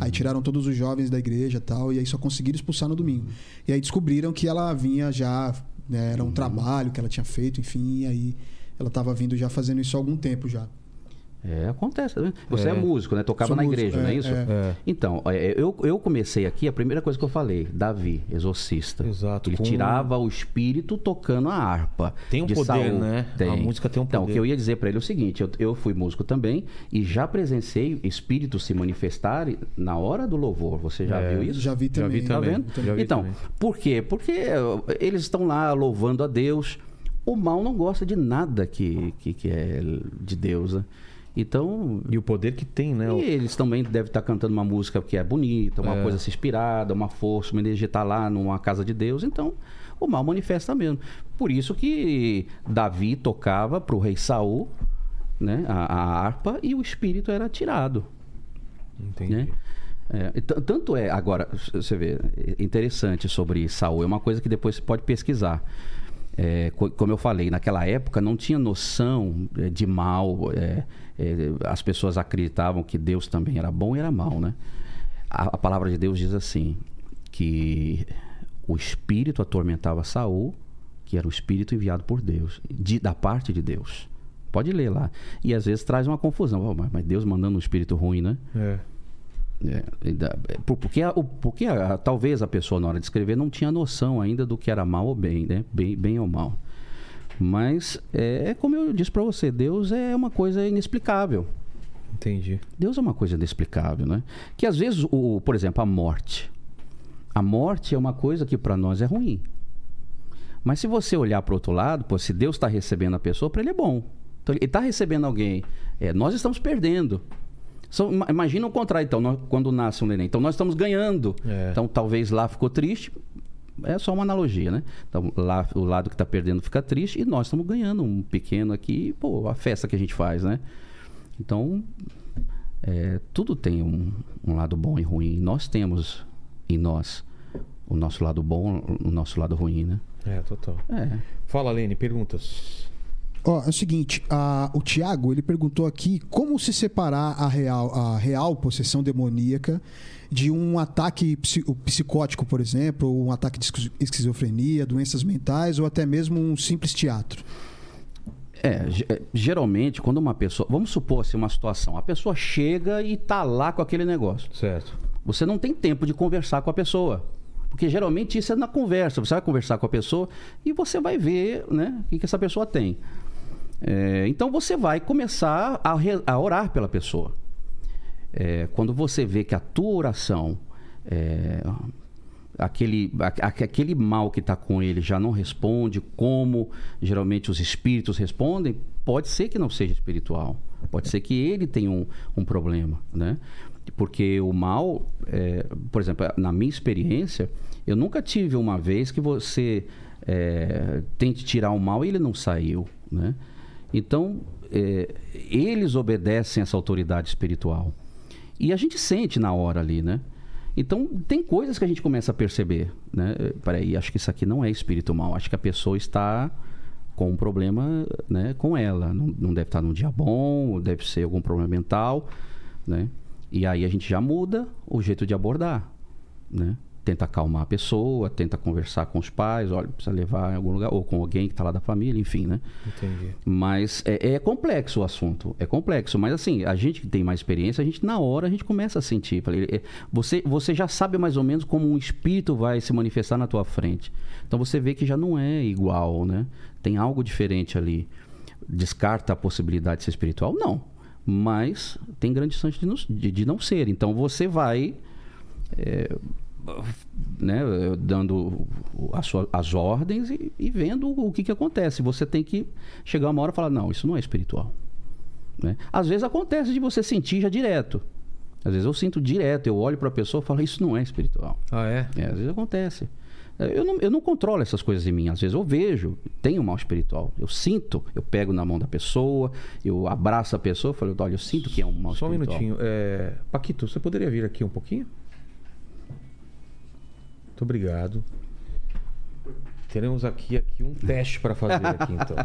[SPEAKER 2] Aí tiraram todos os jovens da igreja e tal, e aí só conseguiram expulsar no domingo. E aí descobriram que ela vinha já, né, era um trabalho que ela tinha feito, enfim, e aí ela estava vindo já fazendo isso há algum tempo já.
[SPEAKER 3] É, acontece. né? Você é.
[SPEAKER 1] É.
[SPEAKER 3] músico, né? Tocava
[SPEAKER 2] Sou
[SPEAKER 3] na
[SPEAKER 2] músico,
[SPEAKER 3] igreja,
[SPEAKER 2] é,
[SPEAKER 3] não é isso?
[SPEAKER 2] é.
[SPEAKER 1] É.
[SPEAKER 3] Então, é, eu, eu comecei aqui, a primeira coisa que eu falei, Davi, exorcista.
[SPEAKER 1] Exato,
[SPEAKER 3] Ele
[SPEAKER 1] com-
[SPEAKER 3] tirava o espírito tocando a harpa.
[SPEAKER 1] Tem um
[SPEAKER 3] de
[SPEAKER 1] poder,
[SPEAKER 3] Saul.
[SPEAKER 1] né? A música tem um
[SPEAKER 3] Então, o
[SPEAKER 1] poder.
[SPEAKER 3] que eu ia dizer pra ele é o seguinte: eu, eu fui músico também e já presenciei espíritos se manifestarem na hora do louvor. Você já
[SPEAKER 1] É.
[SPEAKER 3] viu isso?
[SPEAKER 2] Já vi
[SPEAKER 1] Já
[SPEAKER 2] também.
[SPEAKER 1] vi
[SPEAKER 3] Tá
[SPEAKER 1] também.
[SPEAKER 3] vendo?
[SPEAKER 1] Já vi
[SPEAKER 3] então,
[SPEAKER 1] também.
[SPEAKER 3] por quê? Porque eh, eles estão lá louvando a Deus. O mal não gosta de nada que, que, que é de Deus, né? Então,
[SPEAKER 1] E o poder que tem, né?
[SPEAKER 3] e eles também devem estar cantando uma música que é bonita, uma
[SPEAKER 1] É.
[SPEAKER 3] coisa inspirada, uma força, uma energia está lá numa casa de Deus. Então, o mal manifesta mesmo. Por isso que Davi tocava para o rei Saul né, a, a harpa e o espírito era tirado.
[SPEAKER 1] Entendi.
[SPEAKER 3] Né? É, tanto é, agora, você vê, é interessante sobre Saul, é uma coisa que depois você pode pesquisar. É, co- como eu falei, naquela época não tinha noção é, de mal, é, as pessoas acreditavam que Deus também era bom e era mal, né? A, a palavra de Deus diz assim, que o espírito atormentava Saul, que era o espírito enviado por Deus, de- da parte de Deus. Pode ler lá. E às vezes traz uma confusão. Oh, mas- Deus mandando um espírito ruim, né?
[SPEAKER 1] É.
[SPEAKER 3] É, é, por- porque porque talvez a pessoa na hora de escrever não tinha noção ainda do que era mal ou bem, né? Bem, bem ou mal. Mas é, é como eu disse para você, Deus é uma coisa inexplicável.
[SPEAKER 1] Entendi.
[SPEAKER 3] Deus é uma coisa inexplicável, né? Que às vezes, o, por exemplo, a morte. A morte é uma coisa que para nós é ruim. Mas se você olhar para outro lado, pô, se Deus está recebendo a pessoa, para ele é bom. Então, ele está recebendo alguém. É, nós estamos perdendo. São- ima- imagina o contrário, então, nós- quando nasce um neném. Então, nós estamos ganhando.
[SPEAKER 1] É.
[SPEAKER 3] Então, talvez lá ficou triste. É só uma analogia, né? Então, lá o lado que está perdendo fica triste e nós estamos ganhando um pequeno aqui. Pô, a festa que a gente faz, né? Então, é, tudo tem um, um lado bom e ruim. Nós temos em nós o nosso lado bom, o nosso lado ruim, né?
[SPEAKER 1] É, total.
[SPEAKER 3] É.
[SPEAKER 1] Fala, Lene, perguntas.
[SPEAKER 2] Ó, é o seguinte, a- o Tiago, ele perguntou aqui como se separar a real, a real possessão demoníaca de um ataque psi- psicótico, por exemplo, ou um ataque de esquizo- esquizofrenia, doenças mentais ou até mesmo um simples teatro.
[SPEAKER 3] É, é, geralmente, quando uma pessoa. Vamos supor assim, uma situação. A pessoa chega e tá lá com aquele negócio.
[SPEAKER 1] Certo.
[SPEAKER 3] Você não tem tempo de conversar com a pessoa. Porque geralmente isso é na conversa. Você vai conversar com a pessoa e você vai ver né, o que, que essa pessoa tem. É, então você vai começar a, re- a orar pela pessoa. É, quando você vê que a tua oração, é, aquele, a- aquele mal que está com ele já não responde como geralmente os espíritos respondem, pode ser que não seja espiritual. Pode ser que ele tenha um, um problema, né? Porque o mal, é, por exemplo, na minha experiência, eu nunca tive uma vez que você é, tente tirar o mal e ele não saiu, né? Então, é, eles obedecem essa autoridade espiritual. E a gente sente na hora ali, né? Então, tem coisas que a gente começa a perceber, né? Peraí, acho que isso aqui não é espírito mal. Acho que a pessoa está com um problema né, com ela. Não, não deve estar num dia bom, deve ser algum problema mental, né? E aí a gente já muda o jeito de abordar, né? Tenta acalmar a pessoa, tenta conversar com os pais, olha, precisa levar em algum lugar, ou com alguém que está lá da família, enfim, né?
[SPEAKER 1] Entendi.
[SPEAKER 3] Mas é, é complexo o assunto, é complexo. Mas assim, a gente que tem mais experiência, a gente na hora a gente começa a sentir. É, Você, você já sabe mais ou menos como um espírito vai se manifestar na tua frente. Então você vê que já não é igual, né? Tem algo diferente ali. Descarta a possibilidade de ser espiritual? Não. Mas tem grande chance de não, de, de não ser. Então você vai é, né, dando as, sua- as ordens e, e vendo o que, que acontece. Você tem que chegar uma hora e falar, não, isso não é espiritual. Né? Às vezes acontece de você sentir já direto. Às vezes eu sinto direto, eu olho para a pessoa e falo, isso não é espiritual.
[SPEAKER 1] Ah, é?
[SPEAKER 3] É, às vezes acontece. Eu não, eu não controlo essas coisas em mim. Às vezes eu vejo, tem um mal espiritual. Eu sinto, eu pego na mão da pessoa, eu abraço a pessoa e falo, olha, eu sinto que é um mal
[SPEAKER 1] Só um
[SPEAKER 3] espiritual.
[SPEAKER 1] minutinho. É... Paquito, você poderia vir aqui um pouquinho? Muito obrigado. Teremos aqui, aqui um teste para fazer aqui, então.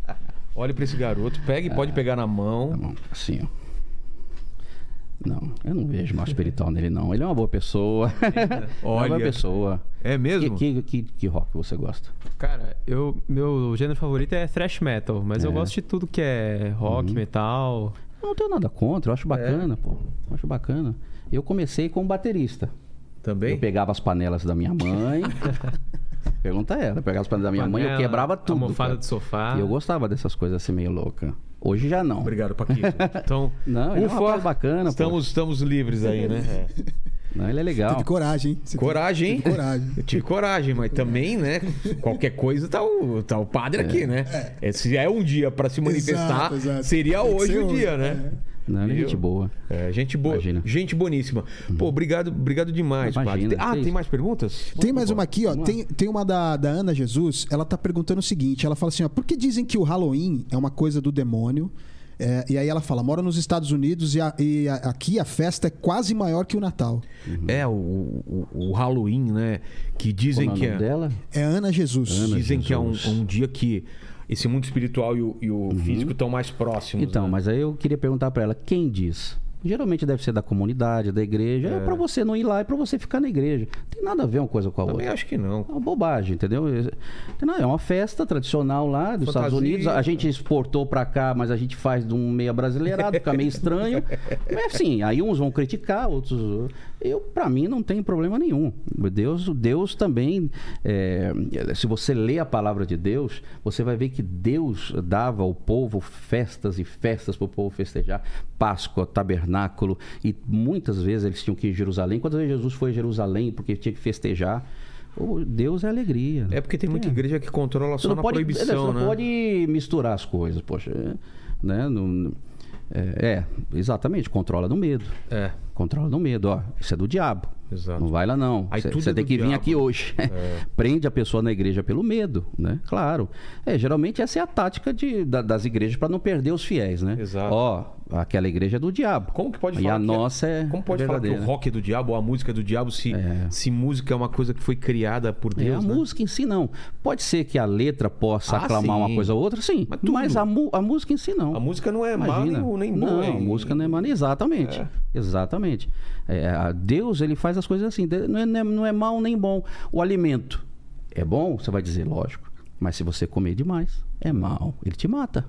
[SPEAKER 1] Olhe para esse garoto, pegue, pode pegar na
[SPEAKER 3] Tá
[SPEAKER 1] mão.
[SPEAKER 3] bom, assim, ó. Não, eu não vejo mal espiritual nele, não. Ele é uma boa pessoa. é uma
[SPEAKER 1] Olha.
[SPEAKER 3] boa pessoa.
[SPEAKER 1] É mesmo?
[SPEAKER 3] Que, que, que, que rock você gosta?
[SPEAKER 4] Cara, eu, meu gênero favorito é thrash metal, mas eu
[SPEAKER 3] É. Uhum.
[SPEAKER 4] gosto de tudo que é rock, metal.
[SPEAKER 3] Eu não tenho nada contra, eu acho bacana, pô. Eu acho bacana. Eu comecei como baterista.
[SPEAKER 1] Também?
[SPEAKER 3] Eu pegava as panelas da minha mãe. Pergunta ela. Eu pegava as panelas da minha mãe, eu
[SPEAKER 4] Panela,
[SPEAKER 3] quebrava tudo.
[SPEAKER 4] Almofada
[SPEAKER 3] cara.
[SPEAKER 4] de sofá.
[SPEAKER 3] E eu gostava dessas coisas assim meio louca. Hoje já não.
[SPEAKER 1] Obrigado, Paquito. Então,
[SPEAKER 3] Não, ele é um rapaz bacana, pô.
[SPEAKER 1] estamos, estamos livres aí, né? É.
[SPEAKER 3] Não, ele é legal.
[SPEAKER 2] Teve coragem, hein? Você
[SPEAKER 1] Coragem, hein?
[SPEAKER 2] Teve coragem.
[SPEAKER 1] Eu tive coragem, mas também, né? Qualquer coisa tá o, tá o padre aqui, né? É, se é um dia para se manifestar,
[SPEAKER 2] Exato, exato.
[SPEAKER 1] seria
[SPEAKER 2] Tem
[SPEAKER 1] hoje o
[SPEAKER 2] hoje,
[SPEAKER 1] dia, né?
[SPEAKER 3] Não, ele é gente boa.
[SPEAKER 1] É, gente boa,
[SPEAKER 3] Imagina. Uhum.
[SPEAKER 1] gente boníssima. Pô, obrigado, obrigado demais,
[SPEAKER 3] Imagina,
[SPEAKER 1] Ah, tem mais perguntas?
[SPEAKER 2] Tem mais uma aqui, ó. Tem, tem uma da, da Ana Jesus. Ela tá perguntando o seguinte: ela fala assim, ó, por que dizem que o Halloween é uma coisa do demônio? É, e aí ela fala, mora nos Estados Unidos e, a- e a- aqui a festa é quase maior que o Natal.
[SPEAKER 1] É, o, o, o Halloween, né? Que dizem
[SPEAKER 3] Como é o
[SPEAKER 1] que é,
[SPEAKER 3] dela?
[SPEAKER 2] É Ana Jesus.
[SPEAKER 3] Ana.
[SPEAKER 1] dizem que é um,
[SPEAKER 3] Jesus.
[SPEAKER 1] um dia que esse mundo espiritual e o, e o físico estão mais próximos.
[SPEAKER 3] Então,
[SPEAKER 1] né?
[SPEAKER 3] mas aí eu queria perguntar pra ela, quem diz? Geralmente deve ser da comunidade, da igreja. É, pra você não ir lá, é pra você ficar na igreja. Não tem nada a ver uma coisa com a
[SPEAKER 1] Também
[SPEAKER 3] outra.
[SPEAKER 1] acho que não.
[SPEAKER 3] É uma bobagem, entendeu? Não, É uma festa tradicional lá dos Estados
[SPEAKER 1] Fantasia.
[SPEAKER 3] Unidos. A gente exportou pra cá, mas a gente faz de um meio brasileirado, fica meio estranho. Mas assim, aí uns vão criticar, outros. Eu, para mim, não tem problema nenhum. Deus, Deus também. é, se você lê a palavra de Deus, você vai ver que Deus dava ao povo festas e festas para o povo festejar. Páscoa, tabernáculo. E muitas vezes eles tinham que ir a Jerusalém. Quantas vezes Jesus foi a Jerusalém porque tinha que festejar? O Deus é alegria.
[SPEAKER 1] É porque tem muita igreja que controla só
[SPEAKER 3] não
[SPEAKER 1] na
[SPEAKER 3] pode,
[SPEAKER 1] proibição,
[SPEAKER 3] você
[SPEAKER 1] né?
[SPEAKER 3] não pode misturar as coisas, poxa. é, Né? Não- é, é, exatamente, controla no medo.
[SPEAKER 1] É,
[SPEAKER 3] Controla no medo, ó. Isso é do diabo.
[SPEAKER 1] Exato.
[SPEAKER 3] Não vai lá não. Você
[SPEAKER 1] é
[SPEAKER 3] tem
[SPEAKER 1] do
[SPEAKER 3] que vir
[SPEAKER 1] diabo.
[SPEAKER 3] aqui hoje. Prende a pessoa na igreja pelo medo, né? Claro. É, geralmente essa é a tática de, da- das igrejas para não perder os fiéis, né?
[SPEAKER 1] Exato.
[SPEAKER 3] Ó, aquela igreja é do diabo.
[SPEAKER 1] Como que pode
[SPEAKER 3] E
[SPEAKER 1] falar
[SPEAKER 3] a
[SPEAKER 1] que
[SPEAKER 3] nossa é
[SPEAKER 1] Como pode falar que o rock é do diabo ou a música é do diabo se,
[SPEAKER 3] É.
[SPEAKER 1] se música é uma coisa que foi criada por
[SPEAKER 3] É,
[SPEAKER 1] Deus,
[SPEAKER 3] a
[SPEAKER 1] né?
[SPEAKER 3] música em si não. Pode ser que a letra possa
[SPEAKER 1] Ah,
[SPEAKER 3] aclamar uma
[SPEAKER 1] sim.
[SPEAKER 3] coisa ou outra, sim.
[SPEAKER 1] Mas
[SPEAKER 3] Mas, a, mu- a música em si não.
[SPEAKER 1] A música não é má nem, nem boa.
[SPEAKER 3] Não,
[SPEAKER 1] é-
[SPEAKER 3] a música não é má, exatamente.
[SPEAKER 1] É.
[SPEAKER 3] Exatamente. É, Deus, ele faz as coisas assim, não é, não é- não é mal nem bom. O alimento é bom, você vai dizer, lógico. Mas se você comer demais, é mal. Ele te mata.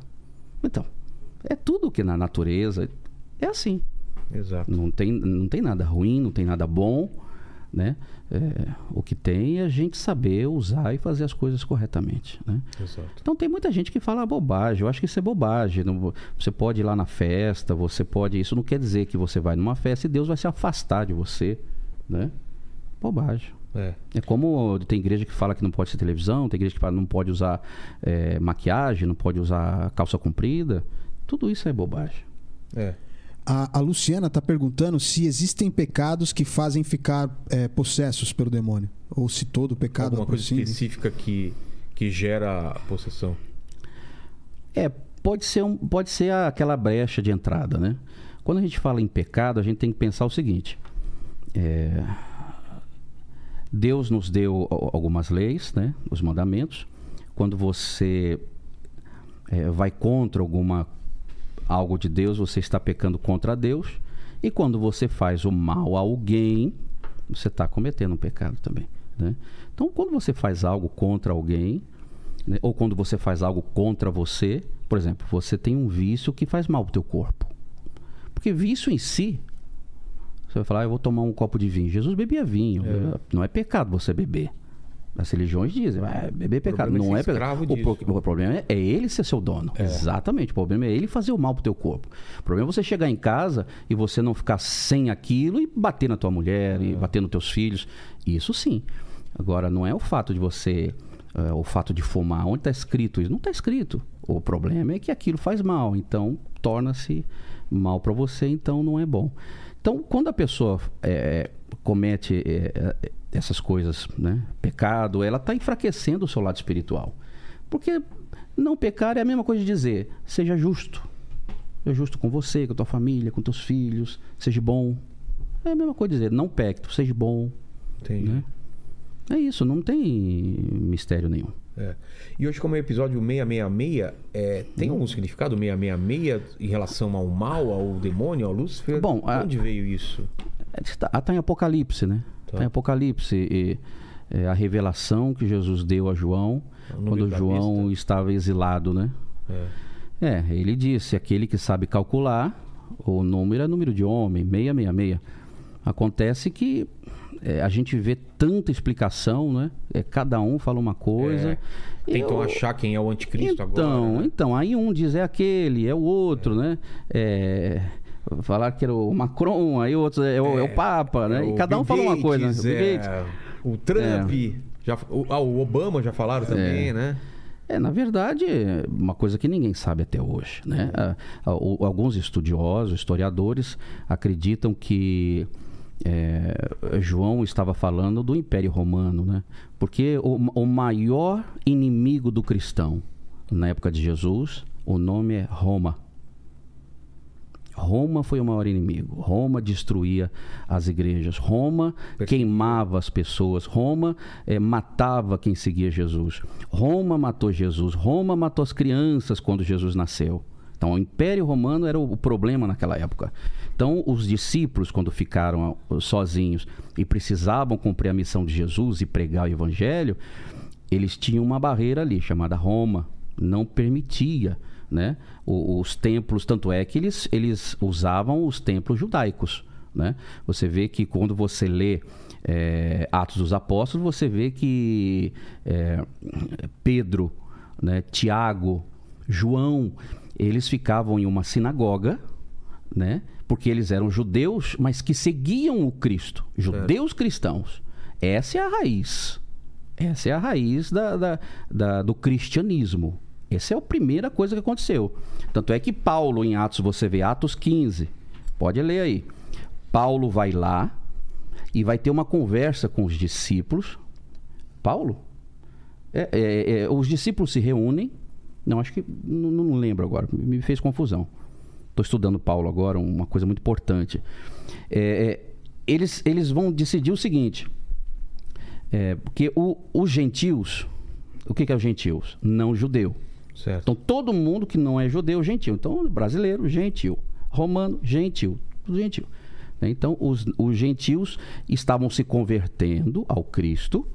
[SPEAKER 3] Então, é tudo que na natureza é assim.
[SPEAKER 1] Exato.
[SPEAKER 3] Não tem, não tem nada ruim, não tem nada bom, né? É, o que tem é a gente saber usar e fazer as coisas corretamente, né? Então tem muita gente que fala bobagem. Eu acho que isso é bobagem. Não- você pode ir lá na festa, você pode. Isso não quer dizer que você vai numa festa e Deus vai se afastar de você, né? Bobagem.
[SPEAKER 1] É.
[SPEAKER 3] É como tem igreja que fala que não pode ser televisão, tem igreja que fala que não pode usar eh, maquiagem, não pode usar calça comprida. Tudo isso é bobagem.
[SPEAKER 1] É.
[SPEAKER 2] A, a Luciana está perguntando se existem pecados que fazem ficar é, possessos pelo demônio. Ou se todo pecado
[SPEAKER 1] Alguma coisa
[SPEAKER 2] aproxima.
[SPEAKER 1] específica que, que gera a possessão.
[SPEAKER 3] É, pode ser, um, pode ser aquela brecha de entrada, né? Quando a gente fala em pecado, a gente tem que pensar o seguinte: é, Deus nos deu al- algumas leis, né? Os mandamentos. Quando você é, vai contra alguma algo de Deus, você está pecando contra Deus. E quando você faz o mal a alguém, você está cometendo um pecado também. Né? Então, quando você faz algo contra alguém, né, ou quando você faz algo contra você, por exemplo, você tem um vício que faz mal para o teu corpo. Porque vício em si, você vai falar, ah, eu vou tomar um copo de vinho. Jesus bebia vinho. Não é pecado você beber. As religiões dizem, ah, beber é pecado.
[SPEAKER 1] é
[SPEAKER 3] Não é pecado. O, pro- o problema é, é ele ser seu dono. Exatamente. O problema é ele fazer o mal pro teu corpo. O problema é você chegar em casa e você não ficar sem aquilo e bater na tua mulher e bater nos teus filhos. Isso sim. Agora, não é o fato de você. é, o fato de fumar. Onde está escrito isso? Não está escrito. O problema é que aquilo faz mal. Então, torna-se mal para você. Então, não é bom. Então, quando a pessoa é, comete é, é, essas coisas, né, pecado, ela está enfraquecendo o seu lado espiritual. Porque não pecar é a mesma coisa de dizer, seja justo. Seja justo com você, com a tua família, com teus filhos, seja bom. É a mesma coisa de dizer, não peque, seja bom.
[SPEAKER 1] Entendi.
[SPEAKER 3] Né? É isso, não tem mistério nenhum.
[SPEAKER 1] É. E hoje, como é o episódio 666, é, tem algum significado 666 em relação ao mal, ao demônio, ao Lúcifer?
[SPEAKER 3] Bom,
[SPEAKER 1] de
[SPEAKER 3] a-
[SPEAKER 1] onde veio isso?
[SPEAKER 3] Está tá em Apocalipse, né?
[SPEAKER 1] Tá.
[SPEAKER 3] Está em Apocalipse. E, é, a revelação que Jesus deu a João
[SPEAKER 1] número
[SPEAKER 3] quando João
[SPEAKER 1] besta.
[SPEAKER 3] estava exilado, né?
[SPEAKER 1] É.
[SPEAKER 3] É, ele disse: aquele que sabe calcular, o número é número de homem, 666. Acontece que é, a gente vê tanta explicação, né? É, cada um fala uma coisa.
[SPEAKER 1] É. Tentam
[SPEAKER 3] Eu-
[SPEAKER 1] achar quem é o anticristo
[SPEAKER 3] então,
[SPEAKER 1] agora. né?
[SPEAKER 3] então, aí um diz é aquele, é o outro, né? É, falar que era o Macron, aí o outro é, o, é o Papa, né?
[SPEAKER 1] É
[SPEAKER 3] e cada um
[SPEAKER 1] Bill
[SPEAKER 3] fala uma coisa. né?
[SPEAKER 1] Gates,
[SPEAKER 3] O
[SPEAKER 1] é, Trump, já, o, ah, o Obama já falaram também, né?
[SPEAKER 3] É, na verdade, é uma coisa que ninguém sabe até hoje. Né? Ah, ah, alguns estudiosos, historiadores, acreditam que é, João estava falando do Império Romano, né? porque o, o maior inimigo do cristão na época de Jesus, o nome é Roma. Roma foi o maior inimigo. Roma destruía as igrejas. Roma queimava as pessoas. Roma eh, matava quem seguia Jesus. Roma matou Jesus. Roma matou as crianças quando Jesus nasceu. Então, o Império Romano era o problema naquela época. Então, os discípulos, quando ficaram ah, sozinhos e precisavam cumprir a missão de Jesus e pregar o Evangelho, eles tinham uma barreira ali chamada Roma, não permitia né, os, templos, tanto é que eles, eles usavam os templos judaicos. Né? Você vê que quando você lê é, Atos dos Apóstolos, você vê que é, Pedro, né, Tiago, João, eles ficavam em uma sinagoga, né? Porque eles eram judeus, mas que seguiam o Cristo, judeus cristãos. Essa é a raiz. Essa é a raiz da, da, da, do cristianismo. Essa é a primeira coisa que aconteceu. Tanto é que Paulo, em Atos, você vê Atos 15, pode ler aí. Paulo vai lá e vai ter uma conversa com os discípulos. Paulo? É, é, é, os discípulos se reúnem não, acho que. Não, não lembro agora. Me fez confusão. Estou estudando Paulo agora, uma coisa muito importante. É, é, eles, eles vão decidir o seguinte: é, porque o, os gentios. O que, que é os gentios? Não judeu.
[SPEAKER 1] Certo.
[SPEAKER 3] Então todo mundo que não é judeu, gentil. Então, brasileiro, gentil. Romano, gentil. Tudo gentil. Né? Então, os, os gentios estavam se convertendo ao Cristo,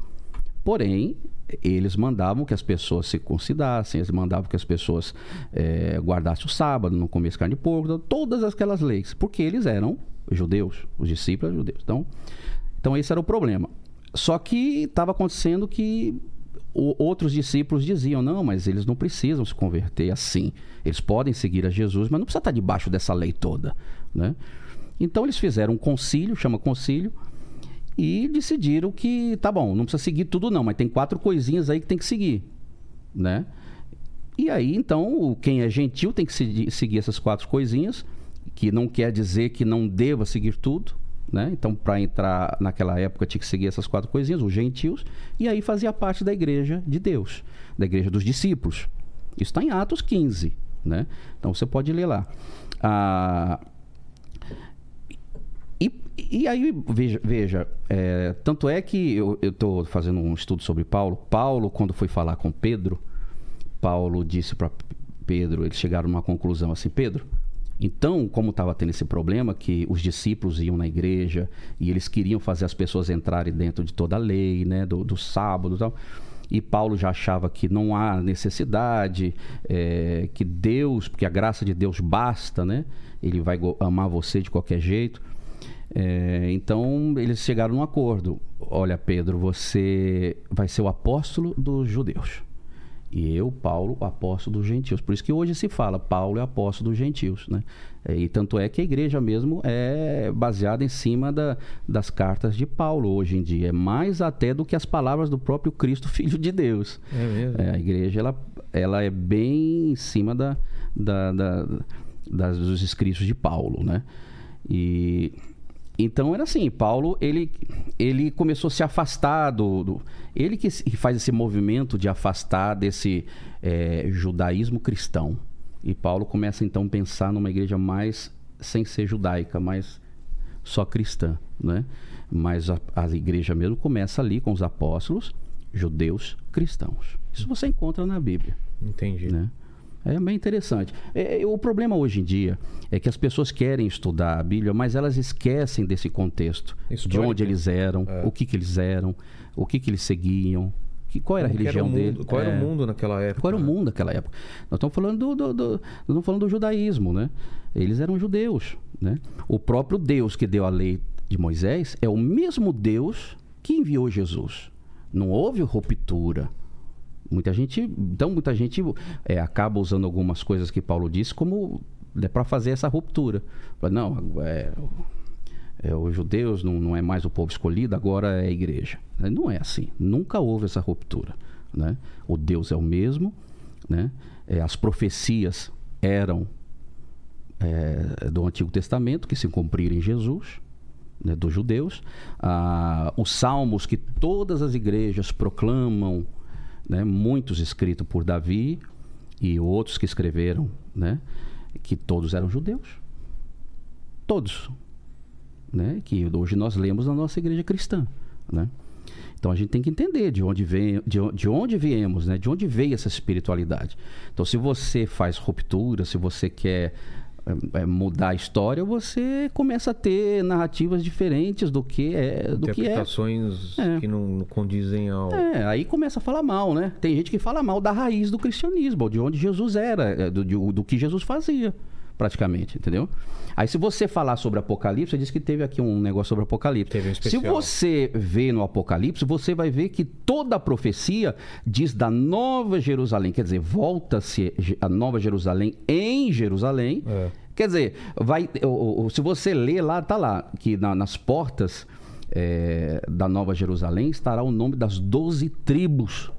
[SPEAKER 3] porém, eles mandavam que as pessoas se considerassem, eles mandavam que as pessoas é, guardassem o sábado, não comessem carne de porco, todas aquelas leis, porque eles eram judeus, os discípulos eram judeus. Então, então esse era o problema. Só que estava acontecendo que o, outros discípulos diziam: não, mas eles não precisam se converter assim. Eles podem seguir a Jesus, mas não precisa estar debaixo dessa lei toda. Né? Então eles fizeram um concílio, chama concílio, e decidiram que tá bom, não precisa seguir tudo não, mas tem quatro coisinhas aí que tem que seguir, né? E aí, então, quem é gentil tem que seguir essas quatro coisinhas, que não quer dizer que não deva seguir tudo, né? Então, para entrar naquela época, tinha que seguir essas quatro coisinhas, os gentios, e aí fazia parte da igreja de Deus, da igreja dos discípulos. Isso está em Atos 15, né? Então, você pode ler lá. Ah, e, e aí, veja, veja é, tanto é que eu estou fazendo um estudo sobre Paulo. Paulo, quando foi falar com Pedro, Paulo disse para Pedro, eles chegaram numa conclusão assim: Pedro, então, como estava tendo esse problema, que os discípulos iam na igreja e eles queriam fazer as pessoas entrarem dentro de toda a lei, né, do, do sábado e tal. E Paulo já achava que não há necessidade, é, que Deus, porque a graça de Deus basta, né? Ele vai amar você de qualquer jeito. É, então eles chegaram num acordo. Olha, Pedro, você vai ser o apóstolo dos judeus. E eu, Paulo, apóstolo dos gentios. Por isso que hoje se fala, Paulo é apóstolo dos gentios. Né? É, e tanto é que a igreja mesmo é baseada em cima da, das cartas de Paulo hoje em dia. É mais até do que as palavras do próprio Cristo, Filho de Deus.
[SPEAKER 1] É mesmo?
[SPEAKER 3] É, a igreja ela, ela é bem em cima da, da, da das, dos escritos de Paulo. Né? E então era assim, Paulo ele, ele começou a se afastar do, do ele que faz esse movimento de afastar desse é, judaísmo cristão. E Paulo começa então a pensar numa igreja mais sem ser judaica, mais só cristã, né? Mas a, a igreja mesmo começa ali com os apóstolos, judeus cristãos. Isso você encontra na Bíblia.
[SPEAKER 1] Entendi.
[SPEAKER 3] Né? É bem interessante. É, é, o problema hoje em dia é que as pessoas querem estudar a Bíblia, mas elas esquecem desse contexto. Histórico. De onde eles eram, é. o que, que eles eram, o que, que eles seguiam. Que, qual era Como a religião
[SPEAKER 1] era
[SPEAKER 3] dele?
[SPEAKER 1] Qual era o é. mundo naquela época?
[SPEAKER 3] Qual era o mundo naquela época? Nós estamos falando do, do, do, nós estamos falando do judaísmo, né? Eles eram judeus, né? O próprio Deus que deu a lei de Moisés é o mesmo Deus que enviou Jesus. Não houve ruptura. Muita gente, então muita gente é, acaba usando algumas coisas que Paulo disse como é para fazer essa ruptura. Não, é, é, os judeus não, não é mais o povo escolhido, agora é a igreja. Não é assim. Nunca houve essa ruptura. Né? O Deus é o mesmo, né? É, as profecias eram é, do Antigo Testamento que se cumpriram em Jesus, né, dos judeus. Ah, os salmos que todas as igrejas proclamam né? muitos escritos por Davi e outros que escreveram, né? que todos eram judeus. Todos. Né? Que hoje nós lemos na nossa igreja cristã. Né? Então a gente tem que entender de onde vem, de, de onde viemos, né? De onde veio essa espiritualidade. Então, se você faz ruptura, se você quer mudar a história, você começa a ter narrativas diferentes do que é, do que é
[SPEAKER 1] Interpretações
[SPEAKER 3] É.
[SPEAKER 1] que não não condizem ao.
[SPEAKER 3] é, aí começa a falar mal, né? Tem gente que fala mal da raiz do cristianismo, de onde Jesus era, é, do, de- do que Jesus fazia, praticamente, entendeu? Aí se você falar sobre Apocalipse, você disse que teve aqui um negócio sobre Apocalipse.
[SPEAKER 1] Teve um
[SPEAKER 3] se
[SPEAKER 1] especial.
[SPEAKER 3] você vê no Apocalipse, você vai ver que toda a profecia diz da Nova Jerusalém, quer dizer, volta-se a Nova Jerusalém em Jerusalém.
[SPEAKER 1] É.
[SPEAKER 3] Quer dizer, vai, se você ler lá, tá lá, que na- nas portas é, da Nova Jerusalém estará o nome das doze tribos.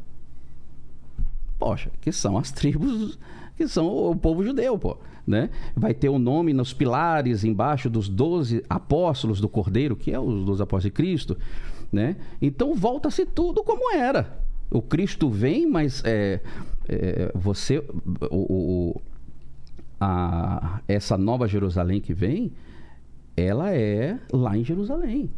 [SPEAKER 3] Poxa, que são as tribos que são o povo judeu, pô. Né? Vai ter o nome nos pilares embaixo dos doze apóstolos do Cordeiro, que é os doze apóstolos de Cristo. Né? Então volta-se tudo como era. O Cristo vem, mas é, é, você. o- o- a- essa nova Jerusalém que vem, ela é lá em Jerusalém.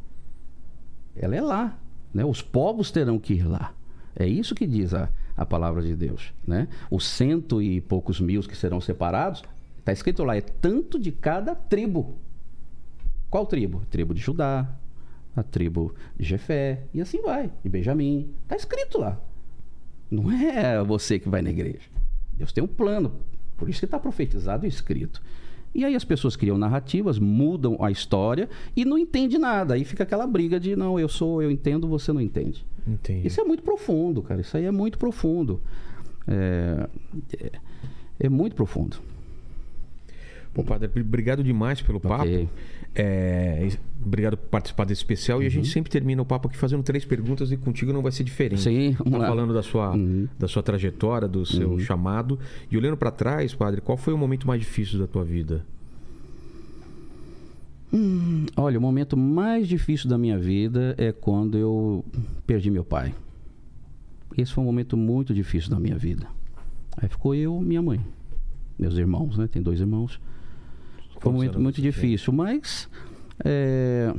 [SPEAKER 3] Ela é lá. Né? Os povos terão que ir lá. É isso que diz a, a palavra de Deus. Né? Os cento e poucos mil que serão separados, está escrito lá, é tanto de cada tribo. Qual tribo? Tribo de Judá, a tribo de Jefé, e assim vai, de Benjamim. Está escrito lá. Não é você que vai na igreja. Deus tem um plano. Por isso que está profetizado e escrito. E aí as pessoas criam narrativas, mudam a história e não entende nada. Aí fica aquela briga de não, eu sou, eu entendo, você não entende.
[SPEAKER 1] Entendi.
[SPEAKER 3] Isso é muito profundo, cara. Isso aí é muito profundo. É, é, é muito profundo.
[SPEAKER 1] Pô, padre, obrigado demais pelo papo.
[SPEAKER 3] Ok.
[SPEAKER 1] É, obrigado por participar desse especial. E a gente sempre termina o papo aqui fazendo três perguntas e contigo não vai ser diferente.
[SPEAKER 3] Sim, vamos
[SPEAKER 1] tá falando da sua,
[SPEAKER 3] Uhum.
[SPEAKER 1] da sua trajetória, do seu chamado. E olhando pra trás, padre, qual foi o momento mais difícil da tua vida?
[SPEAKER 3] Olha, o momento mais difícil da minha vida é quando eu perdi meu pai. Esse foi um momento muito difícil da minha vida. Aí ficou eu, minha mãe, meus irmãos, né? Tem dois irmãos. Foi muito
[SPEAKER 1] tem?
[SPEAKER 3] difícil, mas é,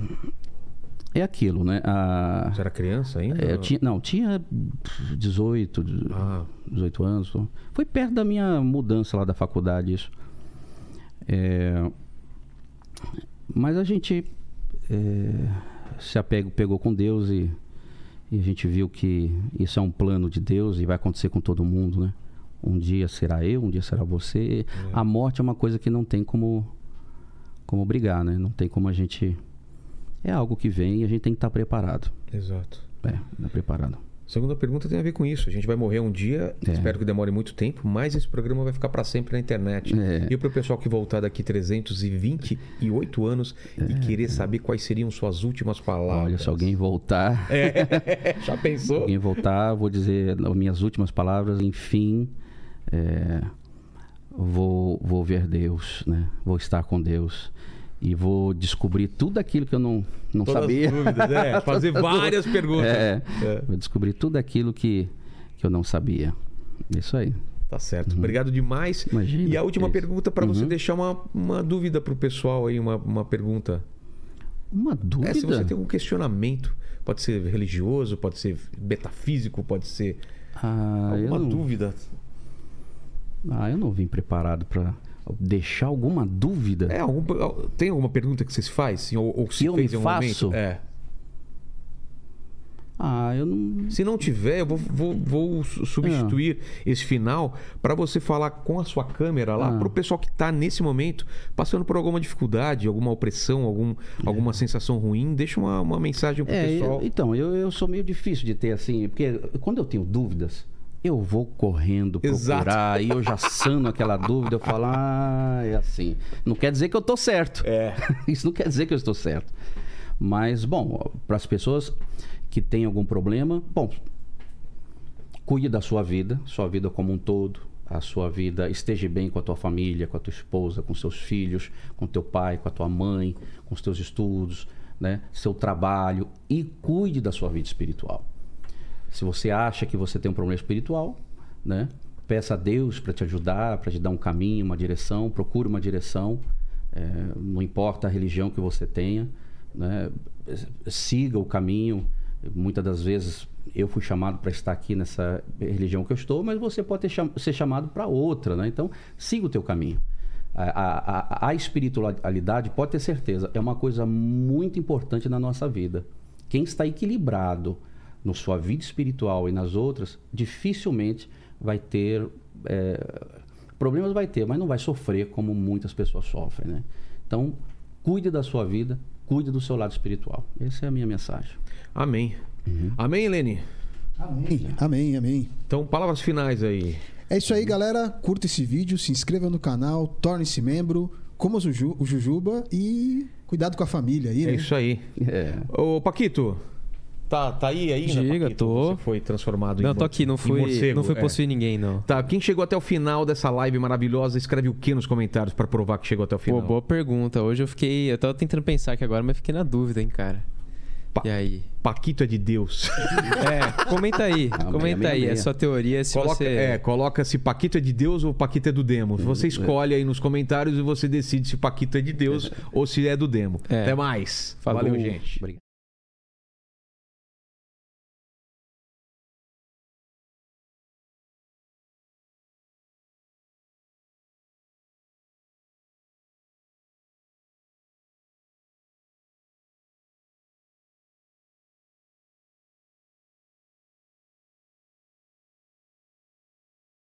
[SPEAKER 3] é aquilo, né? A-
[SPEAKER 1] Você era criança ainda?
[SPEAKER 3] é, tinha, não, tinha 18, de-
[SPEAKER 1] Ah,
[SPEAKER 3] 18 anos. Foi perto da minha mudança lá da faculdade isso. É, mas a gente é, se apegou, pegou com Deus e, e a gente viu que isso é um plano de Deus e vai acontecer com todo mundo, né? Um dia será eu, um dia será você. A morte é uma coisa que não tem como como brigar, né? Não tem como a gente é algo que vem e a gente tem que estar preparado.
[SPEAKER 1] exato.
[SPEAKER 3] É, tá preparado.
[SPEAKER 1] Segunda pergunta tem a ver com isso. A gente vai morrer um dia,
[SPEAKER 3] É.
[SPEAKER 1] espero que demore muito tempo, mas esse programa vai ficar para sempre na internet.
[SPEAKER 3] É.
[SPEAKER 1] E para o pessoal que voltar daqui 328 anos e querer saber quais seriam suas últimas palavras.
[SPEAKER 3] É. Olha, se alguém voltar,
[SPEAKER 1] Já pensou?
[SPEAKER 3] alguém voltar, vou dizer as minhas últimas palavras, enfim, é, vou, vou ver Deus, né? Vou estar com Deus e vou descobrir tudo aquilo que eu não, não
[SPEAKER 1] Todas
[SPEAKER 3] sabia.
[SPEAKER 1] as dúvidas, é. Fazer várias perguntas.
[SPEAKER 3] É,
[SPEAKER 1] É.
[SPEAKER 3] vou descobrir tudo aquilo que, que eu não sabia. Isso aí.
[SPEAKER 1] Tá certo. Obrigado demais.
[SPEAKER 3] Imagina,
[SPEAKER 1] E a última
[SPEAKER 3] é
[SPEAKER 1] pergunta para você
[SPEAKER 3] Uhum.
[SPEAKER 1] deixar uma, uma dúvida pro pessoal aí, uma, uma pergunta.
[SPEAKER 3] Uma dúvida?
[SPEAKER 1] É, se você tem algum questionamento, pode ser religioso, pode ser metafísico, pode ser
[SPEAKER 3] Ah,
[SPEAKER 1] alguma
[SPEAKER 3] não,
[SPEAKER 1] dúvida.
[SPEAKER 3] ah, eu não vim preparado para deixar alguma dúvida.
[SPEAKER 1] É, algum, tem alguma pergunta que você se faz? Sim, Ou, ou se
[SPEAKER 3] eu
[SPEAKER 1] fez
[SPEAKER 3] me
[SPEAKER 1] em um
[SPEAKER 3] faço?
[SPEAKER 1] momento? É.
[SPEAKER 3] Ah, eu não.
[SPEAKER 1] Se não tiver, eu vou, vou, vou su- substituir esse final para você falar com a sua câmera lá
[SPEAKER 3] Ah.
[SPEAKER 1] para o pessoal que está nesse momento passando por alguma dificuldade, alguma opressão, algum, alguma sensação ruim. Deixa uma, uma mensagem pro
[SPEAKER 3] É,
[SPEAKER 1] pessoal.
[SPEAKER 3] eu- então, eu, eu sou meio difícil de ter assim, porque quando eu tenho dúvidas, eu vou correndo
[SPEAKER 1] Exato.
[SPEAKER 3] procurar e eu já sano aquela dúvida, eu falo, ah, é assim. Não quer dizer que eu tô certo.
[SPEAKER 1] É.
[SPEAKER 3] Isso não quer dizer que eu estou certo. Mas, bom, para as pessoas que têm algum problema, bom, cuide da sua vida, sua vida como um todo, a sua vida esteja bem com a tua família, com a tua esposa, com seus filhos, com teu pai, com a tua mãe, com os teus estudos, né, seu trabalho e cuide da sua vida espiritual. Se você acha que você tem um problema espiritual, né, peça a Deus para te ajudar, para te dar um caminho, uma direção, procure uma direção. É, não importa a religião que você tenha, né, siga o caminho Muitas das vezes eu fui chamado para estar aqui nessa religião que eu estou, mas você pode cham- ser chamado para outra, né? Então, siga o teu caminho. A- a- a espiritualidade, pode ter certeza, é uma coisa muito importante na nossa vida. Quem está equilibrado na sua vida espiritual e nas outras, dificilmente vai ter é, problemas vai ter, mas não vai sofrer como muitas pessoas sofrem, né? Então, cuide da sua vida, cuide do seu lado espiritual. Essa é a minha mensagem.
[SPEAKER 1] Amém.
[SPEAKER 3] Uhum.
[SPEAKER 1] Amém, Helene?
[SPEAKER 2] Amém, amém, amém.
[SPEAKER 1] Então, palavras finais aí.
[SPEAKER 2] É isso aí, galera. Curta esse vídeo, se inscreva no canal, torne-se membro, coma o, Juju- o Jujuba e cuidado com a família aí,
[SPEAKER 1] É
[SPEAKER 2] né?
[SPEAKER 1] isso aí.
[SPEAKER 3] É.
[SPEAKER 1] Ô, Paquito, tá, tá aí ainda,
[SPEAKER 4] Diga,
[SPEAKER 1] Paquito?
[SPEAKER 4] tô.
[SPEAKER 1] Você foi transformado em
[SPEAKER 4] Não, tô aqui, não fui,
[SPEAKER 1] morcego,
[SPEAKER 4] não fui
[SPEAKER 1] é.
[SPEAKER 4] possuir ninguém, não.
[SPEAKER 1] Tá, quem chegou até o final dessa live maravilhosa, escreve o que nos comentários pra provar que chegou até o final?
[SPEAKER 4] Pô, boa pergunta. Hoje eu fiquei. Eu tava tentando pensar aqui agora, mas fiquei na dúvida, hein, cara.
[SPEAKER 1] Pa-
[SPEAKER 4] E aí?
[SPEAKER 1] Paquito é de Deus.
[SPEAKER 4] É, comenta aí. Comenta
[SPEAKER 3] amém,
[SPEAKER 4] aí.
[SPEAKER 3] amém.
[SPEAKER 4] É sua teoria. Se
[SPEAKER 1] coloca,
[SPEAKER 4] você.
[SPEAKER 1] É, coloca se Paquito é de Deus ou Paquito é do demo. Você escolhe aí nos comentários e você decide se Paquito é de Deus ou se é do demo.
[SPEAKER 4] É.
[SPEAKER 1] Até mais.
[SPEAKER 4] Falou.
[SPEAKER 1] Valeu, gente.
[SPEAKER 3] Obrigado.